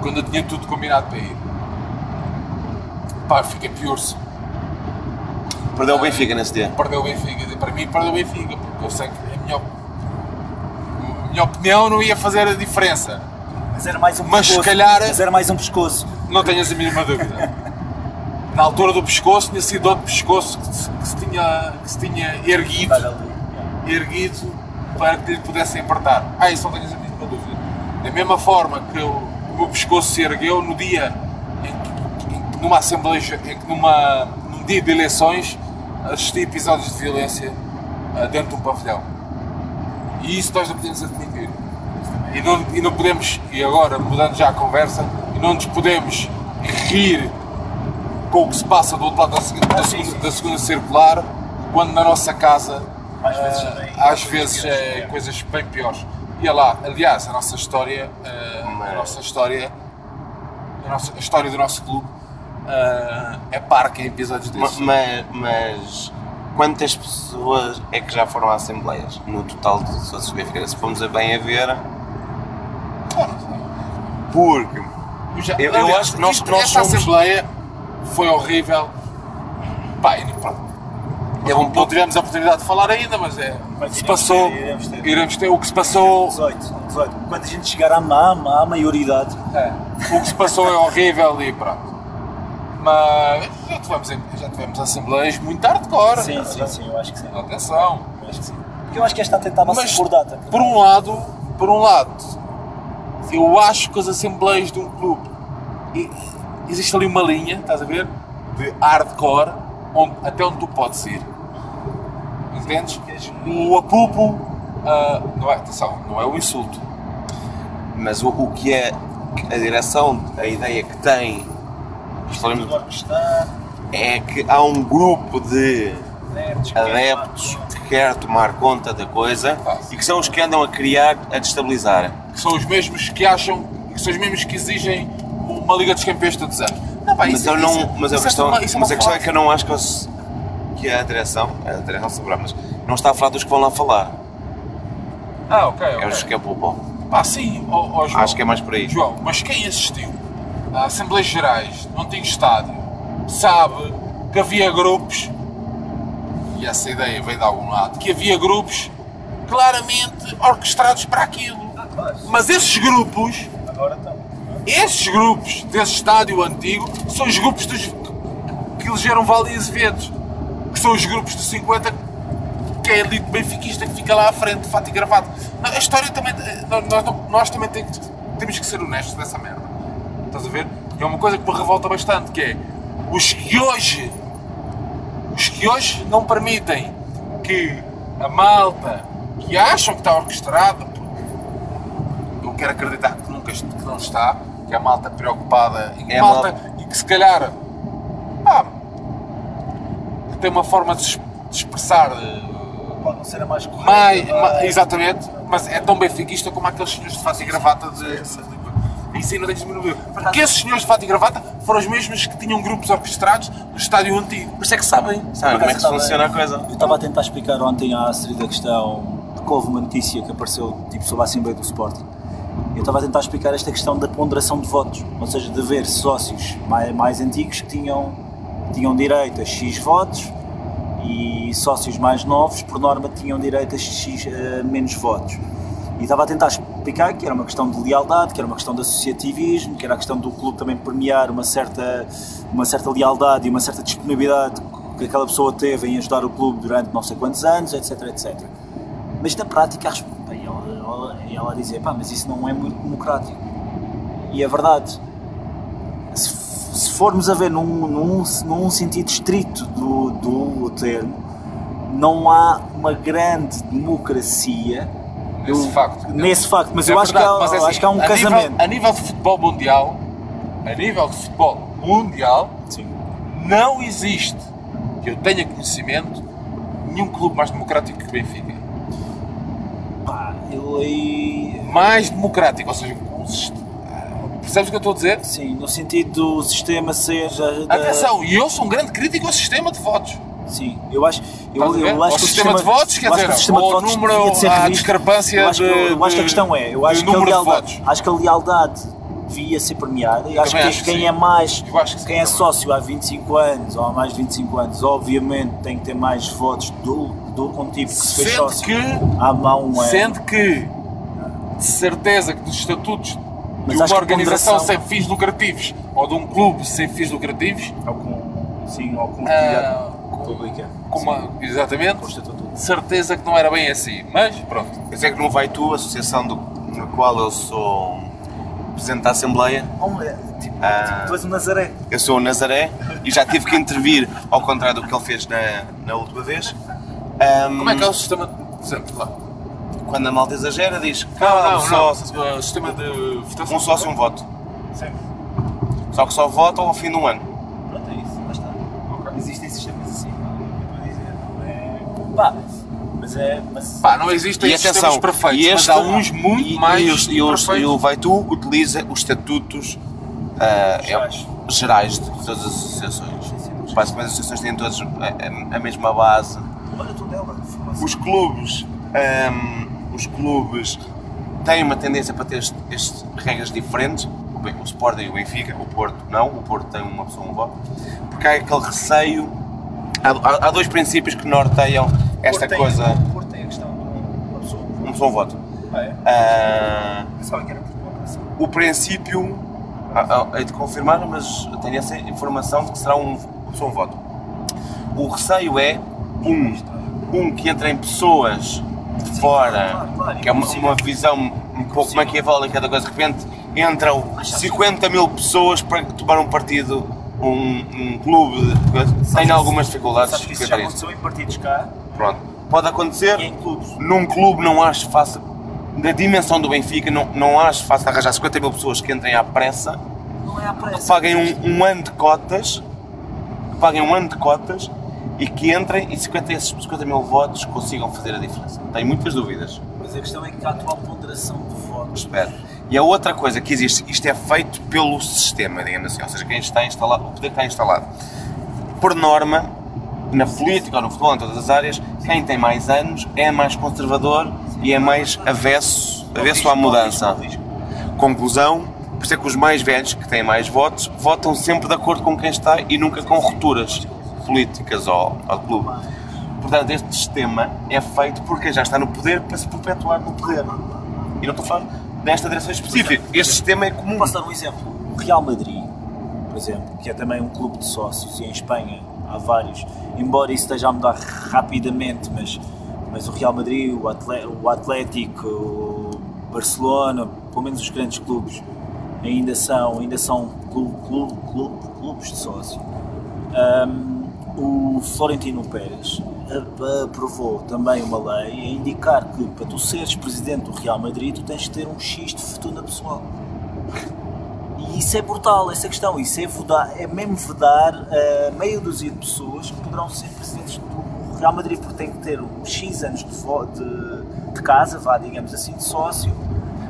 Speaker 1: quando eu tinha tudo combinado para ir. Pá, fiquei pior-se.
Speaker 3: Perdeu o Benfica nesse dia.
Speaker 1: Perdeu o Benfica. Para mim, perdeu o Benfica, porque eu sei que a minha, a minha opinião não ia fazer a diferença.
Speaker 4: Mas era mais um
Speaker 1: Mas se
Speaker 4: pescoço.
Speaker 1: calhar-
Speaker 4: Mas era mais um pescoço.
Speaker 1: Não tenhas a mínima dúvida. [laughs] Na altura do pescoço, tinha sido outro pescoço que se, que se tinha, que se tinha erguido.
Speaker 4: Estar ali.
Speaker 1: erguido para que lhe pudessem apertar. Ah, isso não tenho a mínima dúvida. Da mesma forma que eu- o meu pescoço se ergueu no dia em que, em que numa Assembleia, em que numa, num dia de eleições assisti episódios de violência ah, dentro de um pavilhão. E isso nós não podemos admitir. E não, e não podemos, e agora mudando já a conversa, e não nos podemos rir com o que se passa do outro lado da, segunda- da segunda, da segunda circular, quando na nossa casa
Speaker 4: Às vezes
Speaker 1: ah,
Speaker 4: também-
Speaker 1: às vezes é coisas bem piores. E é lá, aliás, a nossa história, ah, a nossa história, a, nossa, a história do nosso clube ah, é parque em episódios desses.
Speaker 3: Mas, mas quantas pessoas é que já foram a assembleias no total de Benfica? Se formos a bem a ver, porque
Speaker 1: Eu, já-
Speaker 3: Eu- eu
Speaker 1: aliás,
Speaker 3: acho que nós-
Speaker 1: isto-
Speaker 3: nós
Speaker 1: esta
Speaker 3: somos-
Speaker 1: Assembleia foi horrível. Pá, e pronto.
Speaker 3: É um
Speaker 1: não tivemos a oportunidade de falar ainda, mas é.
Speaker 4: Mas
Speaker 1: o que se
Speaker 4: iremos
Speaker 1: passou.
Speaker 4: ter, iremos ter.
Speaker 1: iremos ter. O que se passou.
Speaker 4: 18, 18. Quando a gente chegar à, à, à maioridade,
Speaker 1: é, o que se passou é horrível e pronto. Mas já tivemos, já tivemos assembleias muito hardcore.
Speaker 4: sim, sim, sim, eu acho que sim.
Speaker 1: Atenção.
Speaker 4: Eu acho que sim. Porque eu acho que esta tentava-se
Speaker 1: Mas
Speaker 4: por data.
Speaker 1: por um lado, por um lado, eu acho que as assembleias de um clube existe ali uma linha, estás a ver? de hardcore onde, até onde tu podes ir. Entendes? O apupo, ah, não é, atenção, não é o insulto.
Speaker 3: Mas o, o que é a direção, a ideia que tem, é que há um grupo de
Speaker 4: adeptos,
Speaker 3: quer tomar conta da coisa e que são os que andam a criar, a destabilizar.
Speaker 1: Que são os mesmos que acham, que são os mesmos que exigem uma Liga dos Campeões todos os anos. Não, pá,
Speaker 3: Mas,
Speaker 1: isso-
Speaker 3: eu não,
Speaker 1: isso-
Speaker 3: mas, a
Speaker 1: isso é
Speaker 3: questão,
Speaker 1: uma- é
Speaker 3: mas a questão é que eu não acho que, eles- que a direção, a direção saberá, mas não está a falar dos que vão lá falar.
Speaker 1: Ah, ok,
Speaker 3: É
Speaker 1: ok.
Speaker 3: os que é pulpó.
Speaker 1: Pá, sim, ó, ó, João.
Speaker 3: Acho que é mais por aí.
Speaker 1: João, mas quem assistiu a Assembleias Gerais no antigo estádio sabe que havia grupos, e essa ideia veio de algum lado, que havia grupos claramente orquestrados para aquilo. Mas esses grupos, esses grupos desse estádio antigo, são os grupos dos, que elegeram Vale e Azevedo, que são os grupos dos 50 que é a elite benfiquista que fica lá à frente, de fato e gravado. A história também. Nós, nós, nós também temos, temos que ser honestos dessa merda. Estás a ver? É uma coisa que me revolta bastante, que é os que hoje. Que hoje não permitem que a malta que acham que está orquestrada, eu quero acreditar que nunca que não está, que é a malta preocupada e que,
Speaker 3: É
Speaker 1: malta,
Speaker 3: malta-
Speaker 1: e que se calhar pá, tem uma forma de de expressar eh,
Speaker 4: Pode não ser a mais correta.
Speaker 1: mais,
Speaker 4: mas-
Speaker 1: ma- exatamente, mas é tão benfiquista como aqueles senhores de fato e gravata de. Isso não deixa de diminuir. Porque esses senhores de fato e gravata foram os mesmos que tinham grupos orquestrados no estádio antigo.
Speaker 3: Por isso é que sabem, sabem como é que funciona a coisa.
Speaker 4: Eu estava a tentar explicar ontem à Astrid da questão de que houve uma notícia que apareceu tipo, sobre a Assembleia do Sporting. Eu estava a tentar explicar esta questão da ponderação de votos, ou seja, de haver sócios mais, mais antigos que tinham, tinham direito a X votos e sócios mais novos, por norma, tinham direito a X eh, menos votos. E estava a tentar explicar que era uma questão de lealdade, que era uma questão de associativismo, que era a questão do clube também premiar uma certa, uma certa lealdade e uma certa disponibilidade que aquela pessoa teve em ajudar o clube durante não sei quantos anos, etc, etc. Mas na prática, ela, ela, ela dizia, pá, mas isso não é muito democrático. E é verdade. Se, se formos a ver num, num, num sentido estrito do, do termo, não há uma grande democracia
Speaker 1: Nesse
Speaker 4: eu-
Speaker 1: facto.
Speaker 4: Nesse facto, mas
Speaker 1: É
Speaker 4: eu acho, que há,
Speaker 1: mas é assim,
Speaker 4: acho que há um
Speaker 1: a
Speaker 4: casamento.
Speaker 1: Nível, a nível de futebol mundial, a nível de futebol mundial,
Speaker 4: Sim.
Speaker 1: não existe, que eu tenha conhecimento, nenhum clube mais democrático que o Benfica.
Speaker 4: Pá, eu aí.
Speaker 1: Mais democrático, ou seja, percebes o que eu estou a dizer?
Speaker 4: Sim, no sentido do sistema ser. da-
Speaker 1: Atenção, e eu sou um grande crítico ao sistema de votos.
Speaker 4: Sim, eu acho. Eu,
Speaker 1: a ver?
Speaker 4: eu acho que o
Speaker 1: sistema de votos, quer
Speaker 4: eu que
Speaker 1: dizer,
Speaker 4: o sistema
Speaker 1: número-
Speaker 4: de ser revisto.
Speaker 1: discrepância
Speaker 4: eu acho, que-
Speaker 1: de-
Speaker 4: eu acho que a questão é, eu acho que a lealdade, acho que a lealdade devia ser premiada e acho que
Speaker 1: acho que
Speaker 4: quem
Speaker 1: sim.
Speaker 4: é mais,
Speaker 1: Eu que sim,
Speaker 4: quem é
Speaker 1: também.
Speaker 4: sócio há 25 anos ou há mais de 25 anos, obviamente tem que ter mais votos do, do contigo que se fez
Speaker 1: Sendo
Speaker 4: sócio
Speaker 1: que,
Speaker 4: há mão um ano.
Speaker 1: sendo que, de certeza que dos estatutos
Speaker 4: Mas
Speaker 1: de uma
Speaker 4: a
Speaker 1: organização
Speaker 4: ponderação-
Speaker 1: sem fins lucrativos ou de um clube sem fins lucrativos,
Speaker 4: Ou com, sim, ou com
Speaker 1: ah,
Speaker 4: utilidade pública.
Speaker 1: com uma, exatamente,
Speaker 4: Com o estatuto.
Speaker 1: de certeza que não era bem assim. Mas pronto,
Speaker 3: Por isso é que no Vai Tu, a associação do, na qual eu sou presidente da Assembleia,
Speaker 4: é, tipo,
Speaker 3: Ah.
Speaker 4: tipo, tu és um Nazaré.
Speaker 3: eu sou o Nazaré e já tive que intervir ao contrário do que ele fez na, na última vez. Ahm,
Speaker 1: como é que é o sistema, de- por exemplo, lá?
Speaker 3: Quando a malta exagera, diz que
Speaker 1: Não,
Speaker 3: ah,
Speaker 1: não,
Speaker 3: um, sócio,
Speaker 1: não, o sistema de votação.
Speaker 3: um sócio, um voto.
Speaker 4: Sim.
Speaker 3: Só que só votam ao fim de um ano.
Speaker 4: Pronto, é isso, lá está. Existem sistemas assim, não é? Não é. Pá, mas é. Mas,
Speaker 1: Pá, não existem
Speaker 3: E atenção,
Speaker 1: perfeitos,
Speaker 3: e
Speaker 1: mas
Speaker 3: este-
Speaker 1: há uns muito
Speaker 3: e,
Speaker 1: mais
Speaker 3: e, os- e, e o Vai Tu utiliza os estatutos ah, é-
Speaker 4: Gerais.
Speaker 3: gerais de todas as associações. Basicamente as associações têm todas a, a- a mesma base.
Speaker 4: olha tu dela, informação.
Speaker 3: Os clubes, ahm, os clubes têm uma tendência para ter estas regras diferentes. O Sporting e o Benfica, o Porto não, o Porto tem uma pessoa um voto. Porque há aquele receio. Há- há dois princípios que norteiam esta
Speaker 4: Porto tem-
Speaker 3: coisa.
Speaker 4: Porto tem a questão de uma pessoa.
Speaker 3: Um um voto.
Speaker 4: Ah, é?
Speaker 3: Ah,
Speaker 4: Pensava que era por
Speaker 3: o princípio, ah, ah, hei de confirmar, mas tenho essa informação de que será um, só um voto. O receio é um, um que entrem pessoas de fora, que é uma, uma visão um pouco maquiavélica da coisa, de repente entram 50 mil pessoas para tomar um partido um, um clube tem algumas dificuldades
Speaker 4: Sabes que isso já aconteceu em partidos cá
Speaker 3: Pronto. Pode acontecer.
Speaker 4: e em clubes.
Speaker 3: Num clube não acho fácil, da dimensão do Benfica, não, não acho fácil arranjar 50 mil pessoas que entrem à pressa,
Speaker 4: Não é à pressa.
Speaker 3: que paguem um, um ano de cotas, que paguem um ano de cotas e que entrem e 50, esses 50 mil votos consigam fazer a diferença. Tenho muitas dúvidas.
Speaker 4: Mas a questão é que há a atual ponderação de votos.
Speaker 3: Espero. E a outra coisa que existe, isto é feito pelo sistema, digamos assim, ou seja, quem está instalado, o poder que está instalado. Por norma, na política ou no futebol, em todas as áreas, quem tem mais anos é mais conservador e é mais avesso, avesso à mudança. Conclusão, por isso é que os mais velhos, que têm mais votos, votam sempre de acordo com quem está e nunca com rupturas políticas ao, ao clube. Portanto, este sistema é feito porque já está no poder para se perpetuar no poder. E não estou a falar desta direção específica. Este sistema é comum.
Speaker 4: Posso dar um exemplo? O Real Madrid, por exemplo, que é também um clube de sócios, e em Espanha há vários, embora isso esteja a mudar rapidamente, mas, mas o Real Madrid, o, Atle- o Atlético, o Barcelona, pelo menos os grandes clubes, ainda são, ainda são clu- clu- clu- clubes de sócio. Ahm, o Florentino Pérez a- aprovou também uma lei a indicar que para tu seres presidente do Real Madrid tu tens de ter um X de fortuna pessoal. E isso é brutal, essa questão. Isso é, vedar, é mesmo vedar a meia dúzia de pessoas que poderão ser presidentes do Real Madrid, porque têm que ter um X anos de, de, de casa, vá, digamos assim, de sócio,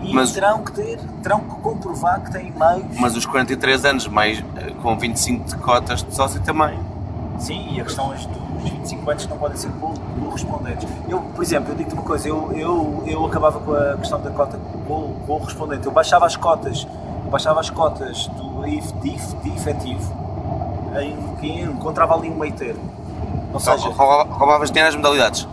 Speaker 4: e
Speaker 3: Mas-
Speaker 4: terão que ter, terão que comprovar que têm meios.
Speaker 3: Mas os 43 anos, mais eh, com 25 de cotas de sócio também.
Speaker 4: Sim, e a questão é dos 25 anos que não podem ser co- correspondentes. Eu, por exemplo, eu digo-te uma coisa, eu, eu, eu acabava com a questão da cota co- correspondente. Eu baixava as cotas, baixava as cotas do IF, de, efetivo em encontrava ali um meio termo. Ou seja,
Speaker 3: roubava- roubavas dinheiro às modalidades.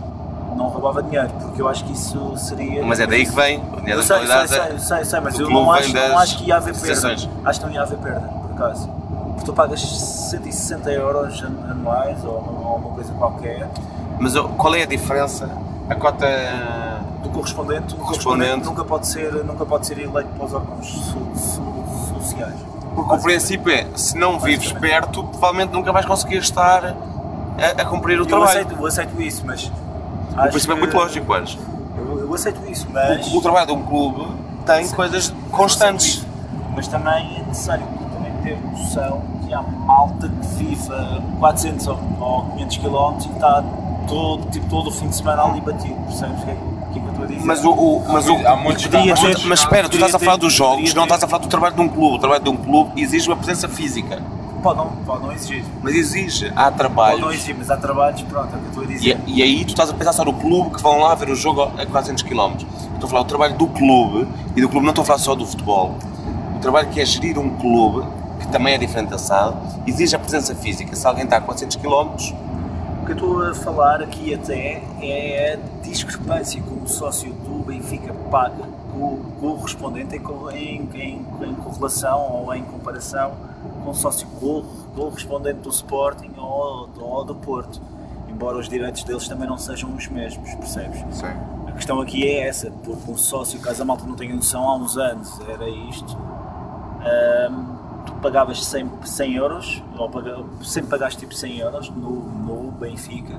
Speaker 4: não roubava dinheiro, porque eu acho que isso seria.
Speaker 3: Mas é daí que vem. O dinheiro
Speaker 4: Eu
Speaker 3: das
Speaker 4: sei,
Speaker 3: modalidades
Speaker 4: sei,
Speaker 3: é-
Speaker 4: sei, sei, sei, mas eu não acho, não acho que ia haver perda. Acho que não ia haver perda, por acaso. Porque tu pagas 160 euros an- anuais ou, ou uma coisa qualquer.
Speaker 3: Mas qual é a diferença? A cota.
Speaker 4: Correspondente, o
Speaker 3: Correspondente.
Speaker 4: nunca pode ser, nunca pode ser eleito para os órgãos so- so- sociais.
Speaker 3: Porque o princípio é: se não vives perto, provavelmente nunca vais conseguir estar a, a cumprir o
Speaker 4: Eu
Speaker 3: trabalho.
Speaker 4: aceito, eu aceito isso, mas.
Speaker 3: O princípio é muito lógico, Ares.
Speaker 4: Eu, eu aceito isso, mas.
Speaker 3: O trabalho de um clube tem coisas constantes.
Speaker 4: Mas também é necessário também ter noção que há malta que vive a 400 ou, ou 500 km e está todo, tipo, todo o fim de semana ali batido, percebes o que que, o que que eu estou a dizer?
Speaker 3: Mas o, o- mas o,
Speaker 1: Há muitos há
Speaker 4: ter-
Speaker 3: mas espera, tu estás a falar dos jogos, não estás a falar do trabalho de um clube. O trabalho de um clube exige uma presença física.
Speaker 4: Pode não, pode não exigir.
Speaker 3: Mas exige, há
Speaker 4: Pode
Speaker 3: trabalhos.
Speaker 4: não exigir, mas há trabalhos, pronto, é o que eu estou a dizer.
Speaker 3: E, e aí tu estás a pensar só no clube que vão lá ver o jogo a 400 km. Estou a falar do trabalho do clube e do clube não estou a falar só do futebol. O trabalho que é gerir um clube, que também é diferente da SAD, exige a presença física. Se alguém está a 400 km,
Speaker 4: que eu estou a falar aqui até é a discrepância que o sócio do Benfica paga com o correspondente em, em, em, correlação ou em comparação com o sócio cor- correspondente do Sporting ou, ou do Porto. Embora os direitos deles também não sejam os mesmos, percebes?
Speaker 1: Sim.
Speaker 4: A questão aqui é essa, porque um sócio, caso a malta não tenha noção, há uns anos era isto. Ahm, tu pagavas 100, 100 euros, ou paga, sempre pagaste tipo 100 euros no, no Benfica,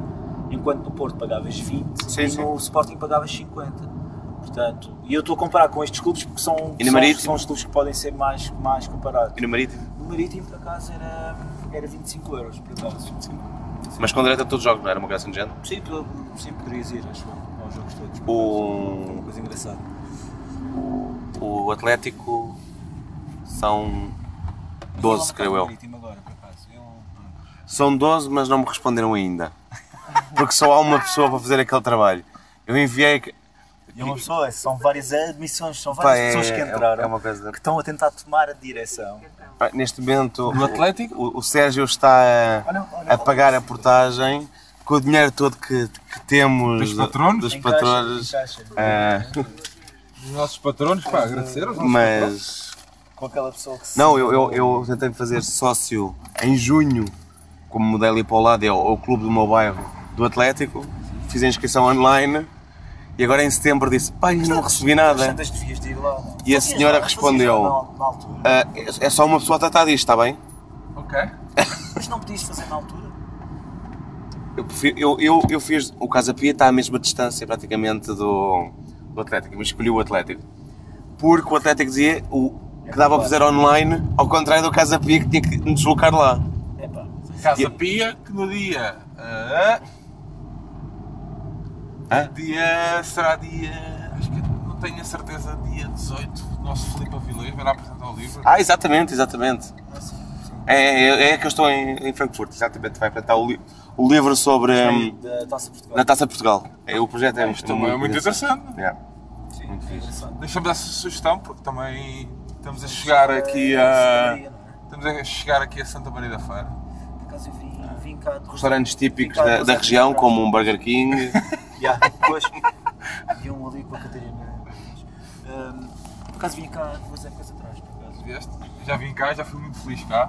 Speaker 4: enquanto no Porto pagavas 20
Speaker 3: Sim,
Speaker 4: e
Speaker 3: sim.
Speaker 4: no Sporting pagavas 50. Portanto, e eu estou a comparar com estes clubes porque são,
Speaker 3: E no
Speaker 4: são, são os clubes que podem ser mais, mais comparados.
Speaker 3: e no Marítimo.
Speaker 4: No Marítimo, por acaso, era, era 25 euros, por acaso.
Speaker 3: Mas com direito a todos os jogos, não era uma graça de género?
Speaker 4: Sim, tu- sim, poderias ir acho eu, aos jogos todos.
Speaker 3: O,
Speaker 4: Uma coisa engraçada.
Speaker 3: o Atlético são 12, creio eu.
Speaker 4: Agora. Eu-
Speaker 3: São 12, mas não me responderam ainda. Porque só há uma pessoa para fazer aquele trabalho. Eu enviei.
Speaker 4: E uma pessoa, são várias admissões, são
Speaker 3: Pá,
Speaker 4: várias
Speaker 3: é-
Speaker 4: pessoas que
Speaker 3: é-
Speaker 4: entraram
Speaker 3: é uma coisa-
Speaker 4: que estão a tentar tomar a direção.
Speaker 3: Pá, Neste momento,
Speaker 1: No Atlético?
Speaker 3: o, o Sérgio está a,
Speaker 4: olha,
Speaker 3: a pagar a portagem com o dinheiro todo que, que temos
Speaker 1: Dos patronos?
Speaker 3: dos patronos,
Speaker 4: em caixa.
Speaker 3: ah,
Speaker 1: Os nossos patronos, pá, agradecer aos nossos patronos.
Speaker 3: Mas
Speaker 4: Com aquela pessoa que se...
Speaker 3: não, eu, eu, eu tentei fazer sócio em junho, como modelo ir para o lado, é o, o clube do meu bairro do Atlético, fiz a inscrição online e agora em setembro disse, pai, não recebi nada.
Speaker 4: Lá.
Speaker 3: E a senhora respondeu,
Speaker 4: lá Na, na altura.
Speaker 3: "Ah, é é só uma pessoa a tratar disto, está bem?
Speaker 1: Ok. [laughs]
Speaker 4: Isto não podias fazer na altura?
Speaker 3: Eu, prefiro- eu, eu, eu fiz. O Casa Pia está à mesma distância praticamente do, do Atlético, mas escolhi o Atlético. Porque o Atlético dizia o, que dava para fazer online, ao contrário do Casa Pia que tinha que me deslocar lá.
Speaker 1: Casa Pia, que no dia.
Speaker 3: Hã?
Speaker 1: dia. será dia. Acho que não tenho a certeza, dia 18. o Nosso Filipe Avilés vai apresentar o livro.
Speaker 3: Ah, exatamente, exatamente. É, é, é que eu estou em, em Frankfurt, exatamente. Vai apresentar o, li- o livro sobre. hum,
Speaker 4: Da Taça Portugal.
Speaker 3: na Taça Portugal. É, o projeto é,
Speaker 1: é muito interessante.
Speaker 3: Yeah.
Speaker 4: Sim,
Speaker 3: muito
Speaker 4: é.
Speaker 1: Deixa-me dar essa sugestão, porque também estamos a chegar aqui a. Estamos a chegar aqui a Santa Maria da Feira.
Speaker 4: Por acaso eu vim, vim cá de
Speaker 3: Restaurantes típicos da, da região, como um Burger King. [laughs] [laughs]
Speaker 4: Yeah, depois havia um ali com a Catarina. Um, por acaso vim cá duas épocas atrás. Por acaso.
Speaker 1: Vieste? Já vim cá, já fui muito feliz cá.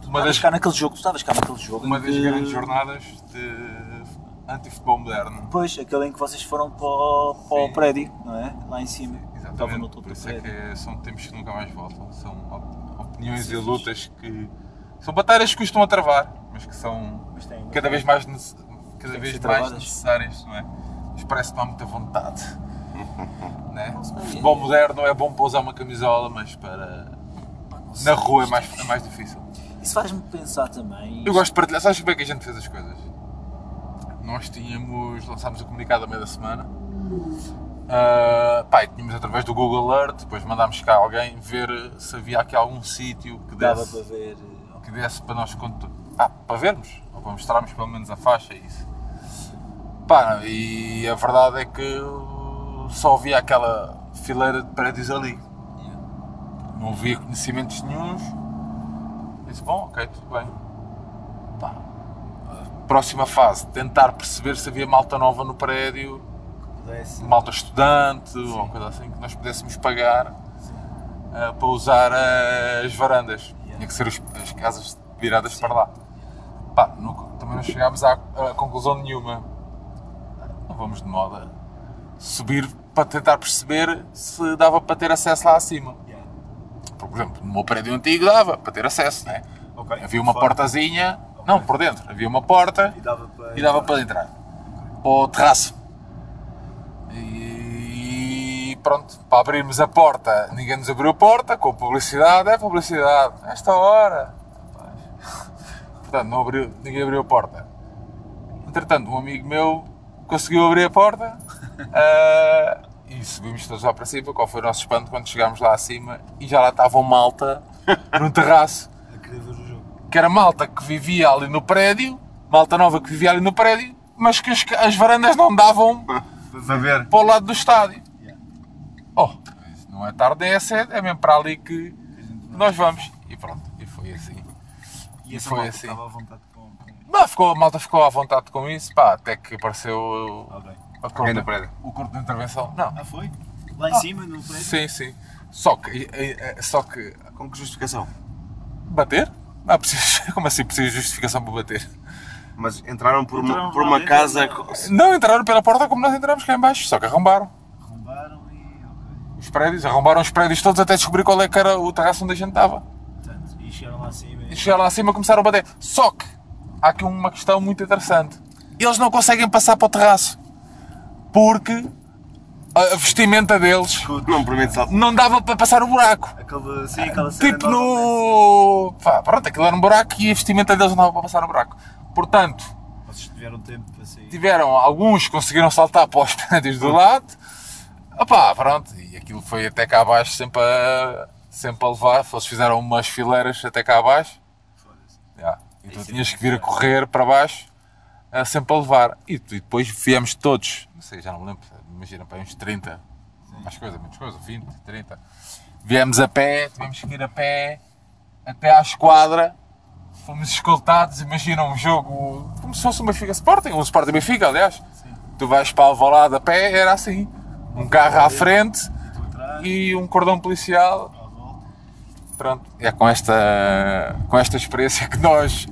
Speaker 4: Tu
Speaker 1: Uma
Speaker 4: estavas
Speaker 1: das,
Speaker 4: cá naquele jogo, tu estavas cá naquele jogo.
Speaker 1: uma das grandes jornadas de anti-futebol moderno.
Speaker 4: Pois, aquele em que vocês foram para o, para o prédio, não é? Lá em cima. Estava no
Speaker 1: Exatamente,
Speaker 4: topo do
Speaker 1: isso é que são tempos que nunca mais voltam. São op- opiniões
Speaker 4: Sim,
Speaker 1: e lutas que. São batalhas que custam a travar, mas que são
Speaker 4: Mas tem-
Speaker 1: cada vez mais, nece- cada vez mais
Speaker 4: travadas.
Speaker 1: necessárias, não é? Mas parece que não há muita vontade. [laughs] né? futebol moderno é bom para usar uma camisola, mas para. Na rua é mais, é mais difícil.
Speaker 4: Isso faz-me pensar também.
Speaker 1: Eu gosto de partilhar. Sabes como é que a gente fez as coisas? Nós tínhamos. lançámos o comunicado a meio da semana. Ah, pá, tínhamos através do Google Alert, depois mandámos cá alguém ver se havia aqui algum sítio que
Speaker 4: Dava
Speaker 1: desse,
Speaker 4: para ver.
Speaker 1: que desse para nós ah, para vermos, ou para mostrarmos pelo menos a faixa e isso. Pá, e a verdade é que só havia aquela fileira de prédios ali. Não havia conhecimentos nenhuns. Disse, bom, ok, tudo bem. Pá, próxima fase, tentar perceber se havia malta nova no prédio,
Speaker 4: Pudesse.
Speaker 1: malta estudante ou coisa assim, que nós pudéssemos pagar ah, para usar as varandas. Tinha que ser os- as casas viradas para lá. Pá, não- também não chegámos à, a conclusão nenhuma. Não vamos de moda subir para tentar perceber se dava para ter acesso lá acima.
Speaker 4: Yeah.
Speaker 1: Por exemplo, no meu prédio antigo dava para ter acesso, né?
Speaker 4: Ok.
Speaker 1: Havia uma
Speaker 4: Fora.
Speaker 1: portazinha, não, por dentro, havia uma porta
Speaker 4: E dava para.
Speaker 1: e dava para entrar para o terraço. E pronto, para abrirmos a porta, ninguém nos abriu a porta, com publicidade, é publicidade, esta hora. Portanto, não abriu, ninguém abriu a porta. Entretanto, um amigo meu conseguiu abrir a porta [laughs] ah, e subimos todos lá para cima. Qual foi o nosso espanto quando chegámos lá acima e já lá estavam malta no terraço que era malta que vivia ali no prédio, malta nova que vivia ali no prédio, mas que as, as varandas não davam [laughs]
Speaker 3: Para ver.
Speaker 1: para o lado do estádio.
Speaker 4: Yeah.
Speaker 1: Oh, não é tarde, é cedo, é mesmo para ali que nós vamos. E pronto, e foi assim.
Speaker 4: E
Speaker 1: E
Speaker 4: essa
Speaker 1: foi
Speaker 4: malta
Speaker 1: assim.
Speaker 4: estava à vontade com.
Speaker 1: Não, ficou, a malta ficou à vontade com isso, pá, até que apareceu
Speaker 4: Ah, bem.
Speaker 1: a corte, o corte de intervenção. Não,
Speaker 4: Ah, foi? Lá em cima, no prédio?
Speaker 1: sim, sim. Só que, eh, só que
Speaker 3: Com que justificação?
Speaker 1: bater? Não, preciso, [laughs] como assim preciso de justificação para bater?
Speaker 3: Mas entraram por
Speaker 4: Entraram
Speaker 3: uma, por uma casa.
Speaker 4: não.
Speaker 3: co-
Speaker 1: Não entraram pela porta como nós entramos cá em baixo, só que arrombaram.
Speaker 4: Arrombaram e.
Speaker 1: Os prédios, arrombaram os prédios todos até descobrir qual é que era o terraço onde a gente estava.
Speaker 4: Portanto, e chegaram lá acima
Speaker 1: E
Speaker 4: e.
Speaker 1: chegaram lá acima e começaram a bater. Só que há aqui uma questão muito interessante. Eles não conseguem passar para o terraço. Porque a vestimenta deles
Speaker 3: Não permite
Speaker 1: não dava para passar o buraco.
Speaker 4: Aquele, sim, aquela cena
Speaker 1: Tipo no. Pá, pronto, aquilo era um buraco e a vestimenta deles não dava para passar o buraco. Portanto,
Speaker 4: tiveram
Speaker 1: tiveram alguns conseguiram saltar para os [laughs] prédios do lado. Opá, pronto, e aquilo foi até cá abaixo sempre a, sempre a levar. Eles fizeram umas fileiras até cá abaixo. Já. E tu tinhas que vir a correr para baixo, sempre a levar. E, depois viemos todos, não sei, já não me lembro, imagina, para uns 30, mais coisa, menos coisa, 20, 30. Viemos a pé, tivemos que ir a pé até à esquadra, fomos escoltados, imagina um jogo como se fosse um Benfica Sporting, um Sporting Benfica, aliás. Tu vais para Alvalade a pé, era assim, um carro à frente e um cordão policial. Pronto, é com esta, com esta experiência que nós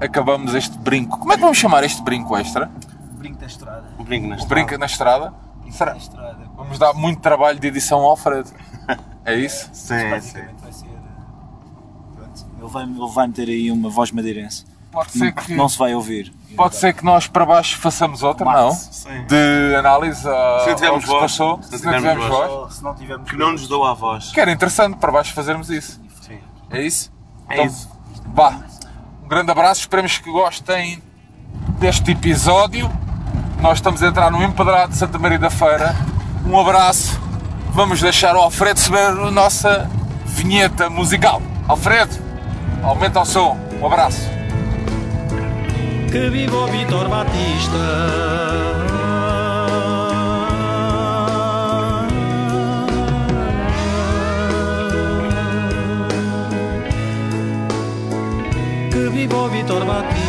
Speaker 1: acabamos este brinco. Como é que vamos chamar este brinco extra?
Speaker 4: Brinco da estrada.
Speaker 3: Um brinco na
Speaker 1: O
Speaker 3: estrada.
Speaker 1: brinco na estrada? Será?
Speaker 4: da estrada.
Speaker 1: Vamos dar muito trabalho de edição ao Alfredo. [laughs] É isso?
Speaker 3: Sim, sim.
Speaker 4: Basicamente vai ser. eh, Pronto. Ele vai, ele vai meter aí uma voz madeirense.
Speaker 1: Pode ser que,
Speaker 4: Não se vai ouvir.
Speaker 1: pode ser que nós para baixo façamos outra, não?
Speaker 3: Sim.
Speaker 1: De análise a,
Speaker 3: Se não tivermos
Speaker 1: ao que se
Speaker 3: voz.
Speaker 1: passou.
Speaker 3: Se não
Speaker 1: Se não tivermos
Speaker 3: voz.
Speaker 1: voz.
Speaker 4: Ou se não tivermos.
Speaker 3: Que não nos dou a voz.
Speaker 1: Que era interessante para baixo fazermos isso.
Speaker 3: Sim.
Speaker 1: É isso?
Speaker 3: É
Speaker 1: Então,
Speaker 3: isso.
Speaker 1: Vá. Um grande abraço, esperemos que gostem deste episódio. Nós estamos a entrar no Empedrado de Santa Maria da Feira. Um abraço. Vamos deixar o Alfredo subir a nossa vinheta musical. Alfredo, aumenta o som. Um abraço.
Speaker 5: que viva o Vitor Batista. Que viva o Vitor Batista.